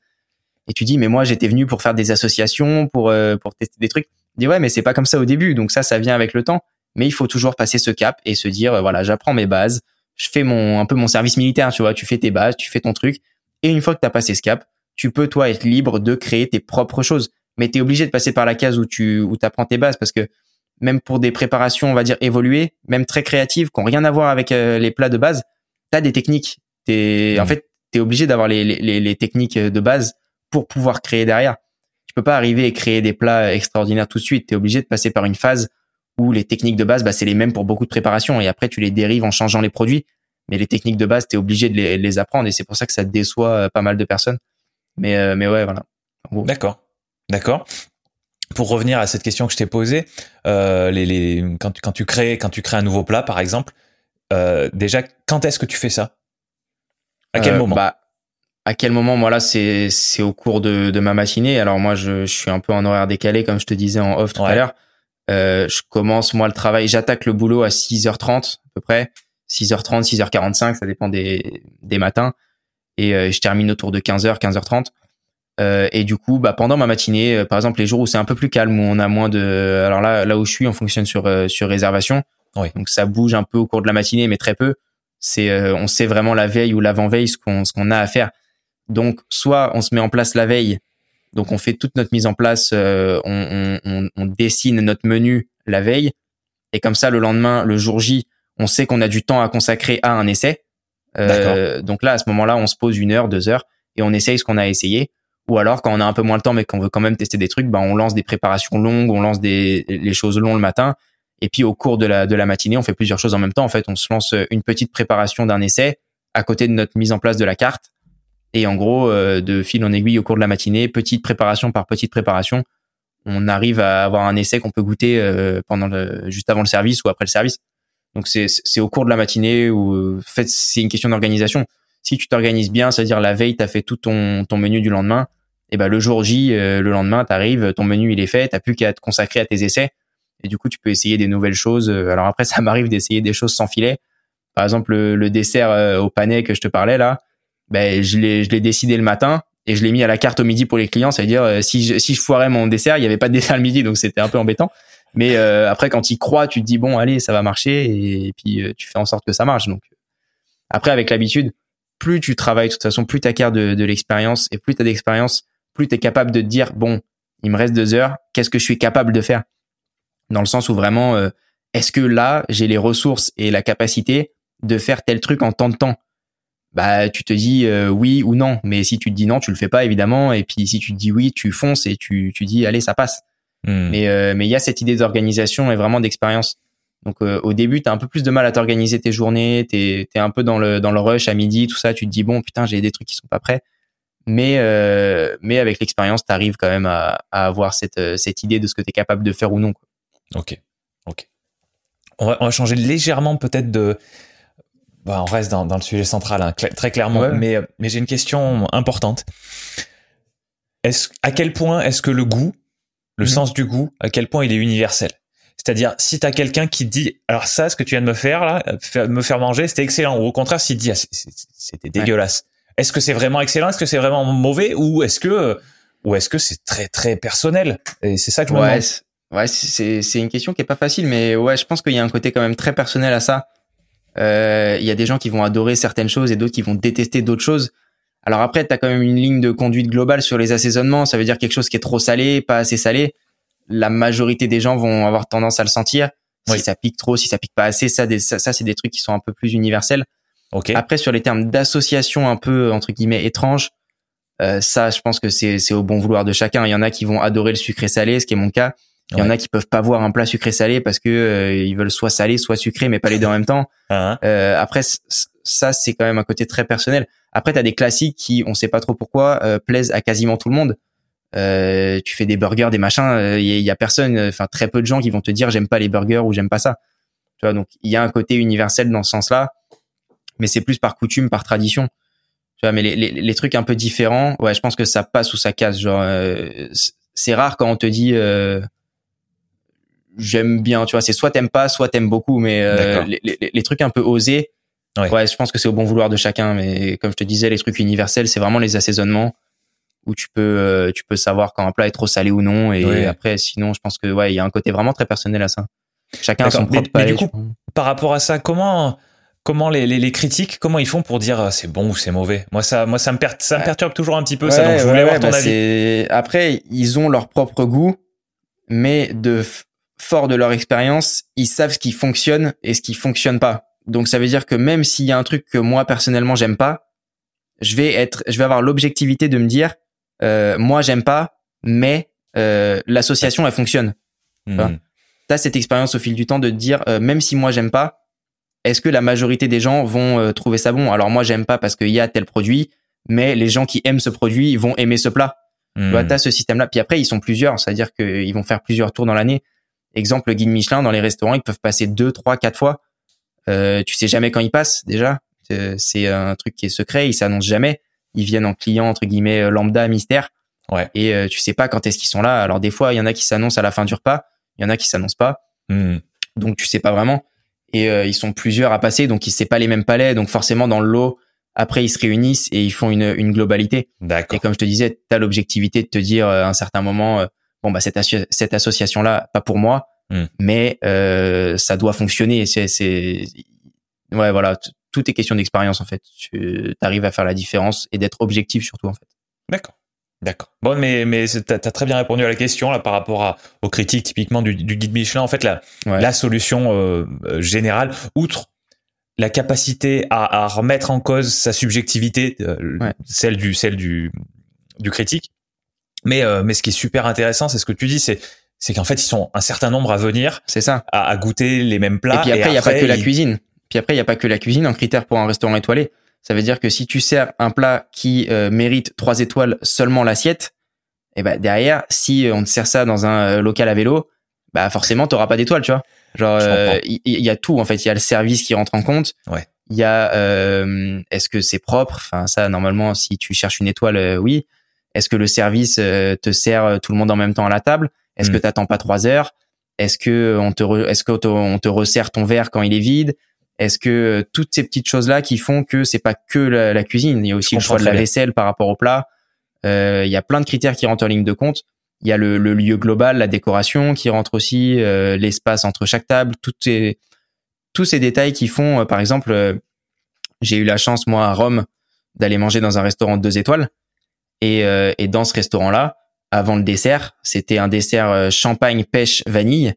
B: Et tu dis, mais moi, j'étais venu pour faire des associations, pour, euh, pour tester des trucs. Tu dis, ouais, mais c'est pas comme ça au début. Donc ça, ça vient avec le temps. Mais il faut toujours passer ce cap et se dire, euh, voilà, j'apprends mes bases. je fais mon un peu mon service militaire, tu vois, tu fais tes bases, tu fais ton truc et une fois que tu as passé ce cap, tu peux toi être libre de créer tes propres choses. Mais tu es obligé de passer par la case où tu où apprends tes bases parce que même pour des préparations, on va dire évoluées, même très créatives, qui n'ont rien à voir avec euh, les plats de base, tu as des techniques. T'es, En mmh. fait, tu es obligé d'avoir les, les, les, techniques de base pour pouvoir créer derrière. Tu peux pas arriver et créer des plats extraordinaires tout de suite. Tu es obligé de passer par une phase où les techniques de base, bah, c'est les mêmes pour beaucoup de préparations et après tu les dérives en changeant les produits. Mais les techniques de base, tu es obligé de les, les, apprendre et c'est pour ça que ça déçoit euh, pas mal de personnes. Mais, euh, mais ouais, voilà.
A: D'accord. D'accord pour revenir à cette question que je t'ai posée, euh, les, les, quand, tu, quand, tu crées, quand tu crées un nouveau plat, par exemple, euh, déjà, quand est-ce que tu fais ça? À quel euh, moment?
B: bah, À quel moment Moi, là, c'est, c'est au cours de, de ma matinée. Alors, moi, je, je, suis un peu en horaire décalé, comme je te disais en off tout à l'heure. Euh, je commence, moi, le travail, j'attaque le boulot à 6h30, à peu près. 6h30, 6h45, ça dépend des, des matins. Et euh, je termine autour de 15h, 15h30. Euh, et du coup, bah, pendant ma matinée, euh, par exemple les jours où c'est un peu plus calme, où on a moins de, alors là, là où je suis, on fonctionne sur euh, sur réservation. Donc ça bouge un peu au cours de la matinée, mais très peu. C'est, on sait vraiment la veille ou l'avant-veille ce qu'on ce qu'on a à faire. Donc soit on se met en place la veille, donc on fait toute notre mise en place, on, on, on, dessine notre menu la veille, et comme ça le lendemain, le jour J, on sait qu'on a du temps à consacrer à un essai. Euh, donc là, à ce moment-là, on se pose une heure, deux heures, et on essaye ce qu'on a essayé. Ou alors, quand on a un peu moins le temps, mais qu'on veut quand même tester des trucs, bah, on lance des préparations longues, on lance des, les choses longues le matin. Et puis, au cours de la, de la matinée, on fait plusieurs choses en même temps. En fait, on se lance une petite préparation d'un essai à côté de notre mise en place de la carte. Et en gros, euh, de fil en aiguille au cours de la matinée, petite préparation par petite préparation, on arrive à avoir un essai qu'on peut goûter euh, pendant le, juste avant le service ou après le service. Donc c'est au cours de la matinée ou en fait c'est une question d'organisation. Si tu t'organises bien, c'est-à-dire la veille, tu as fait tout ton ton menu du lendemain, et ben le jour J, euh, le lendemain, tu arrives, ton menu il est fait, t'as plus qu'à te consacrer à tes essais. Et du coup, tu peux essayer des nouvelles choses. Euh, alors après, ça m'arrive d'essayer des choses sans filet. Par exemple, le, dessert euh, au panais que je te parlais là, ben je l'ai décidé le matin et je l'ai mis à la carte au midi pour les clients. Ça veut dire si je, si je foirais mon dessert, il y avait pas de dessert le midi, donc c'était un peu embêtant. Mais après, quand tu crois, tu te dis bon, allez, ça va marcher, et, puis tu fais en sorte que ça marche. Donc après, avec l'habitude, plus tu travailles, de toute façon, plus tu acquiers de, de l'expérience et plus tu as d'expérience, plus tu es capable de dire, bon, il me reste deux heures, qu'est-ce que je suis capable de faire? Dans le sens où vraiment, euh, est-ce que là, j'ai les ressources et la capacité de faire tel truc en tant de temps? Bah, tu te dis euh, oui ou non. Mais si tu te dis non, tu le fais pas, évidemment. Et puis si tu te dis oui, tu fonces et tu, tu dis, allez, ça passe. Hmm. Mais euh, mais il y a cette idée d'organisation et vraiment d'expérience. Donc au début, tu as un peu plus de mal à t'organiser tes journées, tu es, un peu dans le, dans le rush à midi, tout ça, tu te dis, bon, putain, j'ai des trucs qui sont pas prêts mais euh, mais avec l'expérience, tu arrives quand même à, à avoir cette, euh, cette idée de ce que tu es capable de faire ou non. Quoi.
A: Ok, ok. On va, on va changer légèrement peut-être de. Bah, on reste dans, dans le sujet central, hein, très clairement, mais, mais j'ai une question importante. Est-ce, à quel point est-ce que le goût, le mhm. sens du goût, à quel point il est universel? C'est-à-dire, si tu as quelqu'un qui dit, alors ça, ce que tu viens de me faire là, me faire manger, c'était excellent, ou au contraire, s'il dit, ah, c'était dégueulasse, est-ce que c'est vraiment excellent? Est-ce que c'est vraiment mauvais? Ou est-ce que ou est-ce que c'est très très personnel? Et c'est ça que je me
B: ouais, Ouais, c'est c'est une question qui est pas facile, mais ouais, je pense qu'il y a un côté quand même très personnel à ça. Euh, il y a des gens qui vont adorer certaines choses et d'autres qui vont détester d'autres choses. Alors après, tu as quand même une ligne de conduite globale sur les assaisonnements. Ça veut dire quelque chose qui est trop salé, pas assez salé. La majorité des gens vont avoir tendance à le sentir. Si ça pique trop, si ça pique pas assez, ça, ça, ça c'est des trucs qui sont un peu plus universels. Après, sur les termes d'association un peu entre guillemets étranges, euh, ça, je pense que c'est au bon vouloir de chacun. Il y en a qui vont adorer le sucré salé, ce qui est mon cas. Il y en a qui peuvent pas voir un plat sucré salé parce que euh, ils veulent soit salé, soit sucré, mais pas les deux en même temps. Ah. euh, après, ça, c'est quand même un côté très personnel. Après, tu as des classiques qui, on sait pas trop pourquoi, euh, plaisent à quasiment tout le monde. Euh, tu fais des burgers, des machins, il y, a personne, enfin très peu de gens qui vont te dire j'aime pas les burgers ou j'aime pas ça. Tu vois, donc il y a un côté universel dans ce sens-là mais c'est plus par coutume, par tradition. Tu vois, mais les, les, les, trucs un peu différents, ouais, je pense que ça passe ou ça casse. Genre, euh, c'est rare quand on te dit euh, j'aime bien, tu vois, c'est soit t'aimes pas, soit t'aimes beaucoup, mais euh, les, les, les, trucs un peu osés, ouais, je pense que c'est au bon vouloir de chacun. Mais comme je te disais, les trucs universels, c'est vraiment les assaisonnements où tu peux euh, tu peux savoir quand un plat est trop salé ou non. Et après, sinon, je pense que ouais, il y a un côté vraiment très personnel à ça. Chacun a son propre
A: mais, mais du coup, par rapport à ça, comment comment les, les, critiques, comment ils font pour dire euh, c'est bon ou c'est mauvais? Moi, ça, moi, ça me, ça me perturbe toujours un petit peu ça. Donc, je voulais avoir ton bah, avis.
B: Après, ils ont leur propre goût, mais de fort de leur expérience, ils savent ce qui fonctionne et ce qui fonctionne pas. Donc, ça veut dire que même s'il y a un truc que moi personnellement j'aime pas, je vais être, je vais avoir l'objectivité de me dire, euh, moi j'aime pas, mais euh, l'association elle fonctionne. Hmm. Tu as cette expérience au fil du temps de te dire, euh, même si moi j'aime pas, est-ce que la majorité des gens vont euh, trouver ça bon? Alors moi j'aime pas parce qu'il y a tel produit, mais les gens qui aiment ce produit vont aimer ce plat. Hmm. Tu as ce système-là. Puis après ils sont plusieurs, c'est-à-dire qu'ils vont faire plusieurs tours dans l'année. Exemple, le guide Michelin dans les restaurants, ils peuvent passer deux, trois, quatre fois. Euh, tu sais jamais quand ils passent déjà. Euh, c'est un truc qui est secret, ils s'annoncent jamais. Ils viennent en client entre guillemets euh, lambda mystère.
A: Ouais.
B: Et euh, tu sais pas quand est-ce qu'ils sont là. Alors des fois, il y en a qui s'annoncent à la fin du repas, il y en a qui s'annoncent pas.
A: Hmm.
B: Donc tu sais pas vraiment. Et ils sont plusieurs à passer, donc ils c'est pas les mêmes palais. Donc forcément dans le lot, après ils se réunissent et ils font une, une globalité.
A: D'accord.
B: Et comme je te disais, tu as l'objectivité de te dire à un certain moment, bon bah cette, cette association là, pas pour moi,
A: hmm.
B: mais ça doit fonctionner. C'est ouais, voilà, tout est question d'expérience en fait. Tu arrives à faire la différence et d'être objectif surtout en fait.
A: D'accord. D'accord. Bon, mais mais t'as as très bien répondu à la question là par rapport à, aux critiques typiquement du, du guide Michelin. En fait, la la solution euh, euh, générale, outre la capacité à, à, remettre en cause sa subjectivité, euh, celle du celle du du critique. Mais mais ce qui est super intéressant, c'est ce que tu dis, c'est c'est qu'en fait ils sont un certain nombre à venir.
B: C'est ça.
A: À, à, goûter les mêmes plats.
B: Et puis après, il y a pas que la cuisine. Puis après, il n'y a pas que la cuisine. Un critère pour un restaurant étoilé, ça veut dire que si tu sers un plat qui euh, mérite trois étoiles seulement l'assiette, et eh ben derrière, si on te sert ça dans un euh, local à vélo, bah forcément, tu n'auras pas d'étoiles, tu vois. Genre, euh, il y, a tout en fait. Il y a le service qui rentre en compte.
A: Ouais.
B: Il y a est-ce que c'est propre? Enfin ça, normalement, si tu cherches une étoile, oui. Est-ce que le service te sert tout le monde en même temps à la table? Est-ce que tu n'attends pas trois heures? Est-ce que on te est-ce qu'on te resserre ton verre quand il est vide? Est-ce que euh, toutes ces petites choses-là qui font que c'est pas que la, cuisine, il y a aussi le choix de la vaisselle par rapport au plat. Euh, il y a plein de critères qui rentrent en ligne de compte. Il y a le, lieu global, la décoration qui rentre aussi, euh, l'espace entre chaque table, toutes ces, tous ces détails qui font, par exemple, j'ai eu la chance moi à Rome d'aller manger dans un restaurant de deux étoiles et, et dans ce restaurant-là, avant le dessert, c'était un dessert champagne pêche vanille.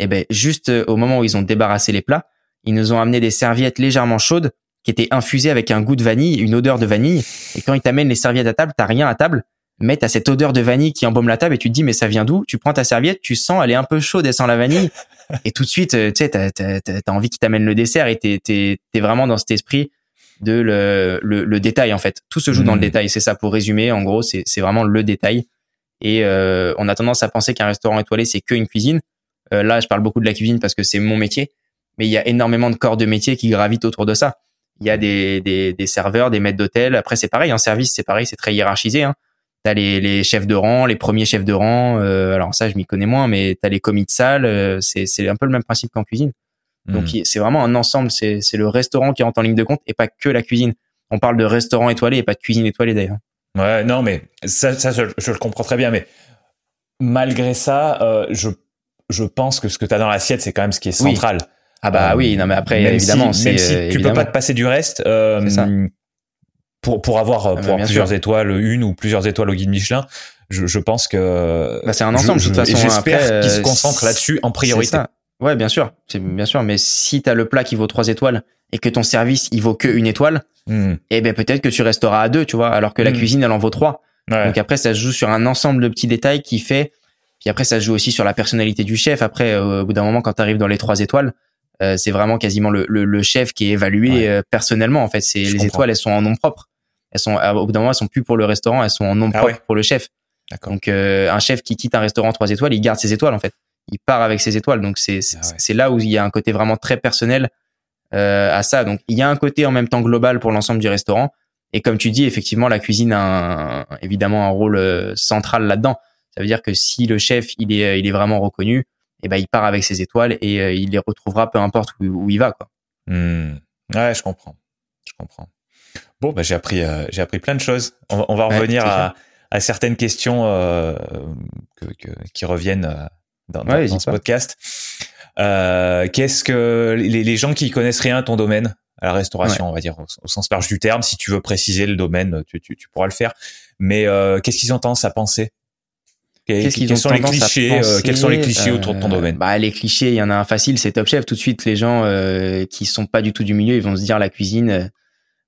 B: Et ben juste au moment où ils ont débarrassé les plats, ils nous ont amené des serviettes légèrement chaudes qui étaient infusées avec un goût de vanille, une odeur de vanille. Et quand ils t'amènent les serviettes à table, t'as rien à table, mais t'as cette odeur de vanille qui embaume la table et tu te dis mais ça vient d'où? Tu prends ta serviette, tu sens elle est un peu chaude, elle sent la vanille et tout de suite euh, tu sais t'as as, envie qu'ils t'amènent le dessert et t'es t'es vraiment dans cet esprit de le, le, détail en fait. Tout se joue dans le mmh. détail, c'est ça pour résumer. En gros, c'est c'est vraiment le détail. Et euh, on a tendance à penser qu'un restaurant étoilé c'est que une cuisine. Euh, là, je parle beaucoup de la cuisine parce que c'est mon métier mais il y a énormément de corps de métier qui gravitent autour de ça. Il y a des, des, des serveurs, des maîtres d'hôtel. Après, c'est pareil, en service, c'est pareil, c'est très hiérarchisé. Hein. T'as les, les chefs de rang, les premiers chefs de rang. Euh, alors ça, je m'y connais moins, mais t'as les commis de salle. Euh, c'est, c'est un peu le même principe qu'en cuisine. Donc hmm. c'est vraiment un ensemble. C'est, c'est le restaurant qui rentre en ligne de compte et pas que la cuisine. On parle de restaurant étoilé et pas de cuisine étoilée d'ailleurs.
A: Ouais, non, mais ça, ça je, je, le comprends très bien. Mais malgré ça, euh, je, je pense que ce que tu as dans l'assiette, c'est quand même ce qui est central.
B: Ah bah oui, non mais après évidemment,
A: si, même si
B: euh,
A: tu peux pas te passer du reste. Euh, pour pour avoir ah bah, pour plusieurs étoiles, une ou plusieurs étoiles au guide Michelin, je, je pense que
B: bah, c'est un ensemble de toute façon.
A: J'espère qu'ils se euh, concentrent là-dessus en priorité.
B: Ouais, bien sûr, c'est bien sûr. Mais si tu as le plat qui vaut trois étoiles et que ton service il vaut que une étoile, hmm. eh ben peut-être que tu resteras à deux, tu vois, alors que la hmm. cuisine elle en vaut trois. Donc après ça se joue sur un ensemble de petits détails qui fait. Puis après ça se joue aussi sur la personnalité du chef. Après au bout d'un moment quand tu arrives dans les trois étoiles, euh, c'est vraiment quasiment le, le, le, chef qui est évalué euh, personnellement. En fait, c'est les étoiles, elles sont en nom propre. Elles sont au bout d'un moment, elles sont plus pour le restaurant, elles sont en nom ah propre pour le chef. Donc euh, un chef qui quitte un restaurant trois étoiles, il garde ses étoiles en fait. Il part avec ses étoiles. Donc c'est c'est ah là où il y a un côté vraiment très personnel à ça. Donc il y a un côté en même temps global pour l'ensemble du restaurant. Et comme tu dis, effectivement, la cuisine a évidemment un rôle central là-dedans. Ça veut dire que si le chef il est il est vraiment reconnu, et ben il part avec ses étoiles et euh, il les retrouvera peu importe où, il va quoi.
A: Hmm. Ouais, je comprends. Je comprends. Bon, bah, j'ai appris euh, j'ai appris plein de choses. On, va revenir à, à, certaines questions euh, que, qui reviennent dans, dans, ce podcast. Euh, Qu'est-ce que les, les, gens qui connaissent rien à ton domaine à la restauration, on va dire au, sens large du terme. Si tu veux préciser le domaine, tu, tu, tu pourras le faire. Mais euh, qu'est-ce qu'ils ont tendance à penser? Quels, sont les clichés, euh, quels sont les clichés autour de ton euh, domaine?
B: Bah les clichés, il y en a un facile, c'est Top Chef. Tout de suite, les gens euh, qui sont pas du tout du milieu, ils vont se dire la cuisine.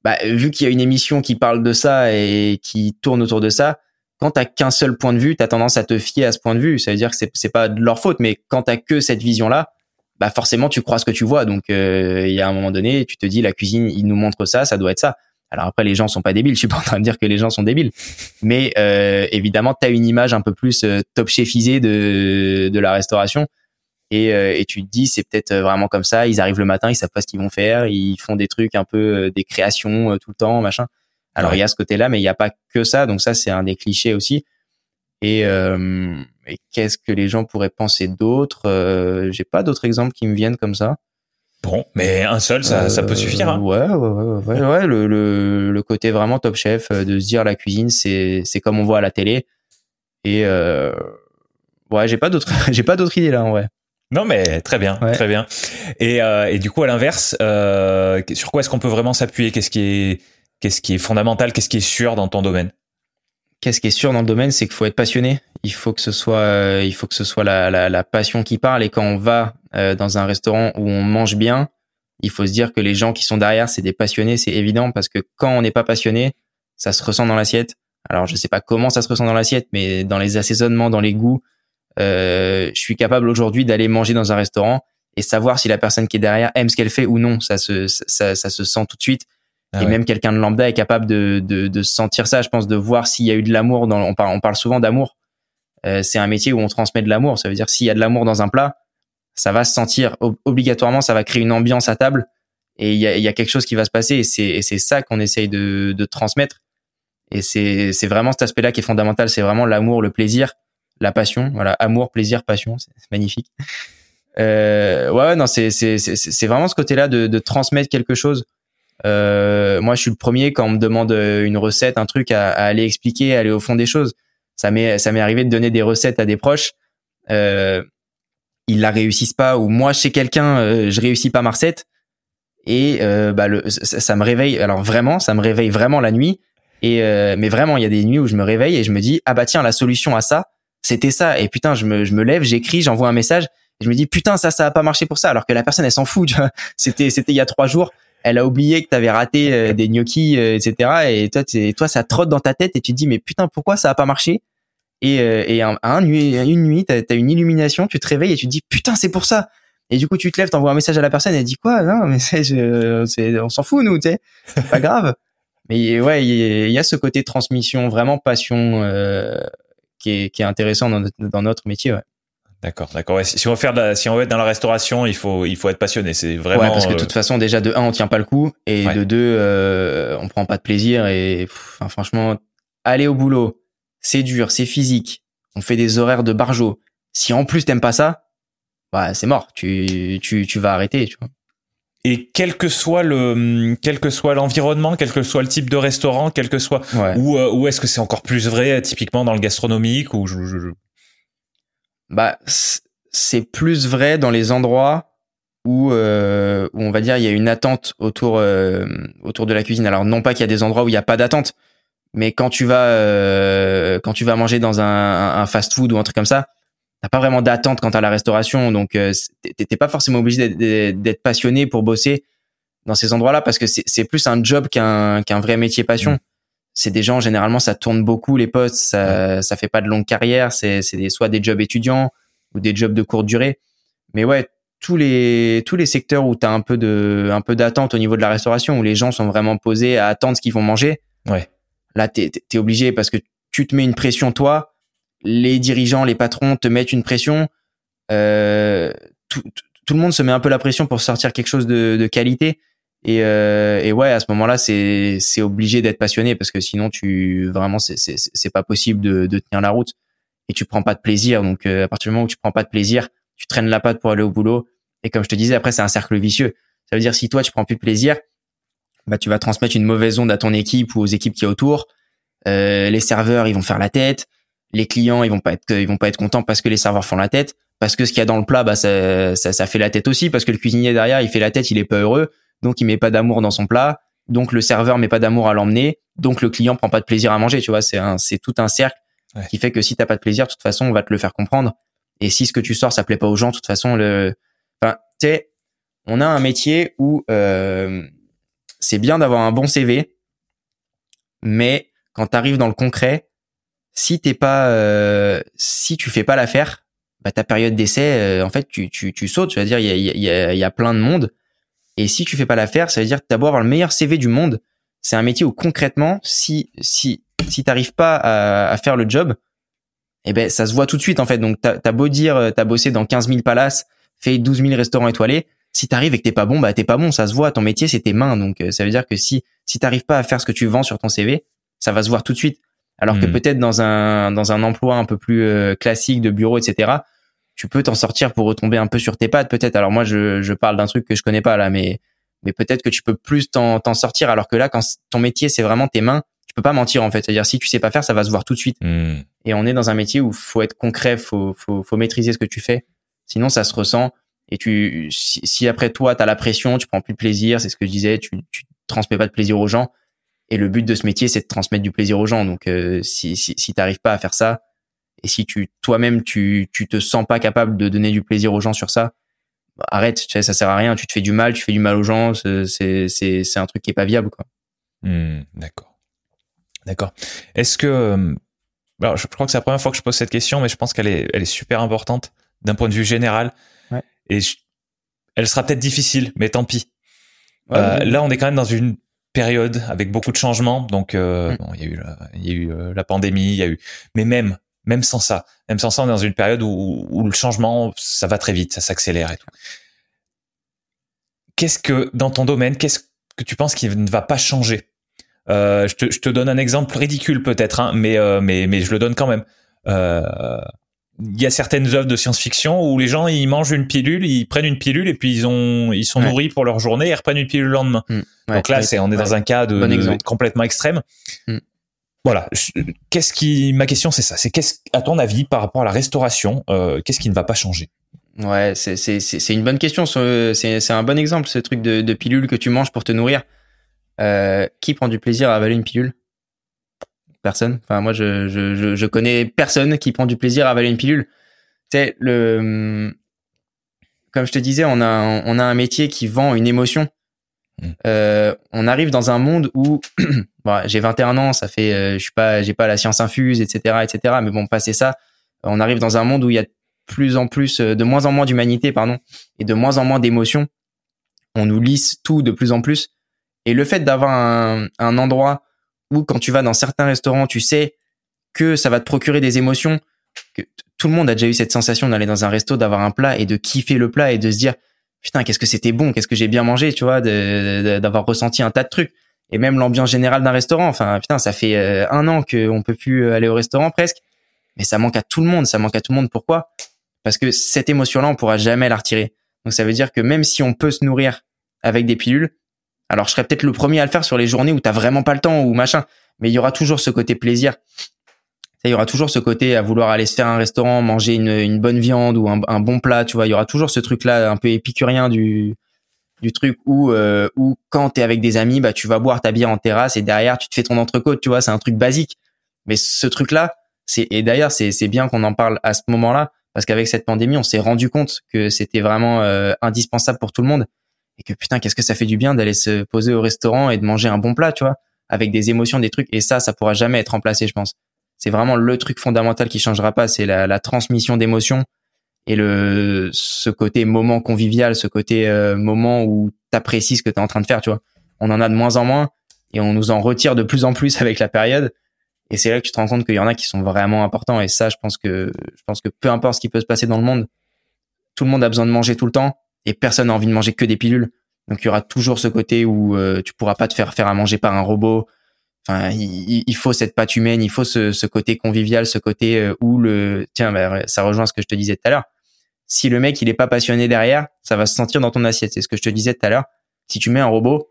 B: bah vu qu'il y a une émission qui parle de ça et qui tourne autour de ça, quand t'as qu'un seul point de vue, t'as tendance à te fier à ce point de vue. Ça veut dire que c'est pas de leur faute, mais quand t'as que cette vision-là, bah forcément tu crois ce que tu vois. Donc il y a un moment donné, tu te dis la cuisine, il nous montre ça, ça doit être ça. Alors après, les gens sont pas débiles. Je suis pas en train de dire que les gens sont débiles, mais euh, évidemment, tu as une image un peu plus euh, top chefisée de de la restauration, et, euh, et tu te dis c'est peut-être vraiment comme ça. Ils arrivent le matin, ils savent pas ce qu'ils vont faire, ils font des trucs un peu des créations tout le temps, machin. Alors il y a ce côté-là, mais il n'y a pas que ça. Donc ça, c'est un des clichés aussi. Et, et qu'est-ce que les gens pourraient penser d'autres J'ai pas d'autres exemples qui me viennent comme ça.
A: Bon, mais un seul, ça, ça peut suffire. Hein.
B: Ouais, ouais, ouais, ouais, ouais le, le, le, côté vraiment top chef, euh, de se dire la cuisine, c'est, comme on voit à la télé. Et euh, ouais, j'ai pas d'autres, j'ai pas d'autres idées là, en vrai.
A: Non, mais très bien, très bien. Et, euh, et du coup, à l'inverse, euh, sur quoi est-ce qu'on peut vraiment s'appuyer? Qu'est-ce qui est, qu'est-ce qui est fondamental Qu'est-ce qui est sûr dans ton domaine?
B: Qu'est-ce qui est sûr dans le domaine, c'est qu'il faut être passionné. Il faut que ce soit, euh, il faut que ce soit la, la, la passion qui parle. Et quand on va euh, dans un restaurant où on mange bien, il faut se dire que les gens qui sont derrière, c'est des passionnés, c'est évident parce que quand on n'est pas passionné, ça se ressent dans l'assiette. Alors je sais pas comment ça se ressent dans l'assiette, mais dans les assaisonnements, dans les goûts, euh, je suis capable aujourd'hui d'aller manger dans un restaurant et savoir si la personne qui est derrière aime ce qu'elle fait ou non. Ça se, ça, ça se sent tout de suite. Ah et même quelqu'un de lambda est capable de, de, de, sentir ça, je pense, de voir s'il y a eu de l'amour. Dans, on, parle, on parle souvent d'amour. Euh, c'est un métier où on transmet de l'amour. Ça veut dire s'il y a de l'amour dans un plat, ça va se sentir obligatoirement, ça va créer une ambiance à table et il y a, y a, quelque chose qui va se passer. Et c'est ça qu'on essaye de, de, transmettre. Et c'est vraiment cet aspect-là qui est fondamental. C'est vraiment l'amour, le plaisir, la passion. Voilà, amour, plaisir, passion. C'est magnifique. Euh, ouais, non, c'est vraiment ce côté-là de, de transmettre quelque chose euh, moi, je suis le premier quand on me demande euh, une recette, un truc à, aller expliquer, à aller au fond des choses. Ça m'est ça m'est arrivé de donner des recettes à des proches. Euh, ils la réussissent pas ou moi chez quelqu'un euh, je réussis pas ma recette. Et euh, bah le, ça, me réveille alors vraiment ça me réveille vraiment la nuit. Et mais vraiment il y a des nuits où je me réveille et je me dis ah bah tiens la solution à ça c'était ça. Et putain je me je me lève j'écris j'envoie un message. Et je me dis putain ça ça a pas marché pour ça. Alors que la personne elle s'en fout c'était c'était il y a trois jours elle a oublié que tu avais raté euh, des gnocchis, euh, etc. Et toi, toi, ça trotte dans ta tête et tu te dis, mais putain, pourquoi ça a pas marché? Et, euh, et un, une nuit, tu as, une illumination, tu te réveilles et tu te dis, putain, c'est pour ça. Et du coup, tu te lèves, t'envoies un message à la personne, elle dit quoi? Non, mais c'est, on s'en fout nous, tu sais, pas grave. Mais ouais, il y, a ce côté transmission, vraiment passion, qui est, qui est intéressant dans notre, dans notre métier. Ouais.
A: D'accord, d'accord. si on veut faire, si on veut être dans la restauration, il faut, il faut être passionné. C'est vraiment. Ouais,
B: parce que de toute façon, déjà de un, on tient pas le coup, et de deux, euh, on prend pas de plaisir. Et enfin, franchement, aller au boulot, c'est dur, c'est physique. On fait des horaires de barjo. Si en plus t'aimes pas ça, bah c'est mort. Tu, tu, tu vas arrêter. Tu vois.
A: Et quel que soit le, quel que soit l'environnement, quel que soit le type de restaurant, quel que soit, ou, euh, ou est-ce que c'est encore plus vrai typiquement dans le gastronomique ou je, je,
B: bah, c'est plus vrai dans les endroits où, euh, où on va dire il y a une attente autour euh, autour de la cuisine. Alors non pas qu'il y a des endroits où il n'y a pas d'attente, mais quand tu vas euh, quand tu vas manger dans un, fast-food ou un truc comme ça, t'as pas vraiment d'attente quant à la restauration, donc t'es pas forcément obligé d'être passionné pour bosser dans ces endroits-là parce que c'est plus un job qu'un qu'un vrai métier passion. Mmh c'est des gens généralement ça tourne beaucoup les postes, ça ça fait pas de longue carrière, c'est c'est soit des jobs étudiants ou des jobs de courte durée. Mais ouais, tous les tous les secteurs où tu as un peu de un peu d'attente au niveau de la restauration où les gens sont vraiment posés à attendre ce qu'ils vont manger.
A: Ouais.
B: Là tu es, obligé parce que tu te mets une pression toi, les dirigeants, les patrons te mettent une pression euh, tout, tout le monde se met un peu la pression pour sortir quelque chose de, de qualité et, euh, et ouais, à ce moment-là, c'est c'est obligé d'être passionné parce que sinon, tu vraiment c'est c'est c'est pas possible de, de tenir la route et tu prends pas de plaisir. Donc euh, à partir du moment où tu prends pas de plaisir, tu traînes la patte pour aller au boulot. Et comme je te disais, après c'est un cercle vicieux. Ça veut dire si toi tu prends plus de plaisir, bah tu vas transmettre une mauvaise onde à ton équipe ou aux équipes qui est autour. Euh, les serveurs ils vont faire la tête, les clients ils vont pas être ils vont pas être contents parce que les serveurs font la tête, parce que ce qu'il y a dans le plat bah ça, ça ça fait la tête aussi parce que le cuisinier derrière il fait la tête, il est pas heureux donc il met pas d'amour dans son plat, donc le serveur met pas d'amour à l'emmener, donc le client prend pas de plaisir à manger, tu vois, c'est un, c'est tout un cercle qui fait que si t'as pas de plaisir, de toute façon, on va te le faire comprendre. Et si ce que tu sors, ça plaît pas aux gens, de toute façon, le, enfin, tu sais, on a un métier où euh, c'est bien d'avoir un bon CV, mais quand tu arrives dans le concret, si t'es pas, euh, si tu fais pas l'affaire, bah, ta période d'essai, euh, en fait, tu, tu, tu sautes. Tu vas dire, il y a, y, a, y a plein de monde. Et si tu fais pas l'affaire, ça veut dire que t'as beau avoir le meilleur CV du monde. C'est un métier où concrètement, si si si t'arrives pas à, à, faire le job, eh ben ça se voit tout de suite en fait. Donc t'as as beau dire, t'as bossé dans 15 000 palaces, fait 12 000 restaurants étoilés, si t'arrives et que t'es pas bon, bah t'es pas bon, ça se voit. Ton métier c'est tes mains, donc euh, ça veut dire que si si t'arrives pas à faire ce que tu vends sur ton CV, ça va se voir tout de suite. Alors que hmm. peut-être dans un dans un emploi un peu plus euh, classique de bureau, etc. Tu peux t'en sortir pour retomber un peu sur tes pattes, peut-être. Alors moi je je parle d'un truc que je connais pas là, mais mais peut-être que tu peux plus t'en t'en sortir. Alors que là, quand ton métier c'est vraiment tes mains, tu peux pas mentir en fait. C'est-à-dire si tu sais pas faire, ça va se voir tout de suite. Hmm. Et on est dans un métier où faut être concret, faut faut faut maîtriser ce que tu fais. Sinon ça se ressent et tu si, après toi tu as la pression tu prends plus de plaisir c'est ce que je disais tu tu transmets pas de plaisir aux gens et le but de ce métier c'est de transmettre du plaisir aux gens donc euh, si si, si t'arrives pas à faire ça et si tu toi-même tu tu te sens pas capable de donner du plaisir aux gens sur ça bah, arrête tu sais, ça sert à rien. Tu te fais du mal tu fais du mal aux gens c'est c'est c'est un truc qui est pas viable quoi.
A: Mmh, d'accord. D'accord. Est-ce que euh, alors je crois que c'est la première fois que je pose cette question mais je pense qu'elle est elle est super importante d'un point de vue général. Et elle sera peut-être difficile, mais tant pis. Euh, là, on est quand même dans une période avec beaucoup de changements. Donc, euh, mm. bon, il y a eu, la, il y a eu euh, la pandémie, il y a eu, mais même, même sans ça, même sans ça, on est dans une période où, où le changement, ça va très vite, ça s'accélère et tout. Qu'est-ce que dans ton domaine, qu'est-ce que tu penses qui ne va pas changer? Euh, je, te, je te donne un exemple ridicule peut-être, hein, mais, euh, mais mais je le donne quand même. Euh, il y a certaines œuvres de science-fiction où les gens ils mangent une pilule, ils prennent une pilule et puis ils ont ils sont nourris pour leur journée et reprennent une pilule le lendemain. Mm. Donc là, c'est on est dans un cas de, complètement extrême. Mm. Voilà. Qu'est-ce qui ma question c'est ça, c'est qu'est-ce à ton avis par rapport à la restauration, euh, qu'est-ce qui ne va pas changer?
B: Ouais, c'est c'est c'est une bonne question. C'est c'est un bon exemple ce truc de, de pilule que tu manges pour te nourrir. Euh, qui prend du plaisir à avaler une pilule? Personne. Enfin, moi, je, je, je, connais personne qui prend du plaisir à avaler une pilule. Tu sais, le, comme je te disais, on a, on a un métier qui vend une émotion. Mm. Euh, on arrive dans un monde où, bon, j'ai 21 ans, ça fait, euh, je suis pas, j'ai pas la science infuse, etc., etc. Mais bon, passer ça, on arrive dans un monde où il y a plus en plus, euh, de moins en moins d'humanité, pardon, et de moins en moins d'émotions. On nous lisse tout de plus en plus. Et le fait d'avoir un, un endroit ou quand tu vas dans certains restaurants, tu sais que ça va te procurer des émotions. Que tout le monde a déjà eu cette sensation d'aller dans un resto, d'avoir un plat et de kiffer le plat et de se dire putain qu'est-ce que c'était bon, qu'est-ce que j'ai bien mangé, tu vois, d'avoir ressenti un tas de trucs. Et même l'ambiance générale d'un restaurant. Enfin putain, ça fait euh, un an qu'on peut plus aller au restaurant presque, mais ça manque à tout le monde. Ça manque à tout le monde. Pourquoi? Parce que cette émotion-là, on pourra jamais la retirer. Donc ça veut dire que même si on peut se nourrir avec des pilules, alors, je serais peut-être le premier à le faire sur les journées où t'as vraiment pas le temps ou machin. Mais il y aura toujours ce côté plaisir. Il y aura toujours ce côté à vouloir aller se faire un restaurant, manger une, une bonne viande ou un, un, bon plat, tu vois. Il y aura toujours ce truc-là un peu épicurien du, du truc où, euh, où quand t'es avec des amis, bah, tu vas boire ta bière en terrasse et derrière, tu te fais ton entrecôte, tu vois. C'est un truc basique. Mais ce truc-là, c'est, et d'ailleurs, c'est, c'est bien qu'on en parle à ce moment-là parce qu'avec cette pandémie, on s'est rendu compte que c'était vraiment euh, indispensable pour tout le monde et que putain qu'est-ce que ça fait du bien d'aller se poser au restaurant et de manger un bon plat tu vois avec des émotions des trucs et ça ça pourra jamais être remplacé je pense c'est vraiment le truc fondamental qui changera pas c'est la, la, transmission d'émotions et le ce côté moment convivial ce côté euh, moment où t'apprécies ce que t'es en train de faire tu vois on en a de moins en moins et on nous en retire de plus en plus avec la période et c'est là que tu te rends compte qu'il y en a qui sont vraiment importants et ça je pense que je pense que peu importe ce qui peut se passer dans le monde tout le monde a besoin de manger tout le temps et personne n'a envie de manger que des pilules. Donc il y aura toujours ce côté où euh, tu pourras pas te faire faire à manger par un robot. Enfin, il, faut cette pâte humaine, il faut ce, ce côté convivial, ce côté euh, où le tiens, bah, ça rejoint ce que je te disais tout à l'heure. Si le mec il est pas passionné derrière, ça va se sentir dans ton assiette. C'est ce que je te disais tout à l'heure. Si tu mets un robot,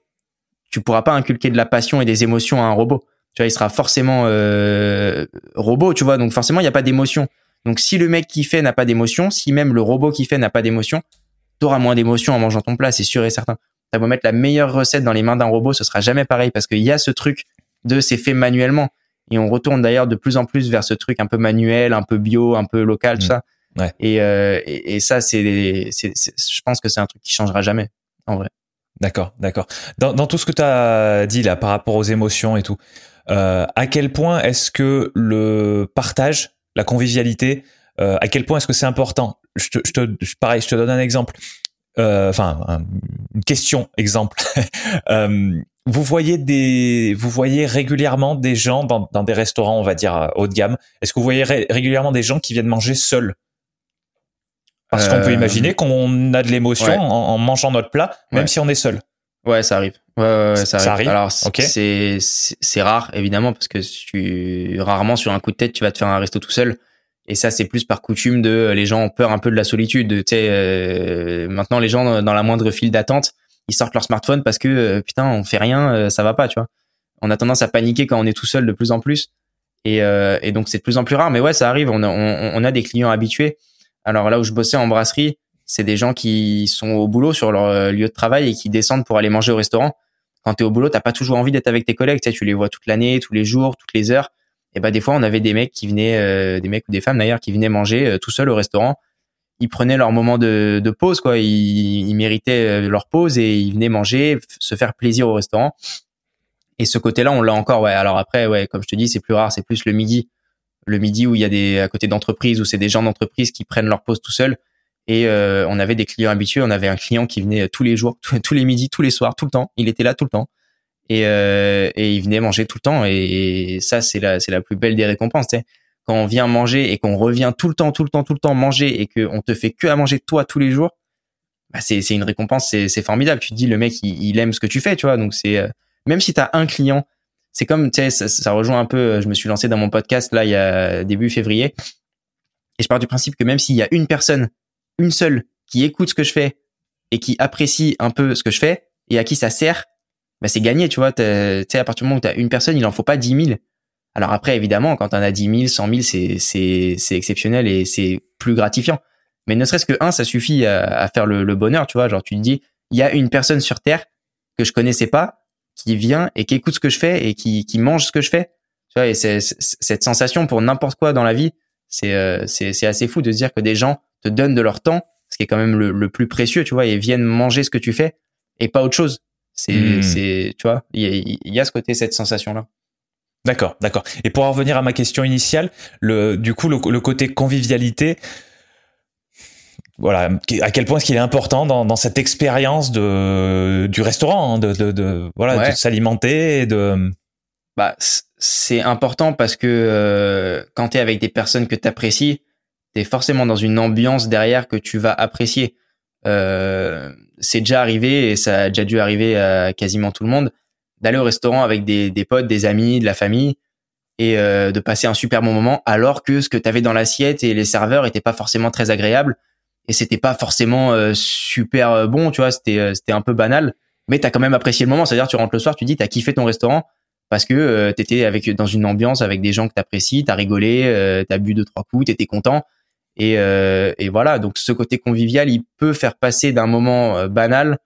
B: tu pourras pas inculquer de la passion et des émotions à un robot. Tu vois, il sera forcément euh, robot, tu vois. Donc forcément, il n'y a pas d'émotion. Donc si le mec qui fait n'a pas d'émotion, si même le robot qui fait n'a pas d'émotion, t'auras moins d'émotion en mangeant ton plat, c'est sûr et certain. T'as beau mettre la meilleure recette dans les mains d'un robot, ce sera jamais pareil parce qu'il y a ce truc de c'est fait manuellement. Et on retourne d'ailleurs de plus en plus vers ce truc un peu manuel, un peu bio, un peu local, tout
A: Mm.
B: ça.
A: Ouais.
B: Et, euh, et, et ça, c'est, c'est, je pense que c'est un truc qui changera jamais, en vrai.
A: D'accord, d'accord. Dans, dans tout ce que tu as dit là par rapport aux émotions et tout, euh, à quel point est-ce que le partage, la convivialité, euh, à quel point est-ce que c'est important? Je te, je te, pareil, je te donne un exemple. Euh, Enfin, un- une question exemple. Euh, vous voyez des, vous voyez régulièrement des gens dans, dans des restaurants, on va dire euh, haut de gamme. Est-ce que vous voyez ré- régulièrement des gens qui viennent manger seuls? Parce qu'on peut
B: Euh,
A: imaginer qu'on a de l'émotion
B: ouais.
A: en, en mangeant notre plat, même
B: Ouais.
A: si on est seul.
B: Ouais, ça arrive. Ouais, ouais, ouais, ça,
A: Ça
B: arrive.
A: arrive
B: Alors, c'est, c'est rare, évidemment, parce que tu, rarement sur un coup de tête, tu vas te faire un resto tout seul. Et ça, c'est plus par coutume de, euh, les gens ont peur un peu de la solitude. Tu sais, euh, maintenant, les gens, dans la moindre file d'attente, ils sortent leur smartphone parce que, euh, putain, on fait rien, euh, ça va pas, tu vois. On a tendance à paniquer quand on est tout seul de plus en plus. Et, euh, et donc, c'est de plus en plus rare. Mais ouais, ça arrive. On a, on, on a des clients habitués. Alors là où je bossais en brasserie, c'est des gens qui sont au boulot sur leur euh, lieu de travail et qui descendent pour aller manger au restaurant. Quand tu es au boulot, t'as pas toujours envie d'être avec tes collègues, tu tu les vois toute l'année, tous les jours, toutes les heures. Et bah des fois, on avait des mecs qui venaient, euh, des mecs ou des femmes d'ailleurs, qui venaient manger euh, tout seuls au restaurant. Ils prenaient leur moment de, pause, quoi. Ils, ils méritaient leur pause et ils venaient manger, se faire plaisir au restaurant. Et ce côté-là, on l'a encore, ouais. Alors après, ouais, comme je te dis, c'est plus rare, c'est plus le midi. Le midi où il y a des, à côté d'entreprises, où c'est des gens d'entreprise qui prennent leur pause tout seuls. Et euh, on avait des clients habitués. On avait un client qui venait tous les jours, tous, les midis, tous les soirs, tout le temps. Il était là tout le temps. Et, euh, et il venait manger tout le temps. Et, ça, c'est la, c'est la plus belle des récompenses. tu sais. Quand on vient manger et qu'on revient tout le temps, tout le temps, tout le temps manger et qu'on te fait que à manger toi tous les jours, bah c'est, c'est une récompense, c'est, c'est formidable. Tu te dis, le mec, il, il aime ce que tu fais, tu vois. Donc c'est, euh, même si tu as un client, c'est comme, tu sais, ça, ça rejoint un peu, euh, je me suis lancé dans mon podcast là, il y a début février. Et je pars du principe que même s'il y a une personne, une seule, qui écoute ce que je fais et qui apprécie un peu ce que je fais et à qui ça sert, bah c'est gagné, tu vois. Tu sais, à partir du moment où tu as une personne, il en faut pas 10 000. Alors après, évidemment, quand on a 10 000, 100 000, c'est, c'est, c'est exceptionnel et c'est plus gratifiant. Mais ne serait-ce que un, ça suffit à, faire le, le bonheur, tu vois. Genre, tu te dis, il y a une personne sur Terre que je connaissais pas, qui vient et qui écoute ce que je fais et qui, qui mange ce que je fais. Tu vois, et c'est, cette sensation pour n'importe quoi dans la vie, c'est, euh, c'est, c'est assez fou de se dire que des gens te donnent de leur temps, ce qui est quand même le, le plus précieux, tu vois, et viennent manger ce que tu fais et pas autre chose. C'est,
A: Hmm.
B: c'est, tu vois, il y a, il y a ce côté, cette sensation-là.
A: D'accord, d'accord. Et pour en revenir à ma question initiale, le, du coup, le, le côté convivialité, voilà, à quel point est-ce qu'il est important dans, dans cette expérience de du restaurant, hein, de, de, de voilà,
B: Ouais.
A: de s'alimenter et de.
B: Bah, c'est important parce que euh, quand tu es avec des personnes que tu apprécies, tu es forcément dans une ambiance derrière que tu vas apprécier. Euh, c'est déjà arrivé et ça a déjà dû arriver à quasiment tout le monde d'aller au restaurant avec des, des potes, des amis, de la famille et euh, de passer un super bon moment alors que ce que tu avais dans l'assiette et les serveurs étaient pas forcément très agréables et c'était pas forcément euh, super euh, bon, tu vois, c'était euh, c'était un peu banal, mais tu as quand même apprécié le moment, c'est-à-dire tu rentres le soir, tu dis tu as kiffé ton restaurant parce que euh, t'étais avec dans une ambiance avec des gens que t'apprécies, t'as rigolé, euh, t'as bu deux trois coups, t'étais content et, euh, et voilà. Donc ce côté convivial, il peut faire passer d'un moment banal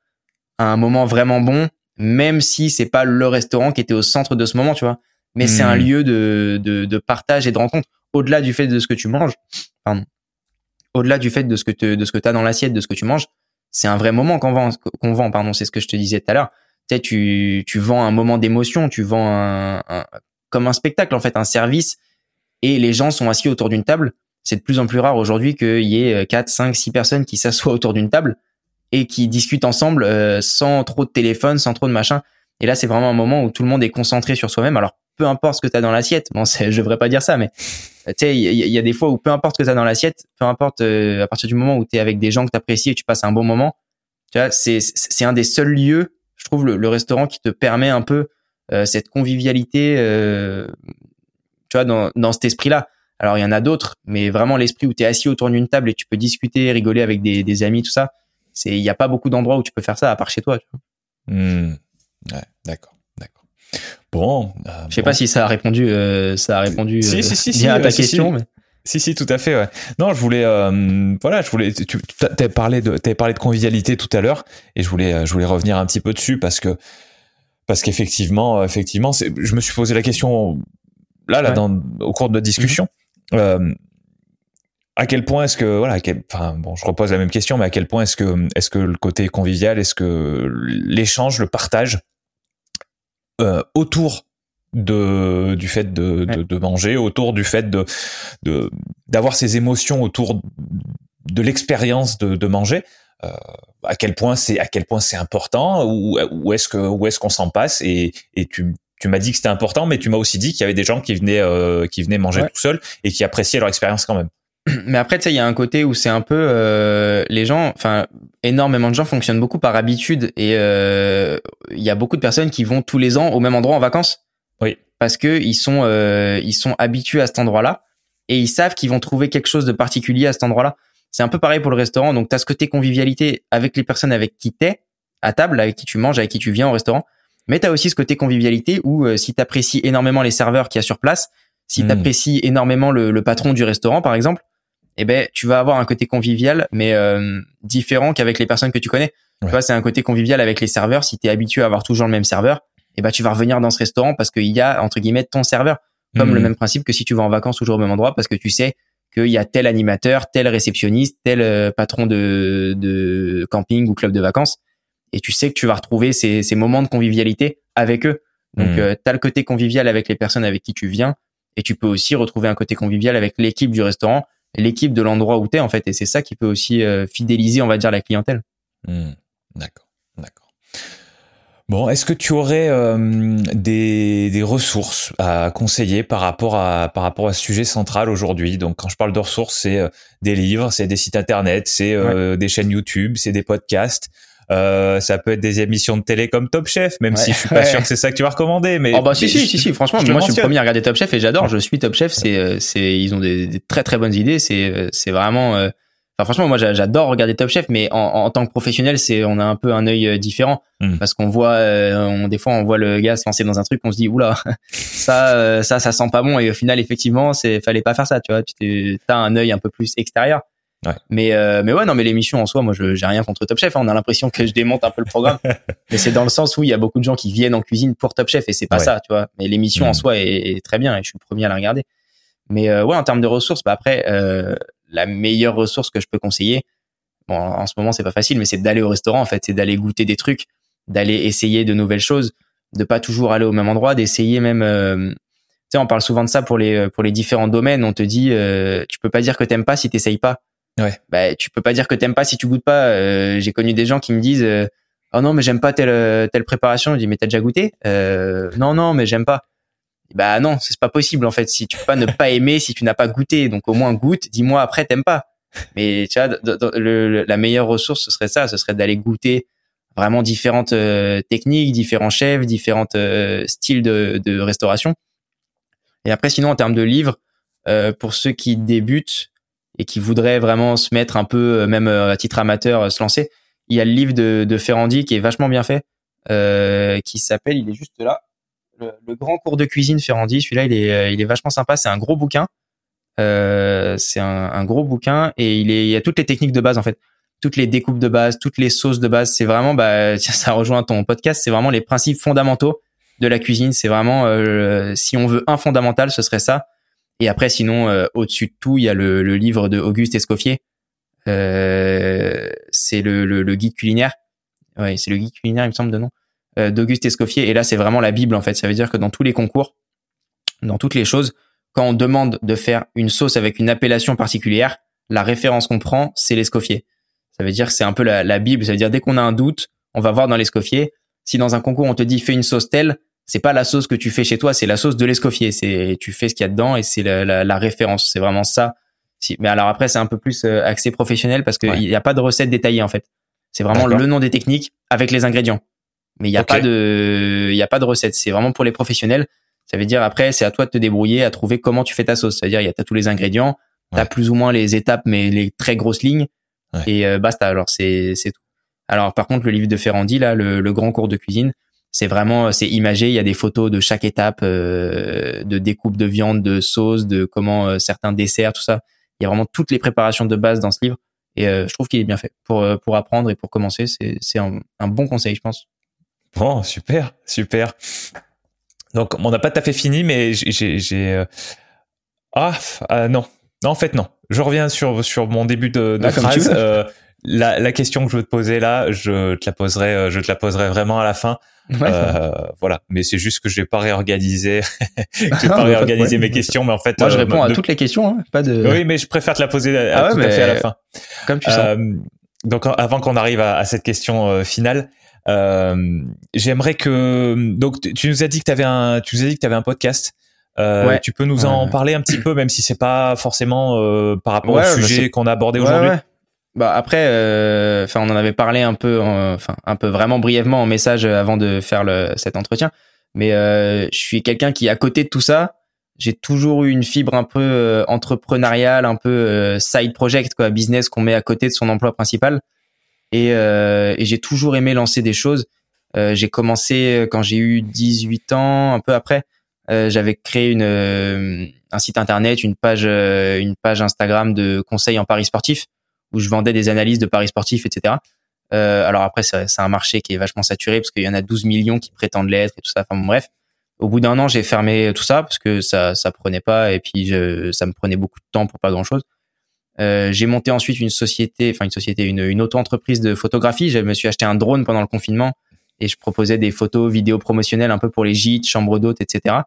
B: à un moment vraiment bon, même si c'est pas le restaurant qui était au centre de ce moment, tu vois. Mais c'est un
A: Hmm.
B: lieu de, de de partage et de rencontre au-delà du fait de ce que tu manges. Pardon. Au-delà du fait de ce que te, de ce que t'as dans l'assiette, de ce que tu manges, c'est un vrai moment qu'on vend, qu'on vend. Pardon, c'est ce que je te disais tout à l'heure tu tu vends un moment d'émotion, tu vends un, un- comme un spectacle, en fait, un service, et les gens sont assis autour d'une table. C'est de plus en plus rare aujourd'hui qu'il y ait 4, 5, 6 personnes qui s'assoient autour d'une table et qui discutent ensemble euh, sans trop de téléphone, sans trop de machin. Et là, c'est vraiment un moment où tout le monde est concentré sur soi-même. Alors, peu importe ce que tu as dans l'assiette, bon, je devrais pas dire ça, mais tu sais, il y, a- des fois où peu importe ce que tu as dans l'assiette, peu importe euh, à partir du moment où tu es avec des gens que tu apprécies et tu passes un bon moment, tu vois, c'est un des seuls lieux, je trouve, le, restaurant qui te permet un peu euh, cette convivialité, euh, tu vois, dans, dans cet esprit-là. Alors, il y en a d'autres, mais vraiment l'esprit où tu es assis autour d'une table et tu peux discuter, rigoler avec des, amis, tout ça, il n'y a pas beaucoup d'endroits où tu peux faire ça à part chez toi. Tu.
A: Ouais, d'accord, d'accord. Bon, euh,
B: Je sais
A: bon.
B: pas si ça a répondu, euh, ça a répondu
A: Si,
B: euh,
A: si, si, si,
B: bien à ta question,
A: si.
B: mais
A: Si, si, tout à fait. Ouais. Non, je voulais, euh, voilà, je voulais. Tu avais parlé de, t'avais parlé de convivialité tout à l'heure, et je voulais, je voulais revenir un petit peu dessus parce que, parce qu'effectivement, effectivement, je me suis posé la question là, là, dans, au cours de notre discussion. Mhm. Euh, à quel point est-ce que voilà, enfin bon, je repose la même question, mais à quel point est-ce que est-ce que le côté convivial, est-ce que l'échange, le partage euh, autour de du fait de, de, manger, autour du fait de d'avoir ces émotions autour de l'expérience de, de manger, euh, à quel point c'est à quel point c'est important ou, ou est-ce que où est-ce qu'on s'en passe? Et, et tu tu m'as dit que c'était important, mais tu m'as aussi dit qu'il y avait des gens qui venaient euh, qui venaient manger tout seuls et qui appréciaient leur expérience quand même.
B: Mais après, tu sais, il y a un côté où c'est un peu euh, les gens, enfin, énormément de gens fonctionnent beaucoup par habitude et euh, il y a beaucoup de personnes qui vont tous les ans au même endroit en vacances.
A: Oui.
B: Parce que ils sont euh, ils sont habitués à cet endroit-là et ils savent qu'ils vont trouver quelque chose de particulier à cet endroit-là. C'est un peu pareil pour le restaurant. Donc, tu as ce côté convivialité avec les personnes avec qui t'es à table, avec qui tu manges, avec qui tu viens au restaurant. Mais tu as aussi ce côté convivialité où euh, si tu apprécies énormément les serveurs qu'il y a sur place, si hmm. tu apprécies énormément le, le, patron du restaurant, par exemple, eh ben tu vas avoir un côté convivial mais euh, différent qu'avec les personnes que tu connais. Tu vois, c'est un côté convivial avec les serveurs. Si tu es habitué à avoir toujours le même serveur, eh ben tu vas revenir dans ce restaurant parce qu'il y a entre guillemets ton serveur. Comme le hmm. même principe que si tu vas en vacances toujours au même endroit parce que tu sais qu'il y a tel animateur, tel réceptionniste, tel euh, patron de, de camping ou club de vacances et tu sais que tu vas retrouver ces, ces moments de convivialité avec eux. Donc, mmh. euh, tu as le côté convivial avec les personnes avec qui tu viens et tu peux aussi retrouver un côté convivial avec l'équipe du restaurant, l'équipe de l'endroit où tu es en fait. Et c'est ça qui peut aussi euh, fidéliser, on va dire, la clientèle.
A: Mmh. D'accord, d'accord. Bon, est-ce que tu aurais euh, des, des, ressources à conseiller par rapport à par rapport à ce sujet central aujourd'hui? Donc, quand je parle de ressources, c'est des livres, c'est des sites internet, c'est des chaînes YouTube, c'est des podcasts. Euh, ça peut être des émissions de télé comme Top Chef, même si je suis pas sûr que c'est ça que tu vas recommander. Mais
B: oh bah si si si si franchement, moi je suis le premier à regarder Top Chef et j'adore. Je suis Top Chef, c'est euh, c'est ils ont des, des, très très bonnes idées. C'est euh, c'est vraiment. Euh, enfin franchement, moi j'adore regarder Top Chef, mais en, en tant que professionnel, c'est on a un peu un œil différent hmm. parce qu'on voit, on, des fois on voit le gars se lancer dans un truc, on se dit oula, ça ça ça sent pas bon et au final effectivement c'est fallait pas faire ça, tu vois. Tu as un œil un peu plus extérieur.
A: Ouais.
B: Mais euh, mais ouais non mais l'émission en soi moi je j'ai rien contre Top Chef hein. on a l'impression que je démonte un peu le programme. Mais c'est dans le sens où il y a beaucoup de gens qui viennent en cuisine pour Top Chef et c'est pas ça tu vois. Mais l'émission en mm. soi est, très bien et je suis le premier à la regarder. Mais euh, ouais en termes de ressources bah après euh, la meilleure ressource que je peux conseiller bon en ce moment c'est pas facile mais c'est d'aller au restaurant en fait. C'est d'aller goûter des trucs d'aller essayer de nouvelles choses de pas toujours aller au même endroit d'essayer même euh, tu sais on parle souvent de ça pour les pour les différents domaines. On te dit euh, tu peux pas dire que t'aimes pas si t'essayes pas
A: Ouais.
B: Bah, tu peux pas dire que t'aimes pas si tu goûtes pas. Euh, j'ai connu des gens qui me disent euh, oh non mais j'aime pas telle euh, telle préparation. Je dis mais t'as déjà goûté? Euh, Non non mais j'aime pas. Bah non c'est pas possible en fait. Si tu peux pas ne pas aimer si tu n'as pas goûté, donc au moins goûte. Dis-moi après t'aimes pas. Mais tu vois la meilleure ressource ce serait ça, ce serait d'aller goûter vraiment différentes techniques, différents chefs, différentes styles de, de restauration. Et après sinon en termes de livres, pour ceux qui débutent, et qui voudrait vraiment se mettre un peu, euh, même euh, à titre amateur, euh, se lancer, il y a le livre de, de Ferrandi qui est vachement bien fait, euh, qui s'appelle, il est juste là, le, grand cours de cuisine Ferrandi. Celui-là, il est, il est vachement sympa. C'est un gros bouquin. Euh, c'est un, un, gros bouquin et il, est, il y a toutes les techniques de base en fait, toutes les découpes de base, toutes les sauces de base. C'est vraiment, bah, ça rejoint ton podcast. C'est vraiment les principes fondamentaux de la cuisine. C'est vraiment, si on veut un fondamental, ce serait ça. Et après, sinon, euh, au-dessus de tout, il y a le, livre de Auguste Escoffier. Euh, c'est le, guide culinaire. Ouais, c'est le guide culinaire, il me semble de nom. Euh, D'Auguste Escoffier. Et là, c'est vraiment la Bible, en fait. Ça veut dire que dans tous les concours, dans toutes les choses, quand on demande de faire une sauce avec une appellation particulière, la référence qu'on prend, c'est l'escoffier. Ça veut dire que c'est un peu la, la Bible. Ça veut dire dès qu'on a un doute, on va voir dans l'escoffier. Si dans un concours on te dit fais une sauce telle, c'est pas la sauce que tu fais chez toi, c'est la sauce de l'escoffier. C'est tu fais ce qu'il y a dedans et c'est la, la, référence. C'est vraiment ça. Si, mais alors après c'est un peu plus euh, axé professionnel parce qu'il n'y a pas de recette détaillée en fait. C'est vraiment le nom des techniques avec les ingrédients. Mais il n'y a pas de il y a pas de recette. C'est vraiment pour les professionnels. Ça veut dire après c'est à toi de te débrouiller à trouver comment tu fais ta sauce. C'est-à-dire il y a tous les ingrédients, tu as plus ou moins les étapes mais les très grosses lignes et euh, basta. Alors c'est c'est tout. Alors par contre le livre de Ferrandi là, le, le grand cours de cuisine c'est vraiment c'est imagé. Il y a des photos de chaque étape de découpe de viande, de sauce, de comment certains desserts, tout ça. Il y a vraiment toutes les préparations de base dans ce livre. Et je trouve qu'il est bien fait pour pour apprendre et pour commencer. C'est c'est un, un bon conseil, je pense.
A: Bon, super, super. Donc, on n'a pas tout à fait fini, mais j'ai. Ah, non. Non, en fait, non. Je reviens sur, sur mon début de, de ah, phrase. Euh, la, la, question que je veux te poser là, je te la poserai, euh, je te la poserai vraiment à la fin. Euh, voilà, mais c'est juste que je vais pas réorganiser, je vais pas réorganiser mes questions, mais en fait,
B: moi je réponds à toutes les questions, hein, pas de.
A: Oui, mais je préfère te la poser à, tout à fait à la fin.
B: Comme tu sens.
A: donc, avant qu'on arrive à, à, cette question finale, j'aimerais que donc tu nous as dit que tu avais un, tu nous as dit que tu avais un podcast. Euh, Tu peux nous en parler un petit peu, même si c'est pas forcément euh, par rapport au sujet qu'on a abordé aujourd'hui.
B: Bah après, euh, enfin, on en avait parlé un peu, enfin, un peu vraiment brièvement en message avant de faire le, cet entretien. Mais euh, je suis quelqu'un qui, à côté de tout ça, j'ai toujours eu une fibre un peu entrepreneuriale, un peu side project, quoi, business qu'on met à côté de son emploi principal. Et, et j'ai toujours aimé lancer des choses. j'ai commencé quand j'ai eu 18 ans, un peu après. Euh, j'avais créé une, euh, un site internet, une page, euh, une page Instagram de conseils en paris sportifs où je vendais des analyses de paris sportifs, etc. alors après, c'est un marché qui est vachement saturé parce qu'il y en a 12 millions qui prétendent l'être et tout ça. Enfin bon, bref. Au bout d'un an, j'ai fermé tout ça parce que ça, ça prenait pas et puis je, ça me prenait beaucoup de temps pour pas grand chose. Euh, j'ai monté ensuite une société, enfin une société, une, une auto-entreprise de photographie. Je me suis acheté un drone pendant le confinement et je proposais des photos, vidéos promotionnelles un peu pour les gîtes, chambres d'hôtes, etc.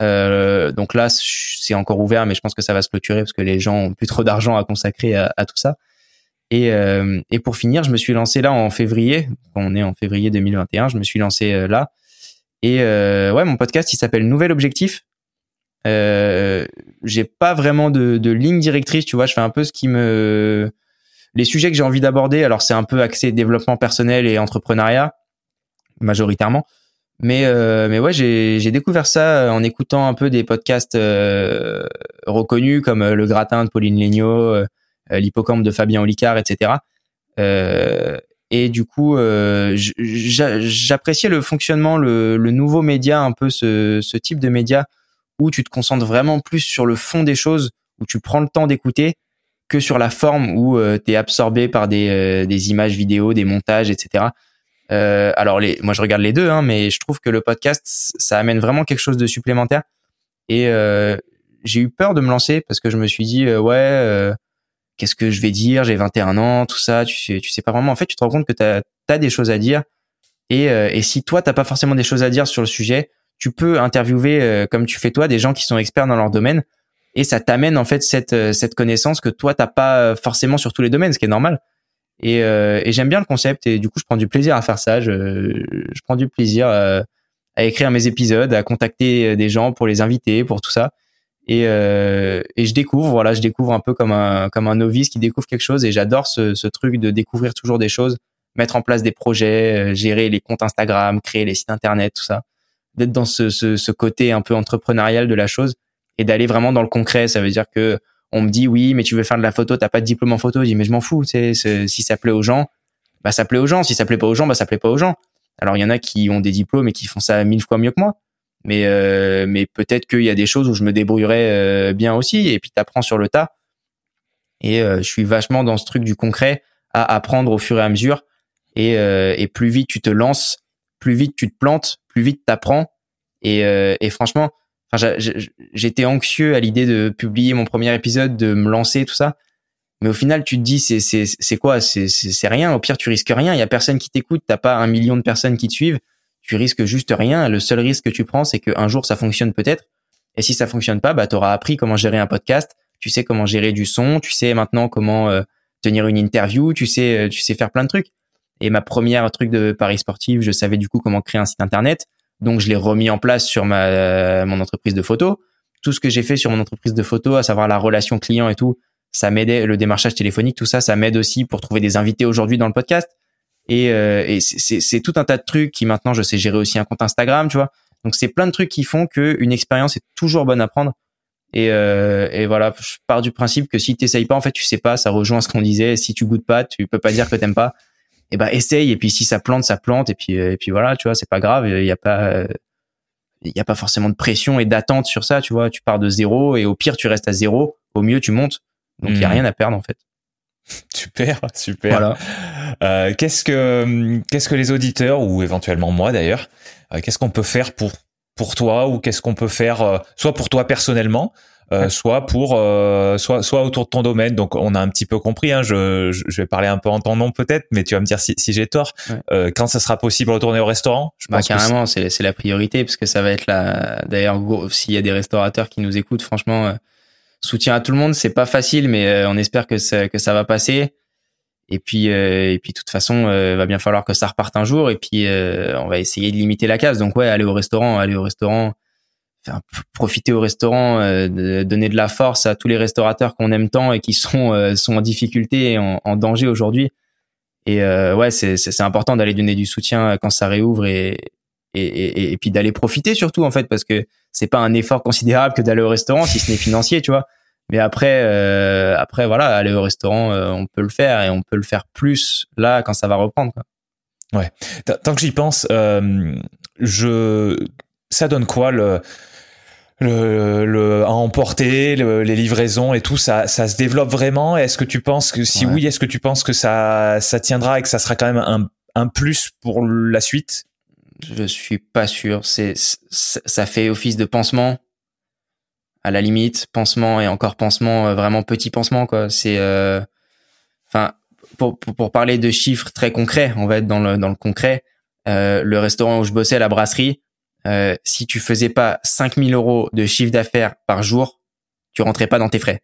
B: Euh, donc là, c'est encore ouvert, mais je pense que ça va se clôturer parce que les gens ont plus trop d'argent à consacrer à, tout ça. Et, euh, et, pour finir, je me suis lancé là en février. On est en février 2021. Je me suis lancé euh, là. Et euh, ouais, mon podcast, il s'appelle Nouvel Objectif. Euh, j'ai pas vraiment de, de, ligne directrice, tu vois. Je fais un peu ce qui me, les sujets que j'ai envie d'aborder. Alors c'est un peu axé développement personnel et entrepreneuriat majoritairement. Mais euh, mais ouais, j'ai découvert ça euh, en écoutant un peu des podcasts euh, reconnus comme Le Gratin de Pauline Legnaud, l'Hippocampe de Fabien Olicard, etc. et du coup, j'appréciais le fonctionnement, le, nouveau média, un peu ce, type de média où tu te concentres vraiment plus sur le fond des choses, où tu prends le temps d'écouter, que sur la forme où tu es absorbé par des, images vidéo, des montages, etc. Euh, alors moi je regarde les deux, hein, mais je trouve que le podcast ça amène vraiment quelque chose de supplémentaire. Et euh, j'ai eu peur de me lancer parce que je me suis dit euh, ouais, euh, qu'est-ce que je vais dire J'ai 21 ans, tout ça. Tu sais, tu sais pas vraiment. En fait, tu te rends compte que tu as, des choses à dire. Et, euh, et si toi t'as pas forcément des choses à dire sur le sujet, tu peux interviewer comme tu fais toi des gens qui sont experts dans leur domaine. Et ça t'amène en fait cette cette connaissance que toi t'as pas forcément sur tous les domaines, ce qui est normal. Et, euh, et j'aime bien le concept et du coup je prends du plaisir à faire ça. Je, je prends du plaisir à, à, écrire mes épisodes, à contacter des gens pour les inviter, pour tout ça. Et, euh, et je découvre, voilà, je découvre un peu comme un comme un novice qui découvre quelque chose et j'adore ce, ce truc de découvrir toujours des choses, mettre en place des projets, euh, gérer les comptes Instagram, créer les sites internet, tout ça, d'être dans ce, ce, ce côté un peu entrepreneurial de la chose et d'aller vraiment dans le concret. Ça veut dire que on me dit oui, mais tu veux faire de la photo, t'as pas de diplôme en photo. Je dis mais je m'en fous. Sais, si ça plaît aux gens, bah ça plaît aux gens. Si ça plaît pas aux gens, bah ça plaît pas aux gens. Alors il y en a qui ont des diplômes et qui font ça mille fois mieux que moi. Mais euh, mais peut-être qu'il y a des choses où je me débrouillerais euh, bien aussi. Et puis t'apprends sur le tas. Et euh, je suis vachement dans ce truc du concret à apprendre au fur et à mesure. Et, et plus vite tu te lances, plus vite tu te plantes, plus vite t'apprends. Et, et franchement, j'étais anxieux à l'idée de publier mon premier épisode, de me lancer, tout ça. Mais au final, tu te dis, c'est c'est c'est quoi? C'est rien. Au pire, tu risques rien. Il y a personne qui t'écoute. T'as pas un million de personnes qui te suivent. Tu risques juste rien. Le seul risque que tu prends, c'est qu'un jour ça fonctionne peut-être. Et si ça fonctionne pas, bah t'auras appris comment gérer un podcast. Tu sais comment gérer du son. Tu sais maintenant comment euh, tenir une interview. Tu sais euh, tu sais faire plein de trucs. Et ma première truc de Paris sportif, je savais du coup comment créer un site internet. Donc je l'ai remis en place sur ma mon entreprise de photo. Tout ce que j'ai fait sur mon entreprise de photo, à savoir la relation client et tout, ça m'aidait. Le démarchage téléphonique, tout ça, ça m'aide aussi pour trouver des invités aujourd'hui dans le podcast. Et, euh, et c'est tout un tas de trucs qui maintenant je sais gérer aussi un compte Instagram, tu vois. Donc c'est plein de trucs qui font que une expérience est toujours bonne à prendre. Et, euh, et voilà, je pars du principe que si t'essayes pas, en fait, tu sais pas. Ça rejoint ce qu'on disait. Si tu goûtes pas, tu peux pas dire que t'aimes pas. et ben essaye et puis si ça plante ça plante et puis et puis voilà tu vois c'est pas grave il y a pas il y a pas forcément de pression et d'attente sur ça tu vois tu pars de zéro et au pire tu restes à zéro au mieux tu montes donc il y a hmm. rien à perdre en fait
A: super super voilà. euh, qu'est-ce que qu'est-ce que les auditeurs ou éventuellement moi d'ailleurs euh, qu'est-ce qu'on peut faire pour pour toi ou qu'est-ce qu'on peut faire euh, soit pour toi personnellement euh, soit pour euh, soit soit autour de ton domaine. Donc on a un petit peu compris. Hein, je, je vais parler un peu en ton nom peut-être, mais tu vas me dire si, si j'ai tort. Euh, quand ça sera possible de retourner au restaurant
B: je bah, carrément, c'est c'est la priorité parce que ça va être la. D'ailleurs, s'il y a des restaurateurs qui nous écoutent, franchement, soutien à tout le monde. C'est pas facile, mais on espère que ça, que ça va passer. Et puis, et puis, de toute façon, va bien falloir que ça reparte un jour. Et puis, on va essayer de limiter la case. Donc, ouais, aller au restaurant, aller au restaurant profiter au restaurant, euh, de donner de la force à tous les restaurateurs qu'on aime tant et qui sont euh, sont en difficulté et en, danger aujourd'hui. Et euh, ouais, c'est c'est important d'aller donner du soutien quand ça réouvre et et, et, puis d'aller profiter surtout en fait parce que c'est pas un effort considérable que d'aller au restaurant si ce n'est financier, tu vois. Mais après après voilà, aller au restaurant, on peut le faire et on peut le faire plus là quand ça va reprendre. Quoi.
A: Ouais. Tant que j'y pense, je ça donne quoi le le, le à emporter les livraisons et tout ça ça se développe vraiment? Est-ce que tu penses que si oui est-ce que tu penses que ça ça tiendra et que ça sera quand même un, un plus pour la suite?
B: Je suis pas sûr c'est ça fait office de pansement à la limite pansement et encore pansement euh, vraiment petit pansement quoi c'est euh, enfin pour, pour, pour parler de chiffres très concrets on va être dans le dans le concret euh, le restaurant où je bossais la brasserie euh, si tu faisais pas 5000 euros de chiffre d'affaires par jour, tu rentrais pas dans tes frais.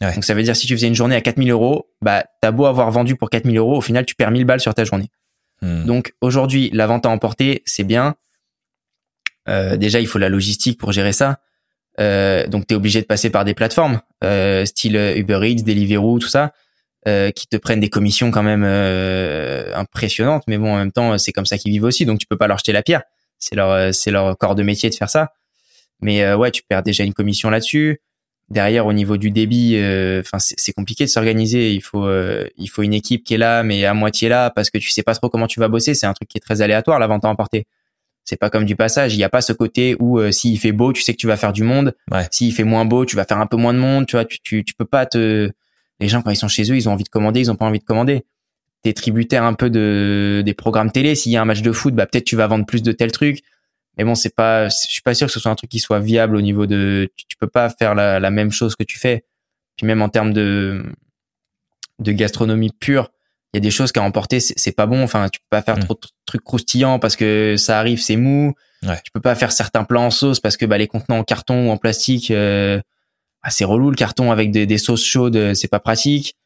B: Donc ça veut dire si tu faisais une journée à 4000 euros, bah t'as beau avoir vendu pour 4000 euros, au final tu perds 1000 balles sur ta journée. Hmm. Donc aujourd'hui, la vente à emporter, c'est bien. Euh, déjà, il faut la logistique pour gérer ça. Euh, donc tu es obligé de passer par des plateformes, euh, style Uber Eats, Deliveroo, tout ça, euh, qui te prennent des commissions quand même euh, impressionnantes. Mais bon, en même temps, c'est comme ça qu'ils vivent aussi, donc tu peux pas leur jeter la pierre c'est leur euh, c'est leur corps de métier de faire ça. Mais euh, ouais, tu perds déjà une commission là-dessus. Derrière, au niveau du débit, euh, enfin c'est compliqué de s'organiser. Il faut il faut une équipe qui est là, mais à moitié là, parce que tu sais pas trop comment tu vas bosser. C'est un truc qui est très aléatoire la vente à emporter. C'est pas comme du passage. Il y a pas ce côté où s'il fait beau, tu sais que tu vas faire du monde. Ouais. S'il fait moins beau, tu vas faire un peu moins de monde. Tu vois, tu, tu, tu peux pas te. Les gens quand ils sont chez eux, ils ont envie de commander, ils ont pas envie de commander t'es tributaire un peu de des programmes télé. S'il y a un match de foot, bah peut-être tu vas vendre plus de tels trucs. Mais bon, c'est pas, je suis pas sûr que ce soit un truc qui soit viable au niveau de, tu, peux pas faire la, la, même chose que tu fais. Puis même en termes de de gastronomie pure, il y a des choses qu'à emporter, c'est pas bon. Enfin, tu peux pas faire mmh. trop de trucs croustillants parce que ça arrive, c'est mou. Ouais. Tu peux pas faire certains plats en sauce parce que bah, les contenants en carton ou en plastique, euh, bah, c'est relou le carton avec des, des sauces chaudes, c'est pas pratique.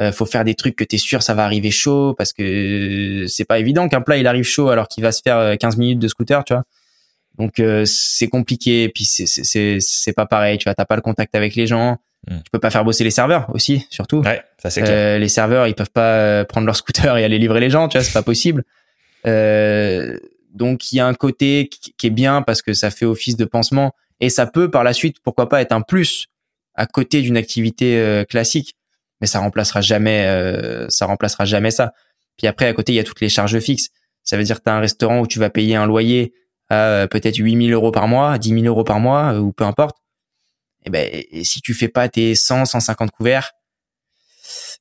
B: Euh, faut faire des trucs que tu es sûr ça va arriver chaud parce que c'est pas évident qu'un plat il arrive chaud alors qu'il va se faire 15 euh, minutes de scooter, tu vois. Donc euh, c'est compliqué, puis c'est c'est c'est pas pareil, tu vois, t'as pas le contact avec les gens. Hmm. Tu peux pas faire bosser les serveurs aussi, surtout.
A: Ouais, ça c'est clair.
B: les serveurs, ils peuvent pas prendre leur scooter et aller livrer les gens, tu vois, c'est pas possible. donc il y a un côté qui est bien parce que ça fait office de pansement et ça peut par la suite, pourquoi pas, être un plus à côté d'une activité classique mais ça remplacera jamais euh, ça remplacera jamais ça. Puis après à côté il y a toutes les charges fixes. Ça veut dire que tu as un restaurant où tu vas payer un loyer à euh, peut-être 8000 euros par mois, 10 000 euros par mois euh, ou peu importe. Et eh ben et si tu fais pas tes 100 150 couverts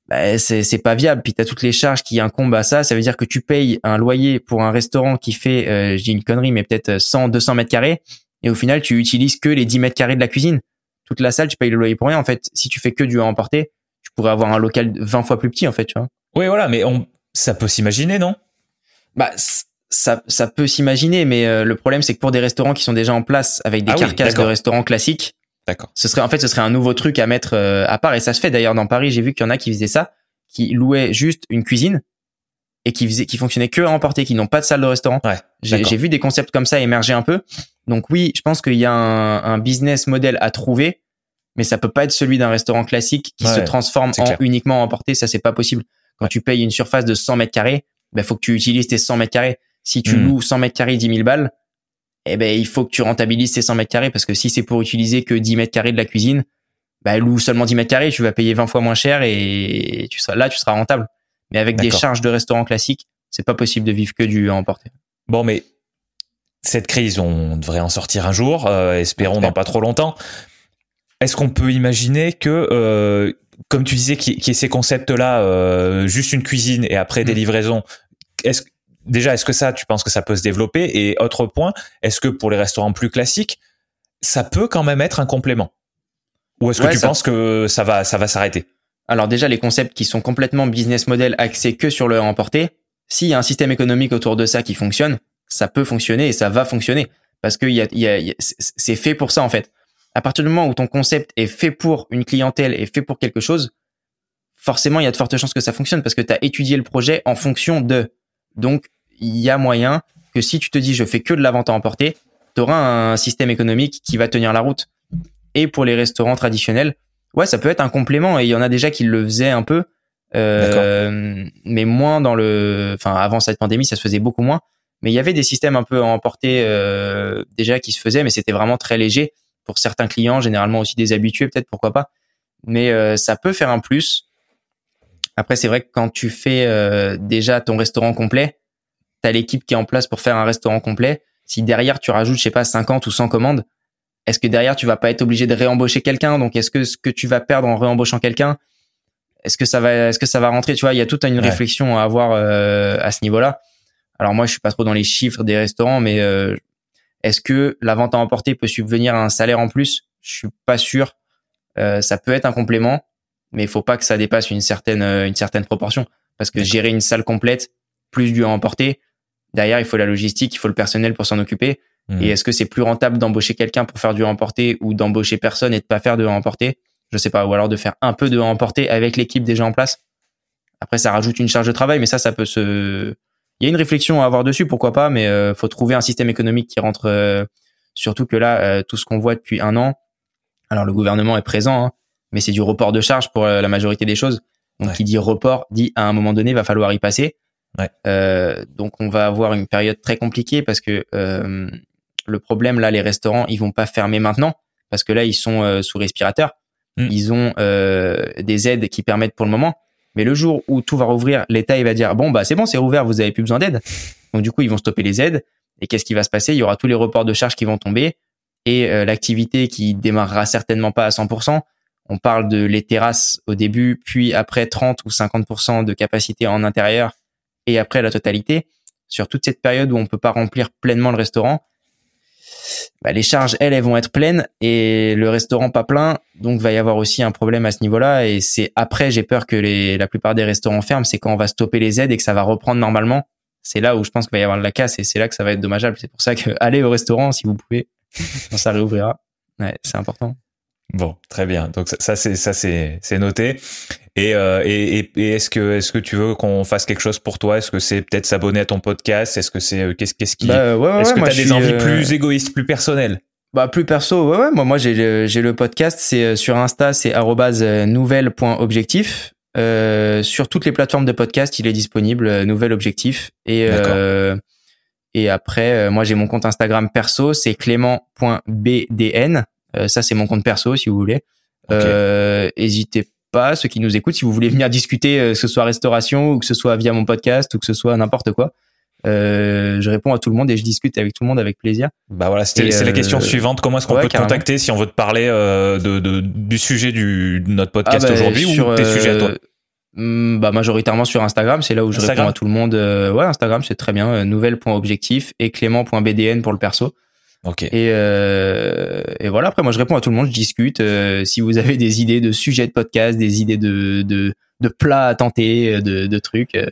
B: ben c'est c'est pas viable. Puis tu as toutes les charges qui incombent à ça. Ça veut dire que tu payes un loyer pour un restaurant qui fait euh, je dis une connerie mais peut-être 100 200 mètres carrés et au final tu utilises que les 10 mètres carrés de la cuisine. Toute la salle tu payes le loyer pour rien en fait. Si tu fais que du à emporter tu pourrais avoir un local 20 fois plus petit en fait, tu vois.
A: Oui, voilà, mais on, ça peut s'imaginer, non?
B: Bah ça, ça peut s'imaginer, mais euh, le problème c'est que pour des restaurants qui sont déjà en place avec des ah carcasses de restaurants classiques,
A: d'accord.
B: Ce serait en fait ce serait un nouveau truc à mettre euh, à part et ça se fait d'ailleurs dans Paris. J'ai vu qu'il y en a qui faisaient ça, qui louaient juste une cuisine et qui faisaient, qui fonctionnaient que à emporter, qui n'ont pas de salle de restaurant.
A: Ouais,
B: j'ai vu des concepts comme ça émerger un peu. Donc oui, je pense qu'il y a un, un business model à trouver mais ça peut pas être celui d'un restaurant classique qui se transforme en uniquement emporté. Ça, c'est pas possible. Quand tu payes une surface de 100 mètres carrés, ben, faut que tu utilises tes 100 mètres carrés. Si tu hmm. loues 100 mètres carrés 10 000 balles, eh ben, il faut que tu rentabilises tes 100 mètres carrés parce que si c'est pour utiliser que 10 mètres carrés de la cuisine, ben, loue seulement 10 mètres carrés, tu vas payer 20 fois moins cher et tu seras là, tu seras rentable. Mais avec des charges de restaurant classique, c'est pas possible de vivre que du à emporter.
A: Bon, mais cette crise, on devrait en sortir un jour, euh, espérons dans pas trop longtemps. Est-ce qu'on peut imaginer que, euh, comme tu disais, qu'il y, ait ces concepts-là, euh, juste une cuisine et après des mm. livraisons, est-ce déjà, est-ce que ça, tu penses que ça peut se développer? Et autre point, est-ce que pour les restaurants plus classiques, ça peut quand même être un complément? Ou est-ce que tu penses que ça va, ça va s'arrêter?
B: Alors déjà, les concepts qui sont complètement business model axés que sur le emporter, s'il y a un système économique autour de ça qui fonctionne, ça peut fonctionner et ça va fonctionner parce que y a, y a, c'est fait pour ça en fait. À partir du moment où ton concept est fait pour une clientèle et fait pour quelque chose, forcément il y a de fortes chances que ça fonctionne parce que tu as étudié le projet en fonction de. Donc il y a moyen que si tu te dis je fais que de la vente à emporter, tu auras un système économique qui va tenir la route. Et pour les restaurants traditionnels, ouais, ça peut être un complément et il y en a déjà qui le faisaient un peu. Euh, mais moins dans le, enfin avant cette pandémie, ça se faisait beaucoup moins. Mais il y avait des systèmes un peu à emporter euh, déjà qui se faisaient, mais c'était vraiment très léger pour certains clients, généralement aussi des habitués, peut-être pourquoi pas. Mais euh, ça peut faire un plus. Après, c'est vrai que quand tu fais euh, déjà ton restaurant complet, tu as l'équipe qui est en place pour faire un restaurant complet. Si derrière tu rajoutes, je sais pas, 50 ou 100 commandes, est-ce que derrière tu vas pas être obligé de réembaucher quelqu'un? Donc est-ce que ce que tu vas perdre en réembauchant quelqu'un, est-ce que ça va, est-ce que ça va rentrer? Tu vois, il y a toute une réflexion à avoir à ce niveau-là. Alors moi, je suis pas trop dans les chiffres des restaurants, mais euh, est-ce que la vente à emporter peut subvenir à un salaire en plus? Je suis pas sûr. Euh, ça peut être un complément, mais il faut pas que ça dépasse une certaine euh, une certaine proportion, parce que gérer une salle complète plus du à emporter, derrière il faut la logistique, il faut le personnel pour s'en occuper. Mmh. Et est-ce que c'est plus rentable d'embaucher quelqu'un pour faire du à emporter ou d'embaucher personne et de pas faire de à emporter? Je sais pas, ou alors de faire un peu de à emporter avec l'équipe déjà en place. Après, ça rajoute une charge de travail, mais ça, ça peut se il y a une réflexion à avoir dessus, pourquoi pas, mais euh, faut trouver un système économique qui rentre. Euh, surtout que là, euh, tout ce qu'on voit depuis un an, alors le gouvernement est présent, hein, mais c'est du report de charge pour la majorité des choses. Donc, qui dit report dit à un moment donné, va falloir y passer. Ouais. donc, on va avoir une période très compliquée parce que le problème là, les restaurants, ils vont pas fermer maintenant parce que là, ils sont sous respirateur. Mm. Ils ont des aides qui permettent pour le moment mais le jour où tout va rouvrir, l'État il va dire bon bah c'est bon, c'est rouvert, vous avez plus besoin d'aide. Donc du coup ils vont stopper les aides. Et qu'est-ce qui va se passer? Il y aura tous les reports de charges qui vont tomber et euh, l'activité qui démarrera certainement pas à 100%. On parle de les terrasses au début, puis après 30 ou 50% de capacité en intérieur et après la totalité. Sur toute cette période où on peut pas remplir pleinement le restaurant, bah, les charges, elles, elles vont être pleines et le restaurant pas plein. Donc, va y avoir aussi un problème à ce niveau-là. Et c'est après, j'ai peur que les, la plupart des restaurants ferment. C'est quand on va stopper les aides et que ça va reprendre normalement. C'est là où je pense qu'il va y avoir de la casse et c'est là que ça va être dommageable. C'est pour ça que allez au restaurant si vous pouvez quand ça réouvrira. Ouais, c'est important.
A: Bon, très bien. Donc ça, c'est ça c'est c'est noté. Et, euh, et, et, est-ce que est-ce que tu veux qu'on fasse quelque chose pour toi? Est-ce que c'est peut-être s'abonner à ton podcast? Est-ce que c'est euh, qu'est-ce qu'est-ce qui bah, ouais, Est-ce que tu as des envies euh, plus égoïstes, plus personnelles?
B: Bah plus perso, ouais ouais. Moi moi j'ai le, j'ai le podcast, c'est euh, sur Insta, c'est @nouvelle.objectif. Euh, sur toutes les plateformes de podcast, il est disponible, nouvel objectif. Et et après, moi j'ai mon compte Instagram perso, c'est clément.bdn. Euh, ça, c'est mon compte perso, si vous voulez. Euh, hésitez pas, ceux qui nous écoutent, si vous voulez venir discuter, euh, que ce soit restauration ou que ce soit via mon podcast ou que ce soit n'importe quoi. Euh, je réponds à tout le monde et je discute avec tout le monde avec plaisir.
A: Bah voilà, c'est la question suivante. Comment est-ce qu'on peut te contacter si on veut te parler de, de, du sujet du, de notre podcast ah bah, aujourd'hui ou tes sujets à toi?
B: hmm, bah majoritairement sur Instagram, c'est là où je réponds à tout le monde. ouais, Instagram, c'est très bien. Nouvelle.objectif et clément.bdn pour le perso.
A: Ok.
B: Et, euh, et voilà. Après, moi, je réponds à tout le monde. Je discute. Euh, si vous avez des idées de sujets de podcast, des idées de de, de plats à tenter, de, de trucs, euh,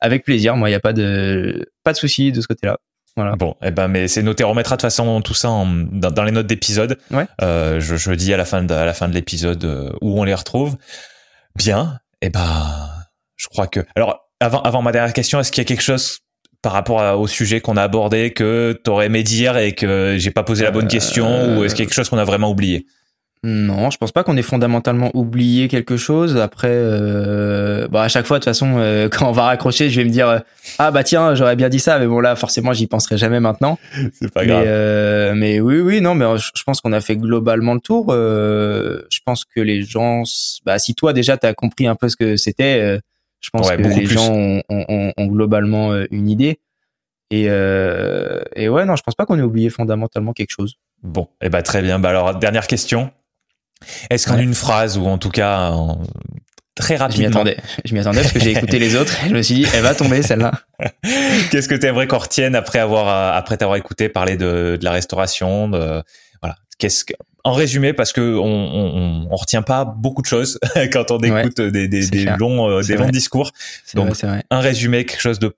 B: avec plaisir. Moi, il n'y a pas de pas de souci de ce côté-là. Voilà.
A: Bon, eh ben, mais c'est noté. On remettra de toute façon tout ça en, dans, dans, les notes d'épisode.
B: Ouais.
A: Euh, je, je dis à la fin de à la fin de l'épisode euh, où on les retrouve. Bien. Eh ben, je crois que. Alors, avant avant ma dernière question, est-ce qu'il y a quelque chose par rapport au sujet qu'on a abordé que t'aurais aimé dire et que j'ai pas posé la bonne question ou est-ce quelque chose qu'on a vraiment oublié?
B: Non, je pense pas qu'on ait fondamentalement oublié quelque chose. Après, euh, bah à chaque fois, de toute façon, euh, quand on va raccrocher, je vais me dire euh, ah bah tiens, j'aurais bien dit ça, mais bon là, forcément, j'y penserai jamais maintenant.
A: C'est pas grave.
B: Mais, euh, mais, oui, oui, non, mais je pense qu'on a fait globalement le tour. je pense que les gens, bah si toi déjà t'as compris un peu ce que c'était, Je pense que les gens ont, globalement une idée. Et, et ouais, non, je pense pas qu'on ait oublié fondamentalement quelque chose.
A: Bon, et eh ben très bien. Bah alors dernière question. Est-ce qu'en une phrase ou en tout cas très rapidement.
B: Je m'y attendais. Je m'y attendais parce que j'ai écouté les autres. Et je me suis dit, elle va tomber celle-là.
A: Qu'est-ce que tu aimerais qu'on retienne après avoir après t'avoir écouté parler de, de la restauration, de voilà. Qu'est-ce que en résumé, parce que on, on, on, retient pas beaucoup de choses quand on écoute des, des, des longs, euh, des longs discours. Donc, vrai, un résumé, quelque chose de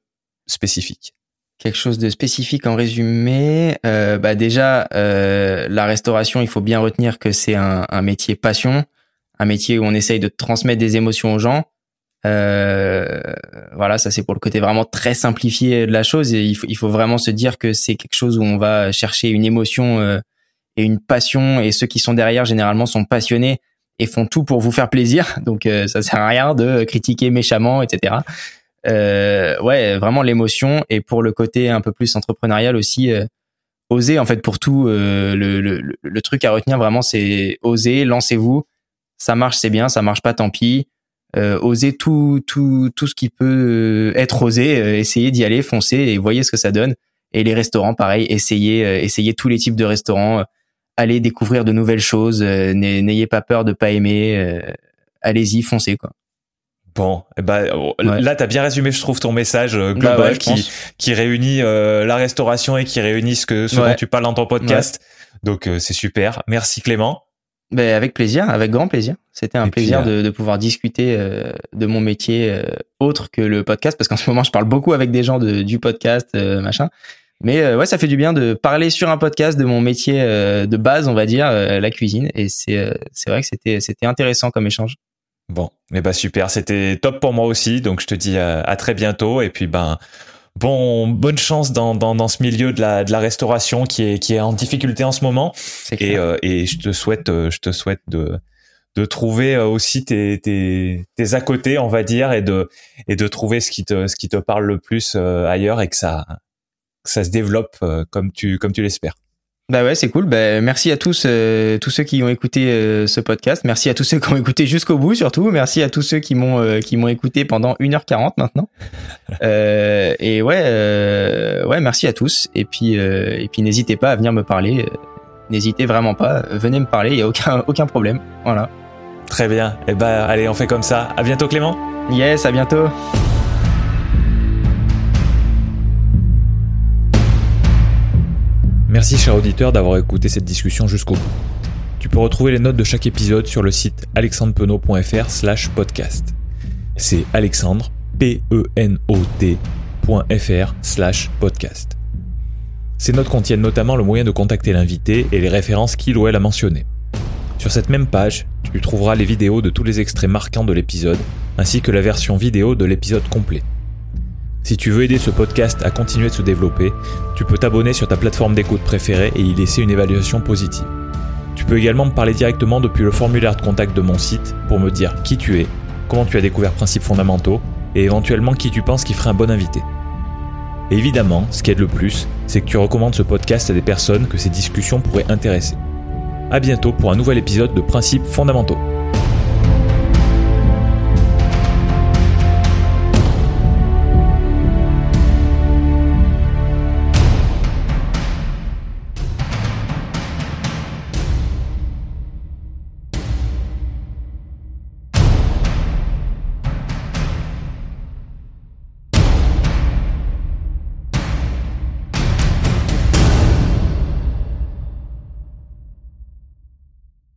A: spécifique.
B: Quelque chose de spécifique en résumé. Euh, bah déjà, euh, la restauration, il faut bien retenir que c'est un, un, métier passion, un métier où on essaye de transmettre des émotions aux gens. Euh, voilà, ça c'est pour le côté vraiment très simplifié de la chose. Et il faut, il faut vraiment se dire que c'est quelque chose où on va chercher une émotion euh, une passion et ceux qui sont derrière généralement sont passionnés et font tout pour vous faire plaisir. Donc euh, ça sert à rien de critiquer méchamment, etc. Euh, ouais, vraiment l'émotion et pour le côté un peu plus entrepreneurial aussi, euh, oser en fait pour tout. Euh, le, le, le, truc à retenir vraiment, c'est oser, lancez-vous. Ça marche, c'est bien. Ça marche pas, tant pis. Euh, oser tout, tout, tout ce qui peut être osé, essayez d'y aller, foncez et voyez ce que ça donne. Et les restaurants, pareil, essayez, essayez tous les types de restaurants allez découvrir de nouvelles choses, euh, n'ayez pas peur de pas aimer, euh, allez-y, foncez quoi.
A: Bon, ben, oh, là, tu as bien résumé, je trouve, ton message euh, bah global qui, qui réunit la restauration et qui réunit ce, que, ce dont tu parles dans ton podcast. Donc, c'est super. Merci Clément.
B: Ben, avec plaisir, avec grand plaisir. C'était un plaisir de, de, pouvoir discuter de mon métier autre que le podcast, parce qu'en ce moment, je parle beaucoup avec des gens de, du podcast, machin. Mais euh, ouais, ça fait du bien de parler sur un podcast de mon métier euh, de base, on va dire, euh, la cuisine. Et c'est c'est vrai que c'était c'était intéressant comme échange.
A: Bon, mais bah super, c'était top pour moi aussi. Donc je te dis à, très bientôt. Et puis ben bon, bonne chance dans, dans, dans ce milieu de la de la restauration qui est qui est en difficulté en ce moment. Et et je te souhaite je te souhaite de de trouver aussi tes, tes, tes à côté, on va dire, et de, et de trouver ce qui te, ce qui te parle le plus ailleurs et que ça, ça se développe euh, comme tu comme tu l'espères.
B: Bah ouais, c'est cool. Bah, merci à tous, euh, tous ceux qui ont écouté euh, ce podcast. Merci à tous ceux qui ont écouté jusqu'au bout, surtout. Merci à tous ceux qui m'ont qui m'ont écouté pendant 1h40 maintenant. et ouais, ouais, merci à tous. Et puis et puis n'hésitez pas à venir me parler. N'hésitez vraiment pas. Venez me parler. Il y a aucun aucun problème. Voilà.
A: Très bien. Et eh bah allez, on fait comme ça. À bientôt, Clément.
B: Yes, à bientôt.
A: Merci cher auditeur d'avoir écouté cette discussion jusqu'au bout. Tu peux retrouver les notes de chaque épisode sur le site alexandrepenot.fr slash podcast. C'est alexandre, P-E-N-O-T.fr slash podcast. Ces notes contiennent notamment le moyen de contacter l'invité et les références qu'il ou elle a mentionnées. Sur cette même page, tu trouveras les vidéos de tous les extraits marquants de l'épisode, ainsi que la version vidéo de l'épisode complet. Si tu veux aider ce podcast à continuer de se développer, tu peux t'abonner sur ta plateforme d'écoute préférée et y laisser une évaluation positive. Tu peux également me parler directement depuis le formulaire de contact de mon site pour me dire qui tu es, comment tu as découvert Principes fondamentaux et éventuellement qui tu penses qui ferait un bon invité. évidemment, ce qui aide le plus, c'est que tu recommandes ce podcast à des personnes que ces discussions pourraient intéresser. À bientôt pour un nouvel épisode de Principes fondamentaux.